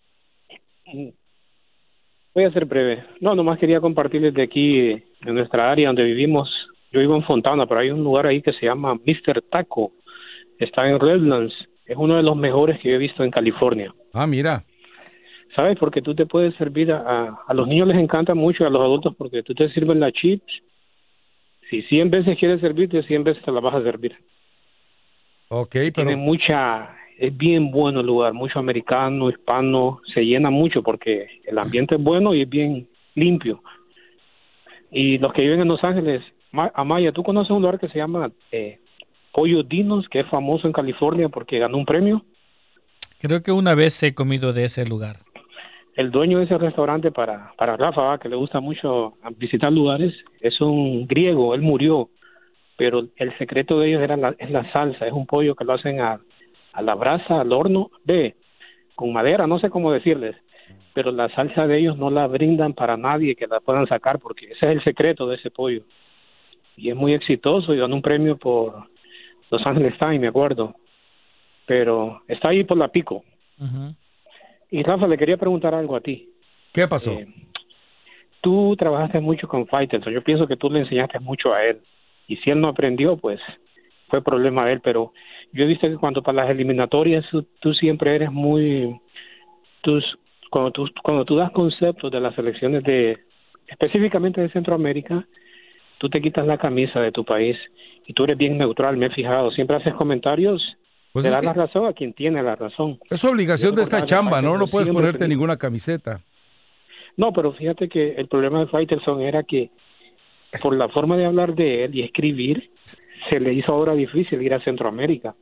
Voy a ser breve. No, nomás quería compartirles de aquí, eh, en nuestra área donde vivimos. Yo vivo en Fontana, pero hay un lugar ahí que se llama Mr. Taco. Está en Redlands. Es uno de los mejores que yo he visto en California. Ah, mira. ¿Sabes? Porque tú te puedes servir a, a, a los niños les encanta mucho, a los adultos, porque tú te sirven la chips. Si 100 veces quieres servirte, 100 veces te la vas a servir. Ok, Tiene mucha, es bien bueno el lugar, mucho americano, hispano, se llena mucho porque el ambiente es bueno y es bien limpio. Y los que viven en Los Ángeles, Ma- Amaya, ¿tú conoces un lugar que se llama eh, Pollo Dinos, que es famoso en California porque ganó un premio? Creo que una vez he comido de ese lugar. El dueño de ese restaurante para, para Rafa, que le gusta mucho visitar lugares, es un griego, él murió, pero el secreto de ellos era la, es la salsa, es un pollo que lo hacen a, a la brasa, al horno, ve, con madera, no sé cómo decirles, pero la salsa de ellos no la brindan para nadie que la puedan sacar, porque ese es el secreto de ese pollo. Y es muy exitoso y ganó un premio por Los Angeles Times, me acuerdo, pero está ahí por la pico. Y Rafa, le quería preguntar algo a ti. ¿qué pasó? Eh, tú trabajaste mucho con Faitelson, yo pienso que tú le enseñaste mucho a él. Y si él no aprendió, pues fue problema de él. Pero yo he visto que cuando para las eliminatorias tú, siempre eres muy... Tus, cuando, tú, cuando tú das conceptos de las selecciones de específicamente de Centroamérica, tú te quitas la camisa de tu país y tú eres bien neutral, me he fijado. Siempre haces comentarios, Pues te das la razón a quien tiene la razón. Es obligación de esta chamba, ¿no? No puedes ponerte ninguna camiseta. No, pero fíjate que el problema de Faitelson era que por la forma de hablar de él y escribir, se le hizo ahora difícil ir a Centroamérica.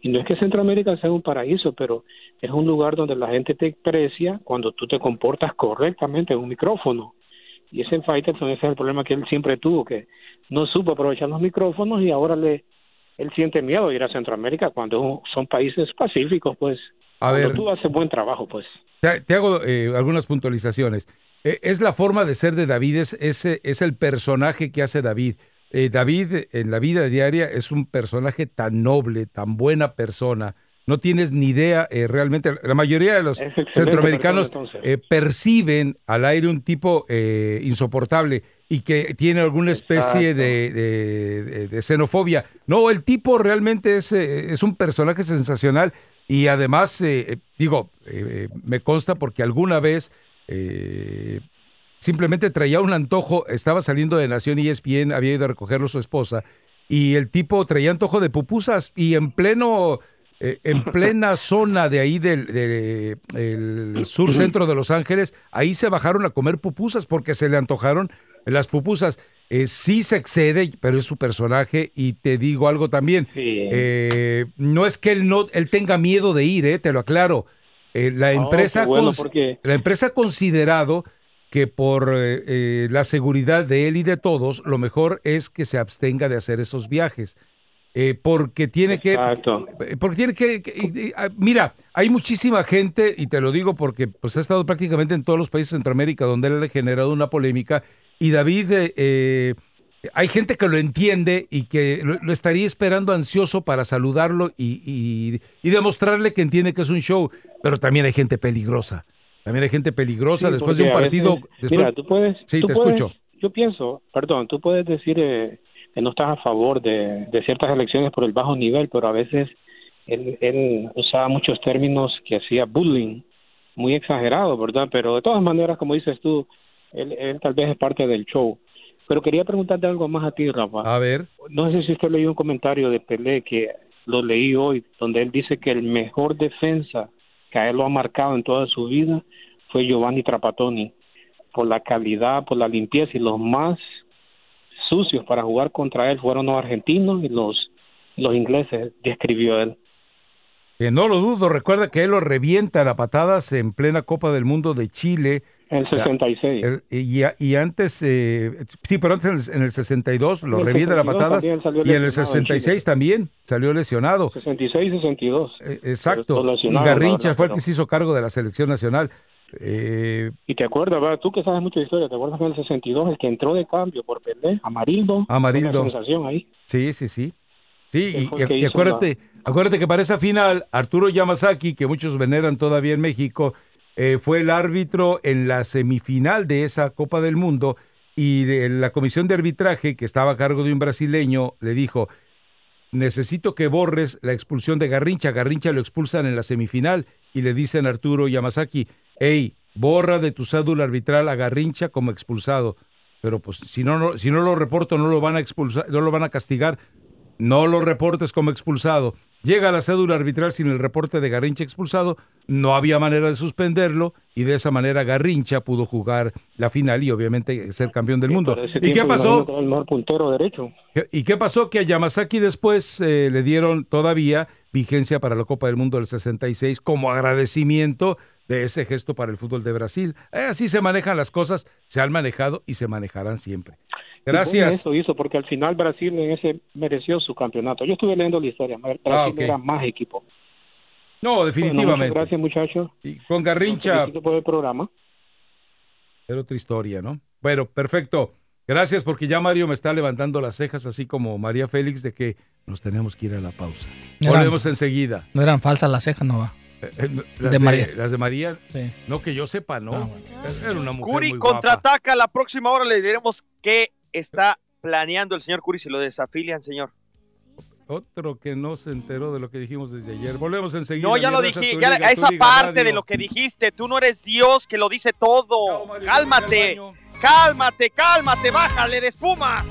Y no es que Centroamérica sea un paraíso, pero es un lugar donde la gente te aprecia cuando tú te comportas correctamente en un micrófono. Y ese Faitelson, ese es el problema que él siempre tuvo, que no supo aprovechar los micrófonos y ahora le él siente miedo de ir a Centroamérica cuando son países pacíficos, pues. A cuando ver. tú haces buen trabajo, pues. Te, te hago eh, algunas puntualizaciones. Eh, es la forma de ser de David, es, es, es el personaje que hace David. Eh, David en la vida diaria es un personaje tan noble, tan buena persona. No tienes ni idea eh, realmente. La mayoría de los centroamericanos persona, eh, perciben al aire un tipo eh, insoportable y que tiene alguna especie de, de- de- xenofobia. No, el tipo realmente es, eh, es un personaje sensacional y además, eh, eh, digo, eh, me consta porque alguna vez eh, simplemente traía un antojo, estaba saliendo de Nación ESPN, había ido a recogerlo su esposa y el tipo traía antojo de pupusas y en pleno eh, en plena zona de ahí del de- el sur centro de Los Ángeles, ahí se bajaron a comer pupusas porque se le antojaron las pupusas. Eh, sí se excede, pero es su personaje y te digo algo también. Eh, no es que él no él tenga miedo de ir, te lo aclaro. Eh, la No, empresa bueno, porque- la empresa ha considerado que por eh, eh, la seguridad de él y de todos, lo mejor es que se abstenga de hacer esos viajes. Eh, porque tiene que porque tiene que, ah, mira hay muchísima gente y te lo digo porque pues ha estado prácticamente en todos los países de Centroamérica donde él ha generado una polémica y David hay gente que lo entiende y que lo, lo estaría esperando ansioso para saludarlo y, y- y demostrarle que entiende que es un show pero también hay gente peligrosa también hay gente peligrosa Sí, después de un partido veces- después- mira, tú puedes, sí tú te puedes- escucho Yo pienso, perdón, tú puedes decir eh, que no estás a favor de, de ciertas elecciones por el bajo nivel, pero a veces él, él usaba muchos términos que hacía bullying, muy exagerado, ¿verdad? Pero de todas maneras, como dices tú, él, él tal vez es parte del show. Pero quería preguntarte algo más a ti, Rafa. a ver No sé si usted leyó un comentario de Pelé que lo leí hoy, donde él dice que el mejor defensa que a él lo ha marcado en toda su vida fue Giovanni Trapattoni, por la calidad, por la limpieza y los más sucios para jugar contra él fueron los argentinos y los, los ingleses, describió él. Que no lo dudo, recuerda que él lo revientan a patadas en plena Copa del Mundo de Chile. El 66. El- y, y antes, eh, sí, pero antes en el, en el 62 lo En el revientan a 62 patadas también salió y en el lesionado en 66 también salió lesionado. 66 y 62. Eh, Exacto. Y Garrincha la fue el que se hizo cargo de la selección nacional. Eh, Y te acuerdas, ¿verdad? tú que sabes mucho de historia, ¿te acuerdas que en el 62 el que entró de cambio por Pelé, Amarildo? Amarildo. Fue una sensación ahí. Sí, sí, sí. Sí, y, acuérdate, acuérdate que para esa final, Arturo Yamazaki, que muchos veneran todavía en México, eh, fue el árbitro en la semifinal de esa Copa del Mundo y de- la comisión de arbitraje, que estaba a cargo de un brasileño, le dijo, necesito que borres la expulsión de Garrincha. Garrincha lo expulsan en la semifinal y le dicen a Arturo Yamazaki, hey, borra de tu cédula arbitral a Garrincha como expulsado. Pero pues si no, no- si no lo reporto no lo van a expulsar, no lo van a castigar. No lo reportes como expulsado. Llega la cédula arbitral sin el reporte de Garrincha expulsado, no había manera de suspenderlo y de esa manera Garrincha pudo jugar la final y obviamente ser campeón del mundo. ¿Y qué pasó? imagino que era El mejor puntero derecho. ¿Qué- ¿Y qué pasó? Que a Yamazaki después eh, le dieron todavía vigencia para la Copa del Mundo del 66 como agradecimiento de ese gesto para el fútbol de Brasil. Eh, así se manejan las cosas, se han manejado y se manejarán siempre. Gracias. Eso hizo porque al final Brasil en ese mereció su campeonato. Yo estuve leyendo la historia. Brasil Ah, ok. era más equipo. No, Bueno, definitivamente. muchas gracias, muchachos. Y con Garrincha, por el programa. era otra historia, ¿no? Bueno, perfecto. Gracias porque ya Mario me está levantando las cejas, así como María Félix, de que nos tenemos que ir a la pausa. Eran- Volvemos enseguida. No eran falsas las cejas, no va. Eh, Las De de, María. las de María, Sí. no que yo sepa, ¿no. Era una mujer Curi muy guapa. contraataca. La próxima hora le diremos qué está planeando el señor Curi si lo desafilian, señor. Otro que no se enteró de lo que dijimos desde ayer. Volvemos enseguida. No, ya lo dije, tu ya liga, a tu esa liga parte radio. de lo que dijiste. Tú no eres Dios que lo dice todo. Cálmate, cálmate, cálmate, bájale de espuma.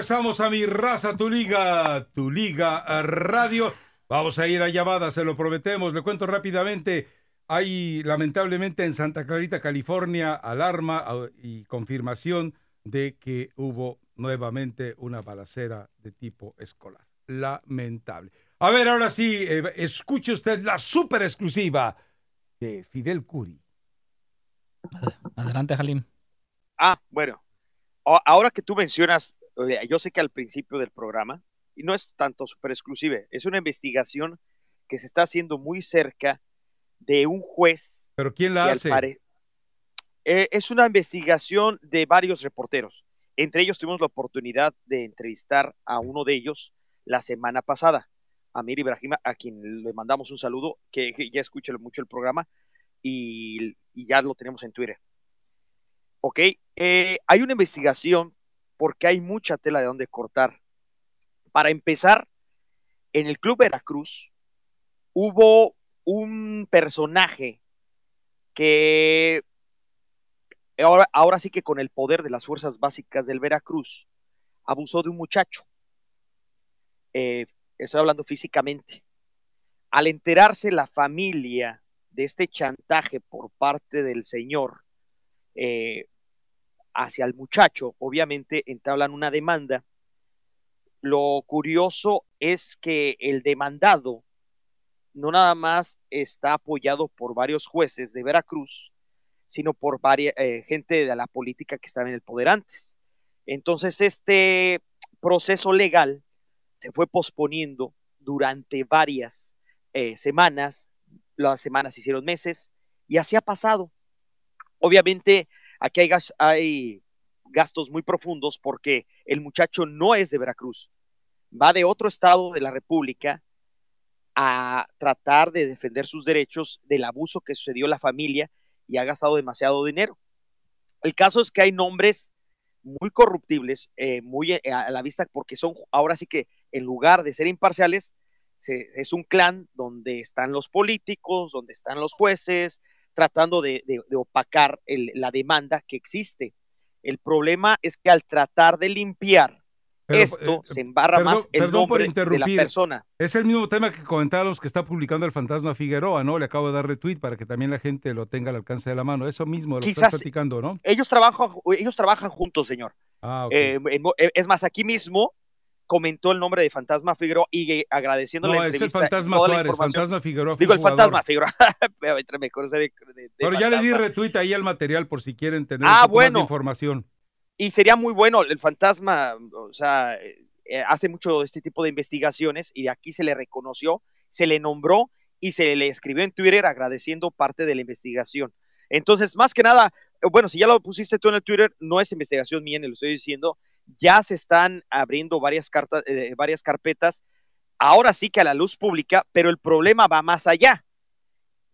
Regresamos a mi raza, tu liga, tu liga radio. Vamos a ir a llamadas, se lo prometemos. Le cuento rápidamente. Hay lamentablemente en Santa Clarita, California, alarma ah, y confirmación de que hubo nuevamente una balacera de tipo escolar. Lamentable. A ver, ahora sí, eh, escuche usted la super exclusiva de Fidel Curi. Adelante, Halim. Ah, bueno. Ahora que tú mencionas, yo sé que al principio del programa, y no es tanto super exclusive, es una investigación que se está haciendo muy cerca de un juez. ¿Pero quién la hace? pare- Eh, es una investigación de varios reporteros. Entre ellos tuvimos la oportunidad de entrevistar a uno de ellos la semana pasada, Amir Ibrahima, a quien le mandamos un saludo, que, que ya escucha mucho el programa y, y ya lo tenemos en Twitter. Ok, eh, hay una investigación porque hay mucha tela de donde cortar. Para empezar, en el Club Veracruz hubo un personaje que ahora, ahora sí que con el poder de las fuerzas básicas del Veracruz abusó de un muchacho. Eh, estoy hablando físicamente. Al enterarse la familia de este chantaje por parte del señor eh, hacia el muchacho, obviamente entablan una demanda. Lo curioso es que el demandado no nada más está apoyado por varios jueces de Veracruz, sino por varias, eh, gente de la política que estaba en el poder antes. Entonces, este proceso legal se fue posponiendo durante varias eh, semanas, las semanas se hicieron meses, y así ha pasado. Obviamente, aquí hay, gas- hay gastos muy profundos porque el muchacho no es de Veracruz, va de otro estado de la República a tratar de defender sus derechos del abuso que sucedió a la familia y ha gastado demasiado dinero. El caso es que hay nombres muy corruptibles, eh, muy eh, a la vista, porque son ahora sí que en lugar de ser imparciales, es un clan donde están los políticos, donde están los jueces, tratando de, de- de opacar el- la demanda que existe. El problema es que al tratar de limpiar Pero, esto, eh, se embarra perdón- más el perdón por nombre de la interrumpir. persona. Es el mismo tema que comentábamos que está publicando el fantasma Figueroa, ¿no? Le acabo de dar retweet para que también la gente lo tenga al alcance de la mano. Eso mismo lo estás Quizás- platicando, ¿no? Ellos trabajan, ellos trabajan juntos, señor. Ah. Eh, eh, es más, aquí mismo comentó el nombre de Fantasma Figueroa y eh, agradeciendo no, la es el fantasma la Suárez. Fantasma Figueroa Digo, el jugador. Fantasma Figueroa. De- de- de Pero ya le di retweet ahí al material por si quieren tener Ah, poco más bueno. información. Y sería muy bueno, el fantasma, o sea, eh, eh, hace mucho este tipo de investigaciones y aquí se le reconoció, se le nombró y se le escribió en Twitter agradeciendo parte de la investigación. Entonces, más que nada, eh, bueno, si ya lo pusiste tú en el Twitter, no es investigación mía, ni lo estoy diciendo, ya se están abriendo varias cartas, eh, varias carpetas, ahora sí que a la luz pública, pero el problema va más allá,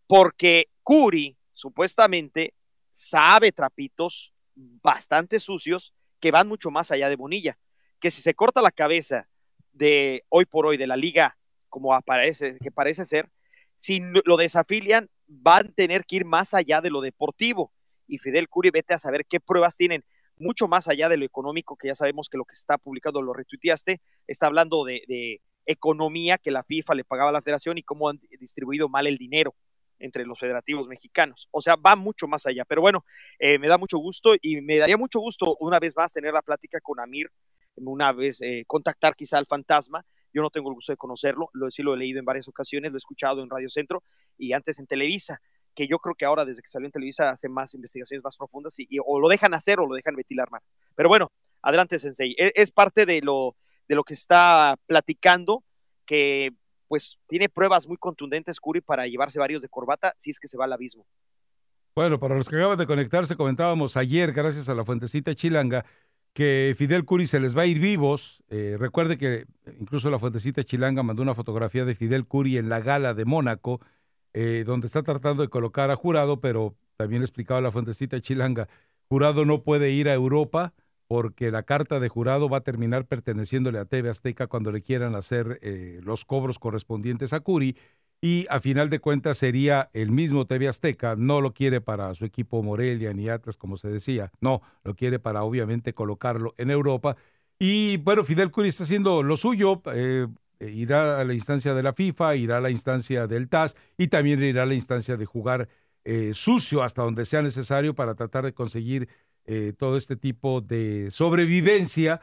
porque Curi supuestamente sabe trapitos bastante sucios que van mucho más allá de Bonilla. Que si se corta la cabeza de hoy por hoy de la liga, como aparece, que parece ser, si lo desafilian, van a tener que ir más allá de lo deportivo. Y Fidel Curi, vete a saber qué pruebas tienen, mucho más allá de lo económico, que ya sabemos que lo que está publicando, lo retuiteaste, está hablando de, de economía que la FIFA le pagaba a la federación y cómo han distribuido mal el dinero. entre los federativos mexicanos. O sea, va mucho más allá. Pero bueno, eh, me da mucho gusto y me daría mucho gusto una vez más tener la plática con Amir, una vez eh, contactar quizá al fantasma. Yo no tengo el gusto de conocerlo, lo, sí lo he leído en varias ocasiones, lo he escuchado en Radio Centro y antes en Televisa, que yo creo que ahora desde que salió en Televisa hace más investigaciones más profundas y, o lo dejan hacer o lo dejan ventilar más. Pero bueno, adelante Sensei, es, es parte de lo, de lo que está platicando, que pues tiene pruebas muy contundentes Curi para llevarse varios de corbata si es que se va al abismo. Bueno, para los que acaban de conectarse, comentábamos ayer, gracias a la fuentecita chilanga, que Fidel Curi se les va a ir vivos. Eh, recuerde que incluso la fuentecita chilanga mandó una fotografía de Fidel Curi en la gala de Mónaco, eh, donde está tratando de colocar a Jurado, pero también explicaba la fuentecita chilanga, Jurado no puede ir a Europa porque la carta de jurado va a terminar perteneciéndole a TV Azteca cuando le quieran hacer eh, los cobros correspondientes a Curi y a final de cuentas sería el mismo TV Azteca, no lo quiere para su equipo Morelia ni Atlas como se decía, no, lo quiere para obviamente colocarlo en Europa. Y bueno, Fidel Curi está haciendo lo suyo, eh, irá a la instancia de la FIFA, irá a la instancia del TAS y también irá a la instancia de jugar eh, sucio hasta donde sea necesario para tratar de conseguir eh, todo este tipo de sobrevivencia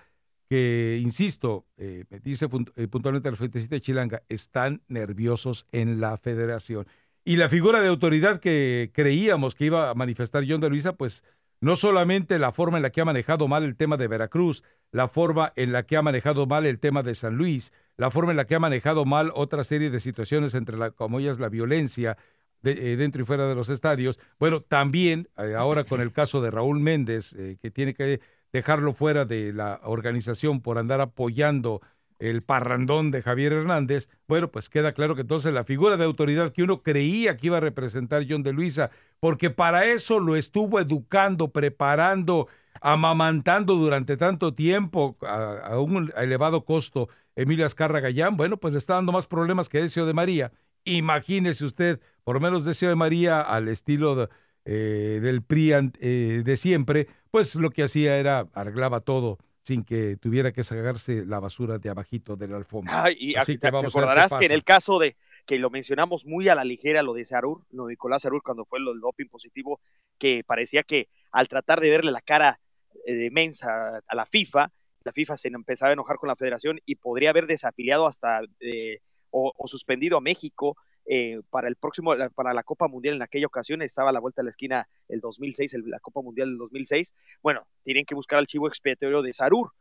que, insisto, eh, dice eh, puntualmente la Fuentecita Chilanga, están nerviosos en la federación. Y la figura de autoridad que creíamos que iba a manifestar John de Luisa, pues no solamente la forma en la que ha manejado mal el tema de Veracruz, la forma en la que ha manejado mal el tema de San Luis, la forma en la que ha manejado mal otra serie de situaciones entre la, como ellas la violencia, eh, dentro y fuera de los estadios. Bueno, también eh, ahora con el caso de Raúl Méndez, eh, que tiene que dejarlo fuera de la organización por andar apoyando el parrandón de Javier Hernández, bueno, pues queda claro que entonces la figura de autoridad que uno creía que iba a representar John de Luisa, porque para eso lo estuvo educando, preparando, amamantando durante tanto tiempo a, a un elevado costo Emilio Azcarra Gallán, bueno, pues le está dando más problemas que Decio de María. Imagínese usted, por lo menos Deseo de María, al estilo de, eh, del PRI eh, de siempre, pues lo que hacía era arreglaba todo sin que tuviera que sacarse la basura de abajito de la alfombra. Y Así te, que a acordarás que en el caso de que lo mencionamos muy a la ligera, lo de Sarur, lo de Nicolás Sarur, cuando fue lo del doping positivo, que parecía que al tratar de verle la cara de mensa a la FIFA, la FIFA se empezaba a enojar con la federación y podría haber desafiliado hasta eh, o, suspendido a México eh, para el próximo, para la Copa Mundial en aquella ocasión, estaba a la vuelta de la esquina el 2006, el- la Copa Mundial del 2006. Bueno, tienen que buscar al chivo expiatorio de Sarur.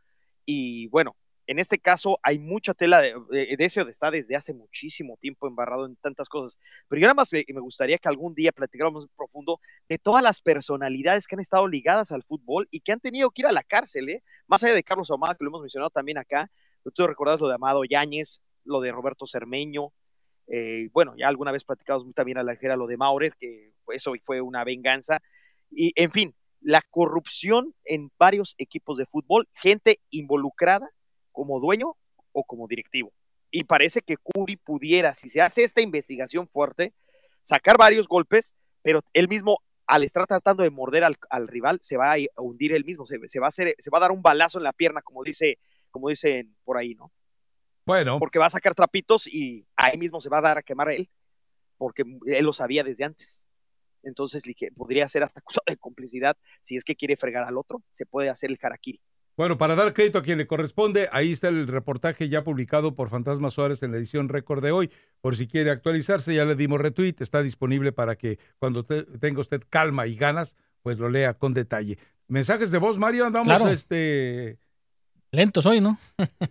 Y bueno, en este caso hay mucha tela de, de, de eso está desde hace muchísimo tiempo embarrado en tantas cosas. Pero yo nada más me, gustaría que algún día platicáramos profundo de todas las personalidades que han estado ligadas al fútbol y que han tenido que ir a la cárcel, ¿eh? Más allá de Carlos Ahumada, que lo hemos mencionado también acá. Tú recordás lo de Amado Yáñez, lo de Roberto Cermeño, eh, bueno, ya alguna vez platicamos también a la ligera lo de Maurer, que eso fue una venganza. Y, en fin, la corrupción en varios equipos de fútbol, gente involucrada como dueño o como directivo. Y parece que Curi pudiera, si se hace esta investigación fuerte, sacar varios golpes, pero él mismo, al estar tratando de morder al, al rival, se va a hundir él mismo, se, se, va a hacer, se va a dar un balazo en la pierna, como dice, como dicen por ahí, ¿no? Bueno. Porque va a sacar trapitos y ahí mismo se va a dar a quemar él, porque él lo sabía desde antes. Entonces dije, podría ser hasta acusado de complicidad si es que quiere fregar al otro, se puede hacer el harakiri. Bueno, para dar crédito a quien le corresponde, ahí está el reportaje ya publicado por Fantasma Suárez en la edición récord de hoy. Por si quiere actualizarse, ya le dimos retweet, está disponible para que cuando te- tenga usted calma y ganas, pues lo lea con detalle. Mensajes de voz, Mario, andamos Claro. este, Lentos hoy, ¿no?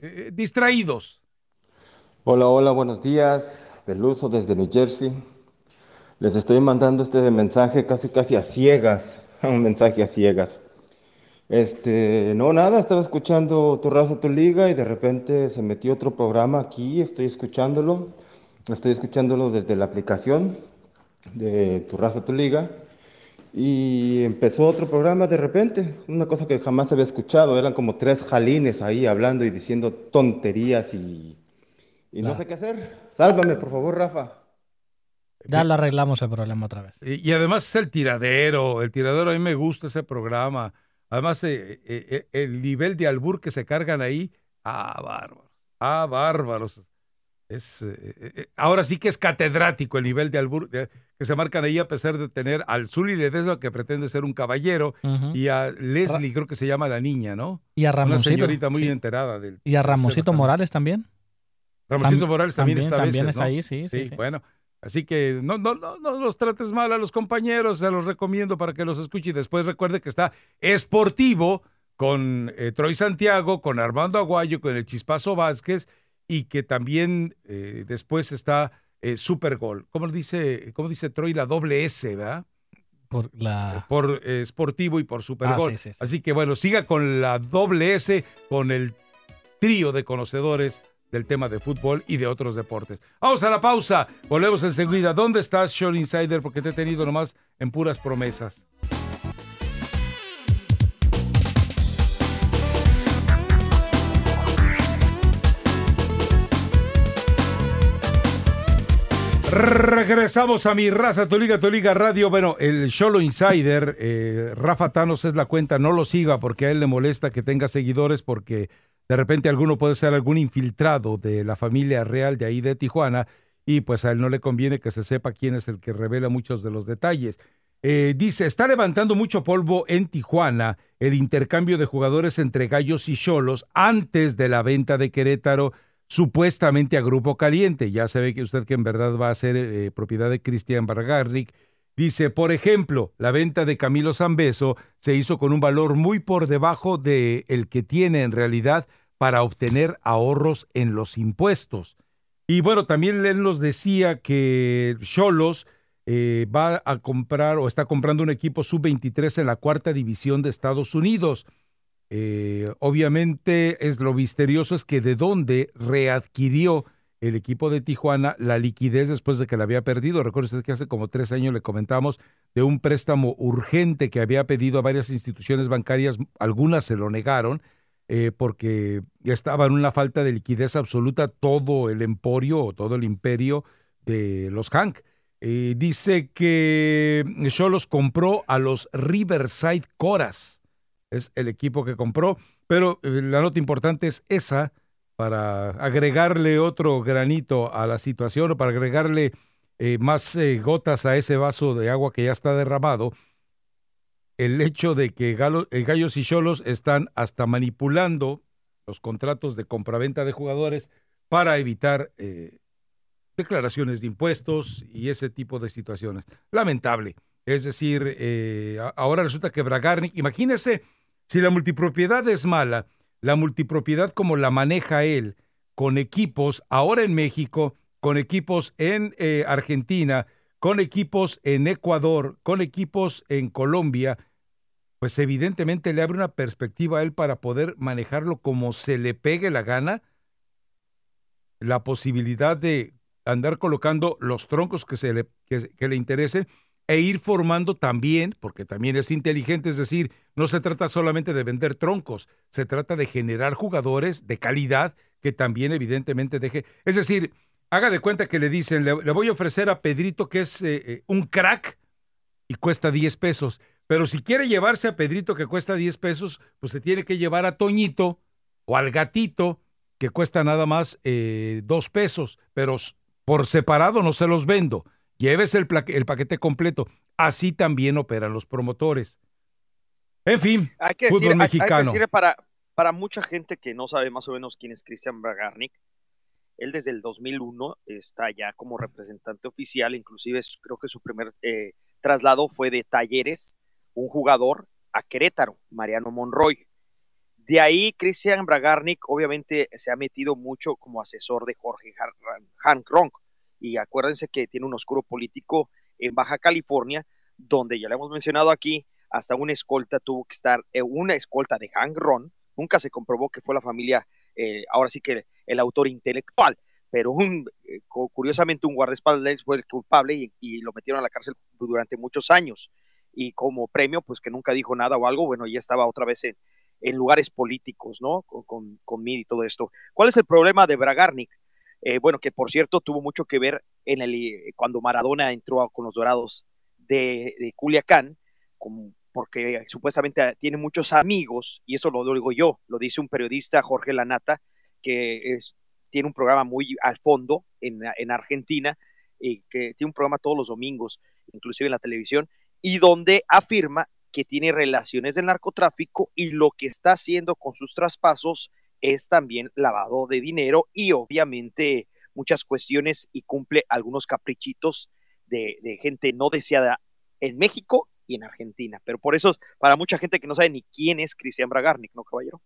eh, distraídos. Hola, hola, buenos días. Peluso desde New Jersey. Les estoy mandando este mensaje casi casi a ciegas, un mensaje a ciegas. Este, no, nada, estaba escuchando Tu Raza, Tu Liga y de repente se metió otro programa aquí, estoy escuchándolo. Estoy escuchándolo desde la aplicación de Tu Raza, Tu Liga. Y empezó otro programa de repente, una cosa que jamás había escuchado. Eran como tres jalines ahí hablando y diciendo tonterías y, y no sé qué hacer. Sálvame, por favor, Rafa. Ya le arreglamos el problema otra vez. Y, y además es el tiradero, el tiradero, a mí me gusta ese programa. Además, eh, eh, eh, el nivel de albur que se cargan ahí, ah, bárbaros, ah, bárbaros. Es, eh, eh, ahora sí que es catedrático el nivel de albur de- que se marcan ahí a pesar de tener al Zuli Ledesma, que pretende ser un caballero, y a Leslie, creo que se llama la niña, ¿no? Y a Una Ramoncito, señorita muy sí. enterada del. Y a Ramosito bastante. Morales también. Ramosito Tam- Morales también, está a También veces, está ¿no? ahí, sí, sí. sí. bueno. Así que no, no, no, no los trates mal a los compañeros, se los recomiendo para que los escuche y después recuerde que está Esportivo con eh, Troy Santiago, con Armando Aguayo, con el Chispazo Vázquez y que también eh, después está eh, Supergol. ¿Cómo dice, cómo dice Troy? La doble S, ¿verdad? Por la... Por eh, Sportivo y por Supergol. Ah, sí, sí, sí. Así que bueno, siga con la doble S, con el trío de conocedores del tema de fútbol y de otros deportes. Vamos a la pausa, volvemos enseguida. ¿Dónde estás, Sean Insider? Porque te he tenido nomás en puras promesas. Regresamos a mi raza, tu liga radio. Bueno, el Sholo Insider, eh, Rafa Thanos es la cuenta, no lo siga porque a él le molesta que tenga seguidores porque de repente alguno puede ser algún infiltrado de la familia real de ahí de Tijuana y pues a él no le conviene que se sepa quién es el que revela muchos de los detalles. Eh, dice, está levantando mucho polvo en Tijuana el intercambio de jugadores entre gallos y cholos antes de la venta de Querétaro supuestamente a Grupo Caliente. Ya se ve que usted que en verdad va a ser eh, propiedad de Cristian Bargarrick. Dice, por ejemplo, la venta de Camilo Zambeso se hizo con un valor muy por debajo de el que tiene en realidad para obtener ahorros en los impuestos. Y bueno, también él nos decía que Cholos eh, va a comprar o está comprando un equipo sub-23 en la cuarta división de Estados Unidos. Eh, obviamente es lo misterioso es que de dónde readquirió el equipo de Tijuana la liquidez después de que la había perdido. Recuerda usted que hace como tres años le comentamos de un préstamo urgente que había pedido a varias instituciones bancarias, algunas se lo negaron eh, porque estaba en una falta de liquidez absoluta todo el emporio o todo el imperio de los Hank. Eh, dice que Cholos compró a los Riverside Coras es el equipo que compró, pero eh, la nota importante es esa para agregarle otro granito a la situación o para agregarle eh, más eh, gotas a ese vaso de agua que ya está derramado, el hecho de que Galo- eh, Gallos y Cholos están hasta manipulando los contratos de compraventa de jugadores para evitar declaraciones de impuestos y ese tipo de situaciones. Lamentable. Es decir, ahora resulta que Bragarnik, imagínese, si la multipropiedad es mala, la multipropiedad como la maneja él, con equipos ahora en México, con equipos en eh, Argentina, con equipos en Ecuador, con equipos en Colombia, pues evidentemente le abre una perspectiva a él para poder manejarlo como se le pegue la gana, la posibilidad de andar colocando los troncos que, se le, que, que le interesen e ir formando también, porque también es inteligente, es decir, no se trata solamente de vender troncos, se trata de generar jugadores de calidad que también evidentemente deje, es decir, haga de cuenta que le dicen, le, voy a ofrecer a Pedrito que es eh, eh, un crack y cuesta 10 pesos, pero si quiere llevarse a Pedrito que cuesta 10 pesos, pues se tiene que llevar a Toñito o al gatito que cuesta nada más eh, dos pesos, pero por separado no se los vendo. Llévese el, paquete completo. Así también operan los promotores. En fin, Hay que fútbol decir, hay- hay que mexicano. decir para, para mucha gente que no sabe más o menos quién es Christian Bragarnik, él desde el 2001 está ya como representante oficial, inclusive creo que su primer eh, traslado fue de Talleres, un jugador, a Querétaro, Mariano Monroy. De ahí, Christian Bragarnik obviamente se ha metido mucho como asesor de Jorge Han- Hank Ronk. Y acuérdense que tiene un oscuro político en Baja California, donde ya lo hemos mencionado aquí, hasta una escolta tuvo que estar, eh, una escolta de Hank Ron, nunca se comprobó que fue la familia, eh, ahora sí que el autor intelectual, pero un, eh, cu- curiosamente un guardaespaldas fue el culpable y, lo metieron a la cárcel durante muchos años. Y como premio, pues que nunca dijo nada o algo, bueno, ya estaba otra vez en, lugares políticos, ¿no? Con, con, con Mid y todo esto. ¿Cuál es el problema de Bragarnik? Eh, bueno, que por cierto tuvo mucho que ver en el, eh, cuando Maradona entró con los Dorados de, de Culiacán, porque supuestamente tiene muchos amigos, y eso lo digo yo, lo dice un periodista, Jorge Lanata, que tiene un programa muy al fondo en, en Argentina, y que tiene un programa todos los domingos, inclusive en la televisión, y donde afirma que tiene relaciones de narcotráfico y lo que está haciendo con sus traspasos es también lavado de dinero y obviamente muchas cuestiones y cumple algunos caprichitos de, de gente no deseada en México y en Argentina. Pero por eso, para mucha gente que no sabe ni quién es Cristian Bragarnik, ¿no, caballero?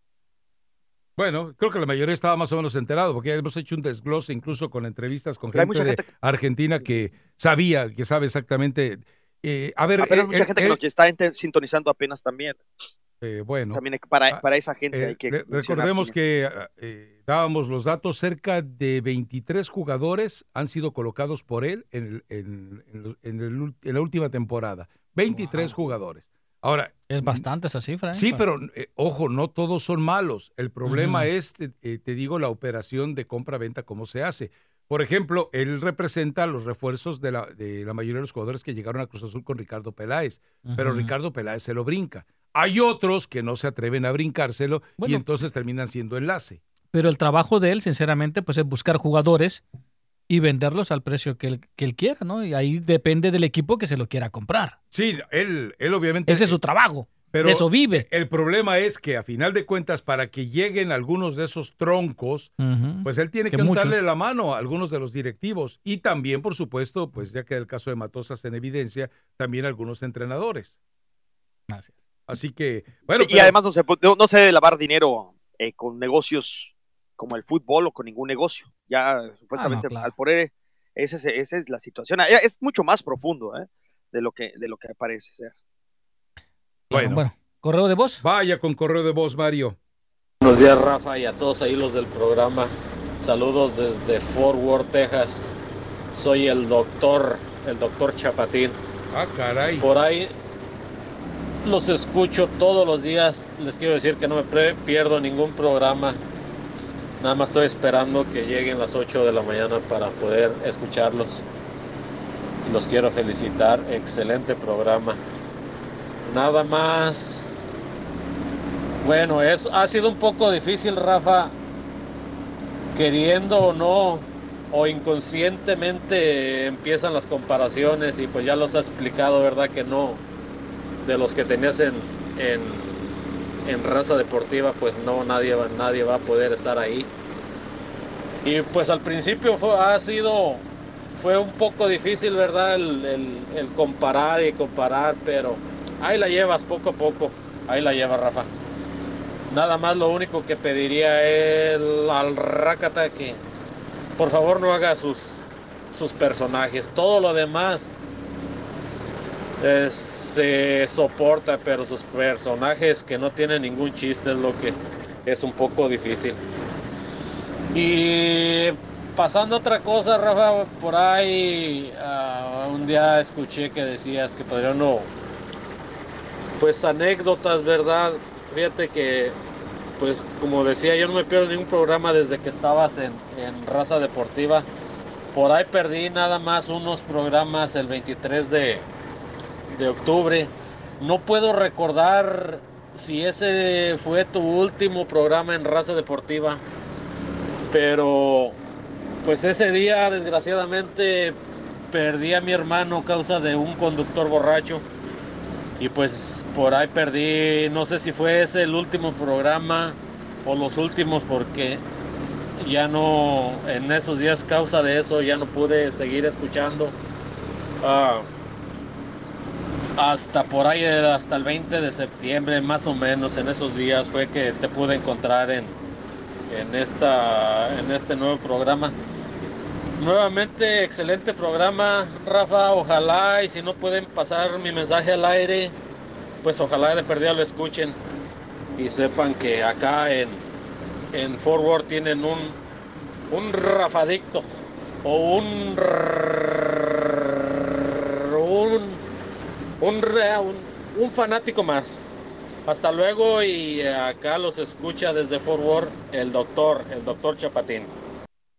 Bueno, creo que la mayoría estaba más o menos enterado, porque ya hemos hecho un desglose incluso con entrevistas con Hay gente de que- Argentina que sabía, que sabe exactamente. eh, a ver, Apenas eh, mucha eh, gente que nos está sintonizando apenas también. Eh, bueno, También hay que- para, para esa gente Eh, hay que recordemos quiénes. que ah, eh, dábamos los datos, cerca de 23 jugadores han sido colocados por él en, el- en- en los- en el ul- en la última temporada. 23 jugadores. Ahora, Es bastante esa cifra. ¿eh? Sí, pero eh, ojo, no todos son malos. El problema es, te, eh, te digo, la operación de compra-venta, cómo se hace. Por ejemplo, él representa los refuerzos de la, de la mayoría de los jugadores que llegaron a Cruz Azul con Ricardo Peláez, pero. Ricardo Peláez se lo brinca. Hay otros que no se atreven a brincárselo y entonces terminan siendo enlace. Pero el trabajo de él, sinceramente, pues es buscar jugadores y venderlos al precio que él, que él quiera, ¿no? Y ahí depende del equipo que se lo quiera comprar. Sí, él, él obviamente... Ese es su trabajo. Pero de eso vive. El problema es que a final de cuentas, para que lleguen algunos de esos troncos, pues él tiene que, darle la mano a algunos de los directivos y también, por supuesto, pues ya queda el caso de Matosas en evidencia, también algunos entrenadores. Así que, bueno, y pero- además no se, no, no se debe lavar dinero eh, con negocios como el fútbol o con ningún negocio. Ya supuestamente Ah, claro. al poner esa es, esa es la situación. Ah, Es mucho más profundo ¿eh? de lo que de lo que parece ser. bueno, correo de voz. Vaya con correo de voz, Mario. Buenos días, Rafa, y a todos ahí los del programa. Saludos desde Fort Worth, Texas. Soy el doctor, el doctor Chapatín. Ah, caray. Por ahí los escucho todos los días. Les quiero decir que no me pierdo ningún programa. Nada más estoy esperando que lleguen las 8 de la mañana para poder escucharlos. Los quiero felicitar. Excelente programa. Nada más. Bueno, es, ha sido un poco difícil, Rafa, queriendo o no, o inconscientemente empiezan las comparaciones y pues ya los ha explicado, ¿verdad? Que no, de los que tenías en, en, raza deportiva, pues no, nadie, va- nadie va a poder estar ahí. Y pues al principio ha sido, fue un poco difícil, ¿verdad? El comparar y comparar, pero ahí la llevas poco a poco, ahí la llevas, Rafa. Nada más lo único que pediría es al Rakata que por favor no haga sus, sus personajes. Todo lo demás eh, se soporta, pero sus personajes que no tienen ningún chiste es lo que es un poco difícil. Y pasando a otra cosa, Rafa, por ahí ah, un día escuché que decías que podría no, pues anécdotas, ¿verdad? Fíjate que, pues como decía, yo no me pierdo ningún programa desde que estabas en, en Raza Deportiva. Por ahí perdí nada más unos programas el 23 de, de octubre. No puedo recordar si ese fue tu último programa en Raza Deportiva, pero pues ese día desgraciadamente perdí a mi hermano a causa de un conductor borracho. Y pues por ahí perdí, no sé si fue ese el último programa o los últimos porque ya no, en esos días causa de eso ya no pude seguir escuchando. Ah, hasta por ahí, hasta el 20 de septiembre más o menos, en esos días fue que te pude encontrar en, en, esta, en este nuevo programa. Nuevamente, excelente programa, Rafa. Ojalá, y si no pueden pasar mi mensaje al aire, pues ojalá de perdida lo escuchen y sepan que acá en, en Forward tienen un, un Rafadicto o un, un, un, un, un fanático más. Hasta luego y acá los escucha desde Forward el doctor, el doctor Chapatín.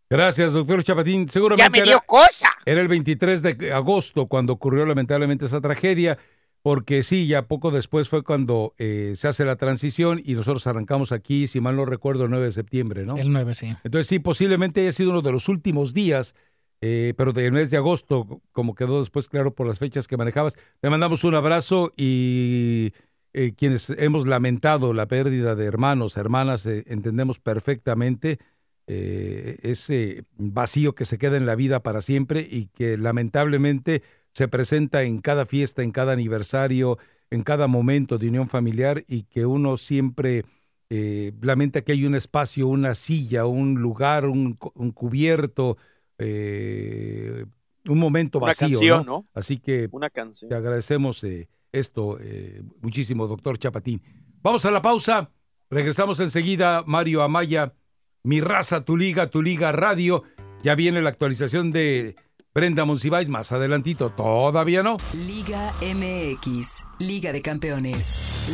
Gracias, doctor Chapatín. Seguramente Ya me dio era, cosa. era el 23 de agosto cuando ocurrió lamentablemente esa tragedia, porque sí, ya poco después fue cuando eh, se hace la transición y nosotros arrancamos aquí, si mal no recuerdo, el 9 de septiembre, ¿no? El 9, sí. Entonces sí, posiblemente haya sido uno de los últimos días eh, pero del mes de agosto, como quedó después claro por las fechas que manejabas. Te mandamos un abrazo y eh, quienes hemos lamentado la pérdida de hermanos, hermanas, eh, entendemos perfectamente eh, ese vacío que se queda en la vida para siempre y que lamentablemente se presenta en cada fiesta, en cada aniversario, en cada momento de unión familiar y que uno siempre lamenta que hay un espacio, una silla, un lugar, un cubierto, eh, un momento Una vacío. canción, ¿no? ¿no? Así que Una canción. te agradecemos eh, esto eh, muchísimo, doctor Chapatín. Vamos a la pausa. Regresamos enseguida, Mario Amaya. Mi raza, tu liga, tu liga radio. Ya viene la actualización de Brenda Monsiváis más adelantito. Todavía no. Liga MX, Liga de Campeones.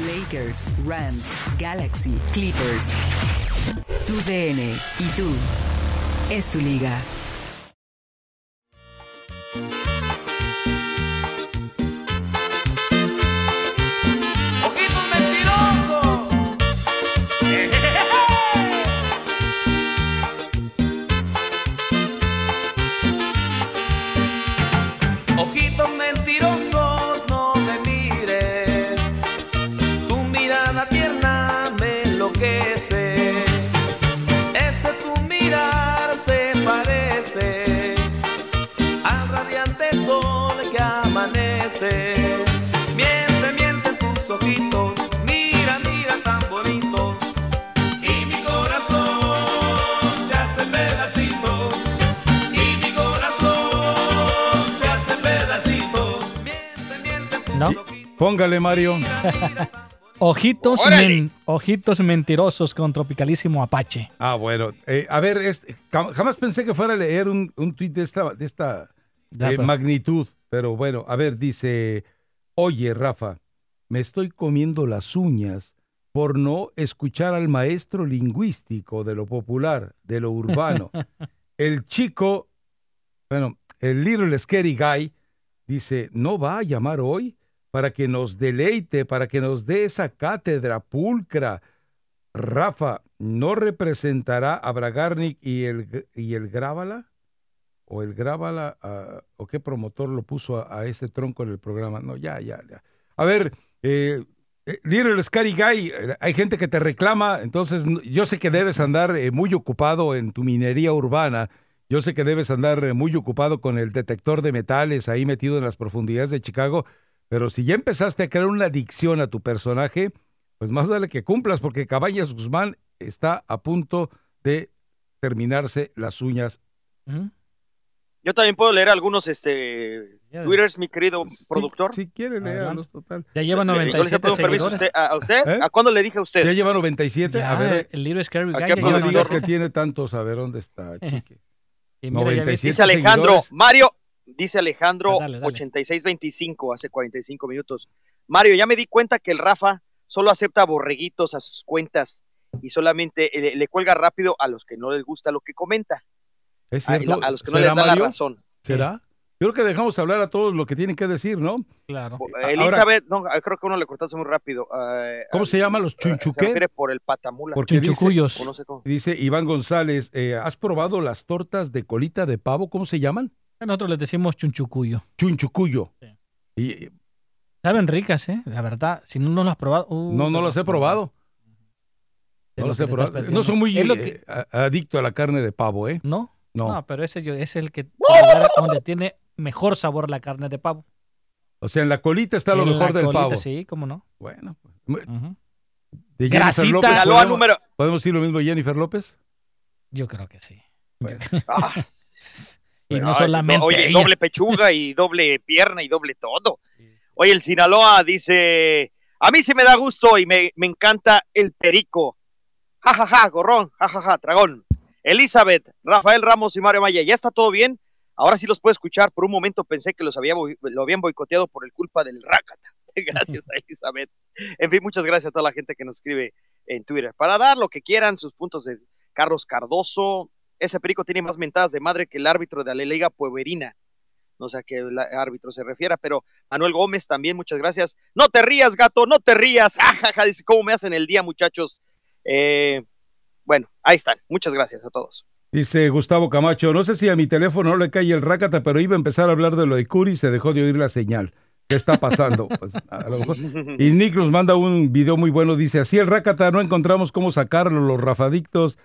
Lakers, Rams, Galaxy, Clippers. Tu DN y tú. Es tu liga. Póngale, Mario. Ojitos, ojitos mentirosos con Tropicalísimo Apache. Ah, bueno. Eh, a ver, este, jam- jamás pensé que fuera a leer un, un tuit de esta, de esta Ya, eh, magnitud. Pero bueno, a ver, dice, oye, Rafa, me estoy comiendo las uñas por no escuchar al maestro lingüístico de lo popular, de lo urbano. El chico, bueno, el Little Scary Guy dice, ¿no va a llamar hoy para que nos deleite, para que nos dé esa cátedra pulcra? Rafa, ¿no representará a Bragarnik y el, y el Grábala? ¿O el Grábala? ah, ¿O qué promotor lo puso a, ese tronco en el programa? No, ya, ya, ya. A ver, eh, eh, Little Scary Guy, eh, hay gente que te reclama, entonces yo sé que debes andar eh, muy ocupado en tu minería urbana. Yo sé que debes andar muy ocupado con el detector de metales ahí metido en las profundidades de Chicago, pero si ya empezaste a crear una adicción a tu personaje, pues más vale que cumplas, porque Cabañas Guzmán está a punto de terminarse las uñas. Yo también puedo leer algunos este, twitters, mi querido productor. Si quiere, léalos, total. Ya lleva Eh, yo le 97 permiso a seguidores. usted. ¿A, a usted? ¿Eh? ¿A cuándo le dije a usted? Ya lleva 97. a Ya, ver, el Little Scary Guy ¿A qué no digas que 97. tiene tantos. A ver, ¿dónde está, chique? Y mira, ya 97 Dice Alejandro, seguidores. Mario, dice Alejandro Ah, dale, dale. 8625, hace 45 minutos. Mario, ya me di cuenta que el Rafa solo acepta borreguitos a sus cuentas y solamente le, le cuelga rápido a los que no les gusta lo que comenta. Es a- cierto. a los que no ¿Será, les da la razón. ¿Será? Yo creo que dejamos hablar a todos lo que tienen que decir, ¿no? Claro. Ahora- Elizabeth, no, creo que uno le cortaste muy rápido. eh, ¿Cómo se llama los chunchuqué? por el patamula. Dice, no sé cómo. dice Iván González, eh, ¿has probado las tortas de colita de pavo? ¿Cómo se llaman? Nosotros les decimos chunchucuyo. Chunchucuyo. Y, Saben ricas, ¿eh? La verdad, si no, no las has probado. uh, no, no las he probado. No lo las he probado. No soy muy lo eh, que- adicto a la carne de pavo, ¿eh? ¿No? No. No, pero ese yo- es el que donde tiene mejor sabor la carne de pavo. O sea, en la colita está lo En la mejor del colita, pavo. Sí, cómo no. Bueno. De Jennifer Grasita. López, ¿podemos, número- ¿Podemos decir lo mismo de Jennifer López? Yo creo que sí. Ah, y bueno, no solamente Oye, ella. doble pechuga y doble pierna y doble todo. Oye, el Sinaloa dice, a mí sí me da gusto y me, me encanta el perico. Ja, ja, ja, gorrón, ja, ja, ja, dragón. Elizabeth, Rafael Ramos y Mario Maya, ¿ya está todo bien? Ahora sí los puedo escuchar. Por un momento pensé que los había lo habían boicoteado por el culpa del Rácata. Gracias a Elizabeth. En fin, muchas gracias a toda la gente que nos escribe en Twitter. Para dar lo que quieran, sus puntos de Carlos Cardoso. Ese perico tiene más mentadas de madre que el árbitro de la Liga Pueberina. No sé a qué árbitro se refiera, pero Manuel Gómez también, muchas gracias. No te rías, gato, no te rías. Ajaja, dice, ¿cómo me hacen el día, muchachos? Eh, bueno, ahí están. Muchas gracias a todos. Dice Gustavo Camacho, no sé si a mi teléfono no le cae el rácata, pero iba a empezar a hablar de lo de Curi y se dejó de oír la señal. ¿Qué está pasando? Pues, a lo mejor- Y Nick nos manda un video muy bueno, dice, así el rácata, no encontramos cómo sacarlo, los rafadictos.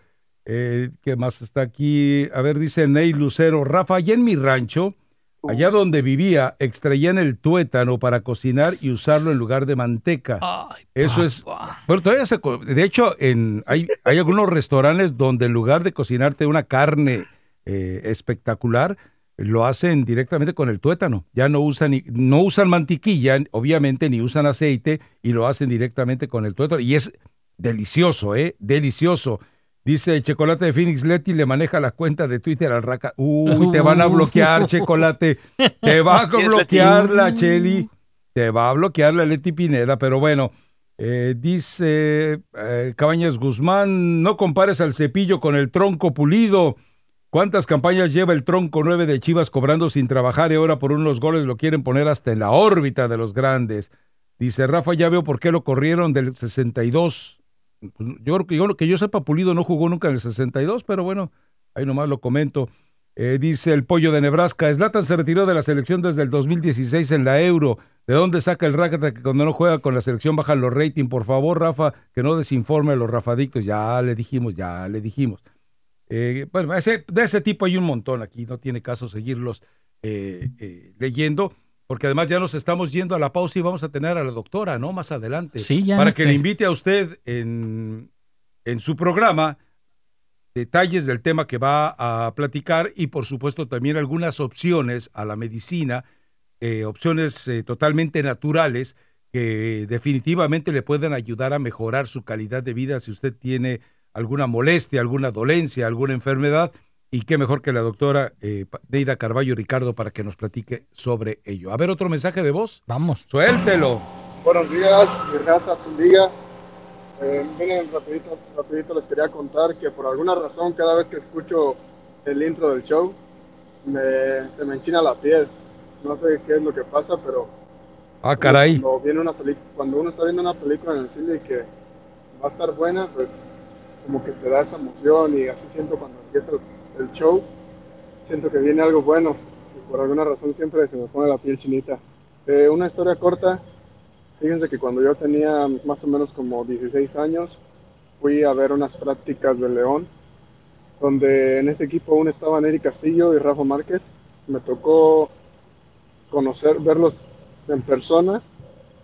Eh, ¿Qué más está aquí? A ver, dice Ney Lucero, Rafa, allá en mi rancho, allá donde vivía, extraían el tuétano para cocinar y usarlo en lugar de manteca. Eso es. Bueno, todavía se. De hecho, en, hay, hay algunos restaurantes donde en lugar de cocinarte una carne eh, espectacular, lo hacen directamente con el tuétano. Ya no usan, no usan mantequilla, obviamente, ni usan aceite, y lo hacen directamente con el tuétano. Y es delicioso, ¿eh? Delicioso. Dice Chocolate de Phoenix Leti le maneja la cuenta de Twitter al Raca. Uy, te van a bloquear, Chocolate. Te va a bloquear la Cheli. Te va a bloquear la Leti Pineda, pero bueno. eh, dice eh, Cabañas Guzmán, no compares al cepillo con el tronco pulido. ¿Cuántas campañas lleva el tronco 9 de Chivas cobrando sin trabajar y ahora por unos goles lo quieren poner hasta en la órbita de los grandes? Dice Rafa, ya veo por qué lo corrieron del 62. Pues, Yo creo que yo, que yo sepa, Pulido no jugó nunca en el 62, pero bueno, ahí nomás lo comento. Eh, dice el pollo de Nebraska, Slatan se retiró de la selección desde el 2016 en la Euro. ¿De dónde saca el Rácata que cuando no juega con la selección bajan los rating? Por favor, Rafa, que no desinforme a los rafadictos. Ya le dijimos, ya le dijimos. Eh, bueno, ese- de ese tipo hay un montón aquí, no tiene caso seguirlos eh, leyendo, porque además ya nos estamos yendo a la pausa y vamos a tener a la doctora, ¿no? Más adelante. Sí, ya, Para que le invite a usted en, en su programa detalles del tema que va a platicar y por supuesto también algunas opciones a la medicina, eh, opciones eh, totalmente naturales que definitivamente le pueden ayudar a mejorar su calidad de vida si usted tiene alguna molestia, alguna dolencia, alguna enfermedad. Y qué mejor que la doctora eh, Neida Carballo Ricardo para que nos platique sobre ello. A ver, otro mensaje de voz. Vamos. Suéltelo. Buenos días, mi raza, tu liga. Eh, miren, rapidito, rapidito les quería contar que por alguna razón cada vez que escucho el intro del show me- se me enchina la piel. No sé qué es lo que pasa, pero Ah, caray. cuando, viene una peli- cuando uno está viendo una película en el cine y que va a estar buena, pues como que te da esa emoción y así siento cuando empieza el, el show, siento que viene algo bueno y por alguna razón siempre se me pone la piel chinita. Eh, una historia corta, fíjense que cuando yo tenía más o menos como 16 años, fui a ver unas prácticas de León, donde en ese equipo aún estaban Eric Castillo y Rafa Márquez. Me tocó conocer, verlos en persona,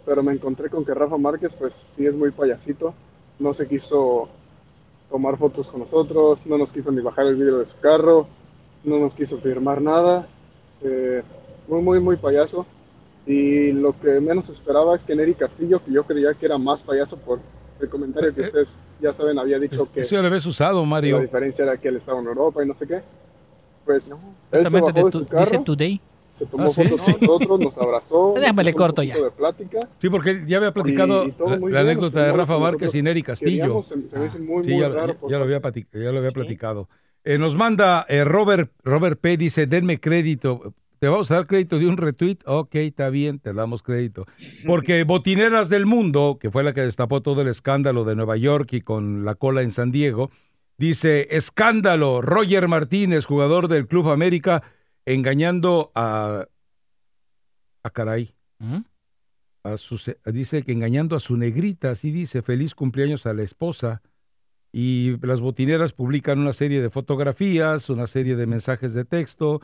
pero me encontré con que Rafa Márquez, pues sí es muy payasito, no se quiso tomar fotos con nosotros, no nos quiso ni bajar el vidrio de su carro, no nos quiso firmar nada, eh, muy, muy, muy payaso. Y lo que menos esperaba es que Neri Castillo, que yo creía que era más payaso por el comentario que ustedes ya saben, había dicho que Eso ya lo habías usado, la Mario. diferencia era que él estaba en Europa y no sé qué. Pues él se Justamente bajó de de su tu- dice carro, Today. Se tomó Ah, ¿sí? fotos Sí. con nosotros, nos abrazó. Déjame le corto ya. de plática. Sí, porque ya había platicado Y- y todo la, bien, anécdota de Rafa Márquez nosotros. y Neri Castillo. Queríamos, se, se me hizo muy, Sí, muy ya, raro. ya- porque- ya lo había, plati- ya lo había platicado. Eh, nos manda eh, Robert, Robert P. Dice, denme crédito. ¿Te vamos a dar crédito de un retweet? Ok, está bien, te damos crédito. Porque Botineras del Mundo, que fue la que destapó todo el escándalo de Nueva York y con la cola en San Diego, dice, escándalo, Roger Martínez, jugador del Club América, engañando a... a caray. A su, se- dice que engañando a su negrita, así dice, feliz cumpleaños a la esposa. Y las botineras publican una serie de fotografías, una serie de mensajes de texto.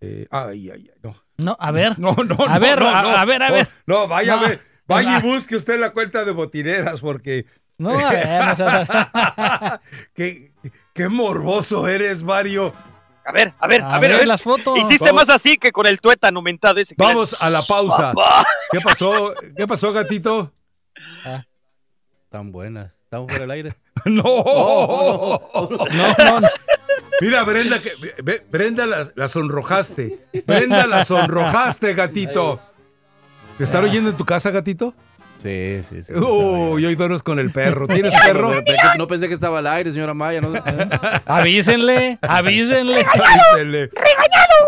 eh, ay, ay, ay, no. No, a ver. No, no, A no, ver, no, a- no, a ver, a ver. No, vaya, No. ve- vaya y No. busque usted la cuenta de botineras, porque. No, a ver, no qué, qué morboso eres, Mario. A ver, a ver, a, A ver, a ver las fotos. Hiciste Vamos. más así que con el tuétano aumentado ese. que Vamos les- a la pausa. Papá. ¿Qué pasó? ¿Qué pasó, gatito? Tan buenas. Estamos fuera del aire. No. Oh, No, no. Mira, Brenda, que, Brenda la, la sonrojaste. Brenda la sonrojaste, gatito. ¿Te están oyendo en tu casa, gatito? Sí, sí, sí. Uy, hoy duermes con el perro. ¿Tienes perro? No, pensé- que estaba al aire, señora Maya. No, Avísenle, avísenle. Avísenle.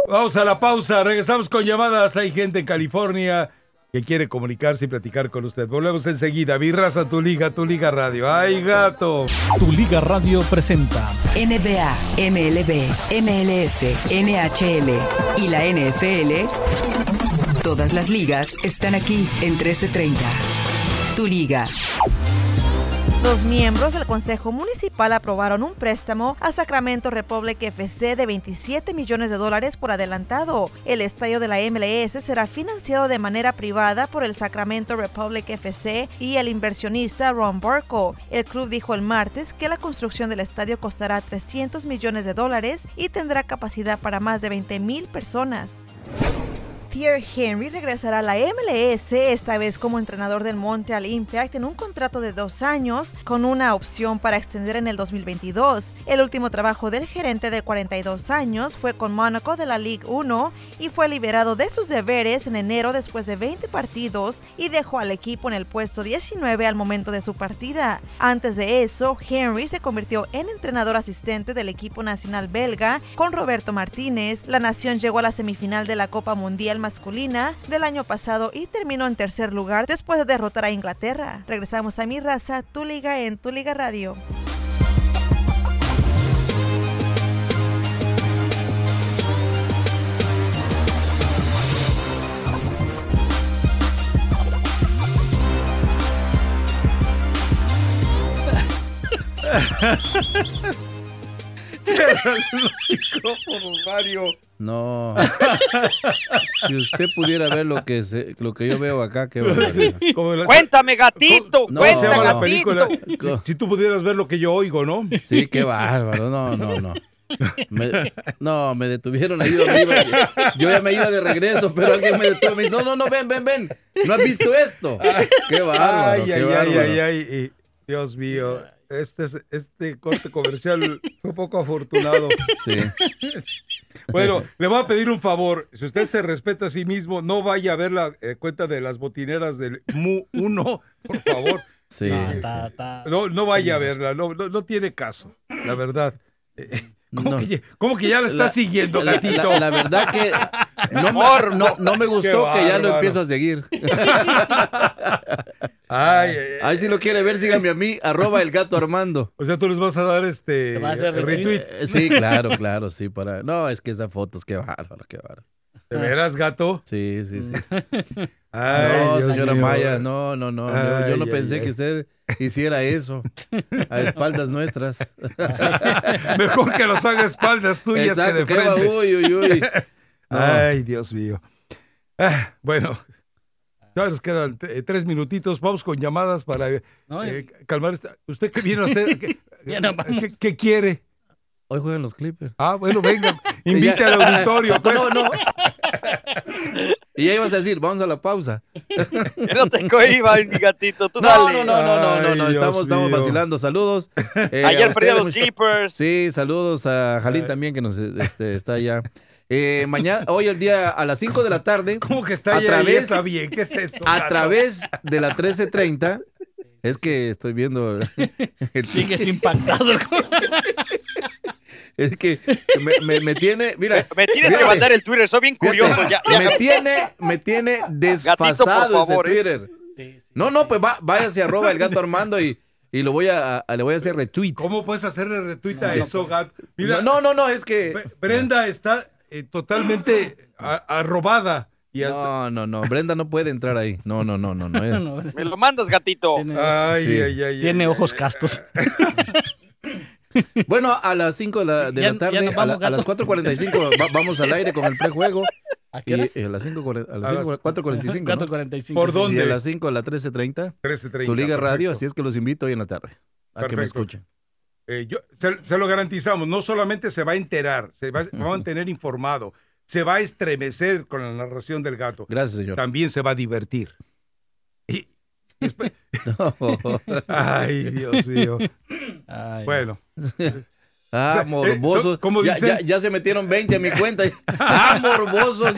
Vamos a la pausa. Regresamos con llamadas. Hay gente en California que quiere comunicarse y platicar con usted. Volvemos enseguida. Virraza, tu liga, tu liga radio. ¡Ay, gato! Tu Liga Radio presenta NBA, MLB, MLS, NHL y la NFL. Todas las ligas están aquí en 1330. Tu liga. Los miembros del Consejo Municipal aprobaron un préstamo a Sacramento Republic FC de 27 millones de dólares por adelantado. El estadio de la MLS será financiado de manera privada por el Sacramento Republic FC y el inversionista Ron Barco. El club dijo el martes que la construcción del estadio costará 300 millones de dólares y tendrá capacidad para más de 20 mil personas. Thierry Henry regresará a la MLS, esta vez como entrenador del Montreal Impact en un contrato de dos años con una opción para extender en el 2022. El último trabajo del gerente de 42 años fue con Mónaco de la Ligue 1 y fue liberado de sus deberes en enero después de 20 partidos y dejó al equipo en el puesto 19 al momento de su partida. Antes de eso, Henry se convirtió en entrenador asistente del equipo nacional belga con Roberto Martínez. La nación llegó a la semifinal de la Copa Mundial masculina del año pasado y terminó en tercer lugar después de derrotar a Inglaterra. Regresamos a mi raza, tu liga en tu liga radio. Mario. No. si usted pudiera ver lo que se- lo que yo veo acá, qué la- Cuéntame, gatito. No, ¿Cómo se cuenta, llama la gatito. Si, si tú pudieras ver lo que yo oigo, ¿no? Sí, qué bárbaro. No, no, no. Me- no, me detuvieron ahí donde iba. Yo ya me iba de regreso, pero alguien me detuvo. Me dice, no, no, no, ven, ven, ven. ¿No has visto esto? Qué bárbaro, Ay, qué ay, ay, bárbaro. ay, ay, y- Dios mío. Este, es- este corte comercial fue poco afortunado. Sí. Bueno, le voy a pedir un favor. Si usted se respeta a sí mismo, no vaya a ver la eh, cuenta de las botineras del MU 1, por favor. Sí, Eh, sí. No, no vaya a verla, no, no, no tiene caso, la verdad. Eh, ¿Cómo, No. que, ya- cómo que ya la está La- siguiendo, la- gatito? La, la verdad que no no, no me gustó que ya lo empiezo a seguir. Ay, ay, ay. Ahí si lo quiere ver, síganme a mí, arroba el gato Armando. O sea, tú les vas a dar este ¿Te vas a retweet? retweet. Eh, Sí, claro, claro, sí, para. No, es que esas fotos, qué bárbaro, qué bárbaro. ¿De veras, gato? Sí, sí, sí. Ay, no, Dios señora. Maya, no, no, no. yo- yo, Ay, no ay, pensé ay. que usted hiciera eso a espaldas nuestras. Mejor que los haga a espaldas tuyas Exacto, que de va- frente. uy, uy, uy. No. Ay, Dios mío. Ah, bueno, ya nos quedan eh, tres minutitos. Vamos con llamadas para eh, No, eh, calmar esta. ¿Usted qué viene a hacer? ¿Qué, Ya no vamos. qué- qué quiere? Hoy juegan los Clippers. Ah, bueno, venga, invite Ya. al auditorio. Pues. No, no. Y ya ibas a decir, vamos a la pausa. No te cohibas, mi gatito. Tú No, dale. no, no, no, no, no, no, estamos, estamos vacilando. Saludos. eh, a Ayer ustedes, perdieron los Clippers. Sí, saludos a Jalín también que nos este, está allá. Eh, mañana, hoy el día a las 5 de la tarde, ¿Cómo que está a ahí? través- está bien, ¿qué es eso? a gato? través de la 1330, es que estoy viendo el Sigues impactado. Es que me, me- me tiene, mira, Me tienes que mandar el Twitter, soy bien fíjate, curioso. Ya, ya. Me tiene, me tiene desfasado ese favor, ¿eh? Twitter. No, no, pues va, váyase arroba el gato Armando y, y lo voy a, a- le voy a hacer retweet. ¿Cómo puedes hacerle retweet a eso, gato? Mira, No, no, no, es que. Bre- Brenda está eh, totalmente arrobada. Y hasta- No, no, no. Brenda no puede entrar ahí. No, no, no, no. no. eh. No, Me lo mandas, gatito. Ay, Sí. ay, ay, Tiene ay, ojos ay, castos. Bueno, a las 5 de la, de Ya- la tarde, a, la- a las gato. 4.45 va- vamos al aire con el prejuego. ¿A Y qué horas? a las 5, a las A las- 5, 4.45. ¿no? 4.45. ¿Por dónde? Y a las 5 a las 13.30. 13:30, Tu Liga Radio, perfecto. así es que los invito hoy en la tarde. A que me escuchen. Eh, yo- se, se lo garantizamos, no solamente se va a enterar, se va, va a mantener informado, se va a estremecer con la narración del gato, Gracias, señor. también se va a divertir. Y- y después- Ay, Dios mío. Ay, Bueno, Ah, O sea, eh, morbosos. son- ¿cómo ya, dicen? ya- ya se metieron 20 a mi cuenta. Ah, morbosos.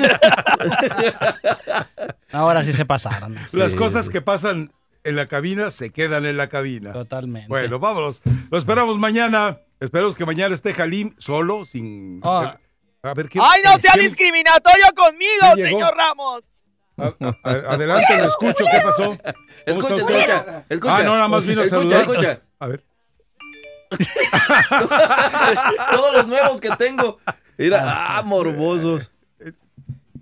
Ahora sí se pasaron. las Sí, cosas sí. que pasan en la cabina se quedan en la cabina. Totalmente. Bueno, vámonos. Lo esperamos mañana. Esperamos que mañana esté Jalim solo, sin... Ah. A ver, ¿qué, ¡Ay, no sea ¿quién- discriminatorio conmigo, señor Ramos! A- a- adelante, lo escucho. ¿Qué pasó? ¿Cómo Escucha, escucha, escucha. Ah, no, nada más vino a Escucha, saludar. escucha. A ver. Todos los nuevos que tengo. Mira, ah, morbosos.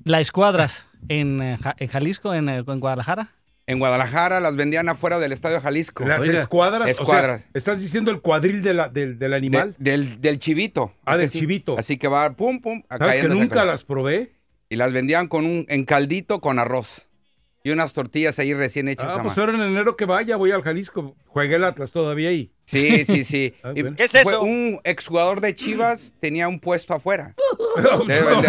Las escuadras en, eh, en Jalisco, en, eh, en Guadalajara. En Guadalajara las vendían afuera del Estadio Jalisco. Las escuadras. Escuadras. O sea, ¿Estás diciendo el cuadril de la- del, del animal? De- del, del chivito. Ah, del chivito. Así que va, pum, pum. ¿Sabes que nunca las probé? Y las vendían con un en caldito con arroz. Y unas tortillas ahí recién hechas. Ah, a pues ahora en enero que vaya, voy al Jalisco. Juegue el Atlas todavía ahí. Sí, sí, sí. Ah, Y bueno. ¿Qué es fue eso? Un exjugador de Chivas tenía un puesto afuera. Normal.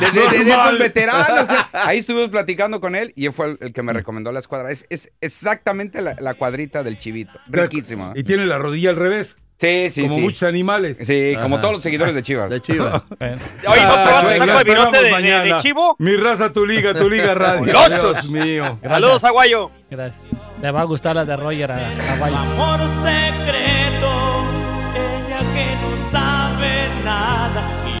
De, de- de- de- de- de Normal. esos veteranos. Ahí estuvimos platicando con él y él fue el, el que me recomendó la escuadra. Es, es exactamente la, la cuadrita del chivito. Riquísima. Y tiene la rodilla al revés. Sí, sí, como sí. muchos animales. Sí, como Ajá. todos los seguidores de Chivas. De Chivas. Oye, ¿no probaste venga, taco de virote de, de- de mañana. chivo? Mi raza, tu liga, tu liga radio. Dios mío. Saludos, Aguayo. Gracias. Le va a gustar la de Roger a, a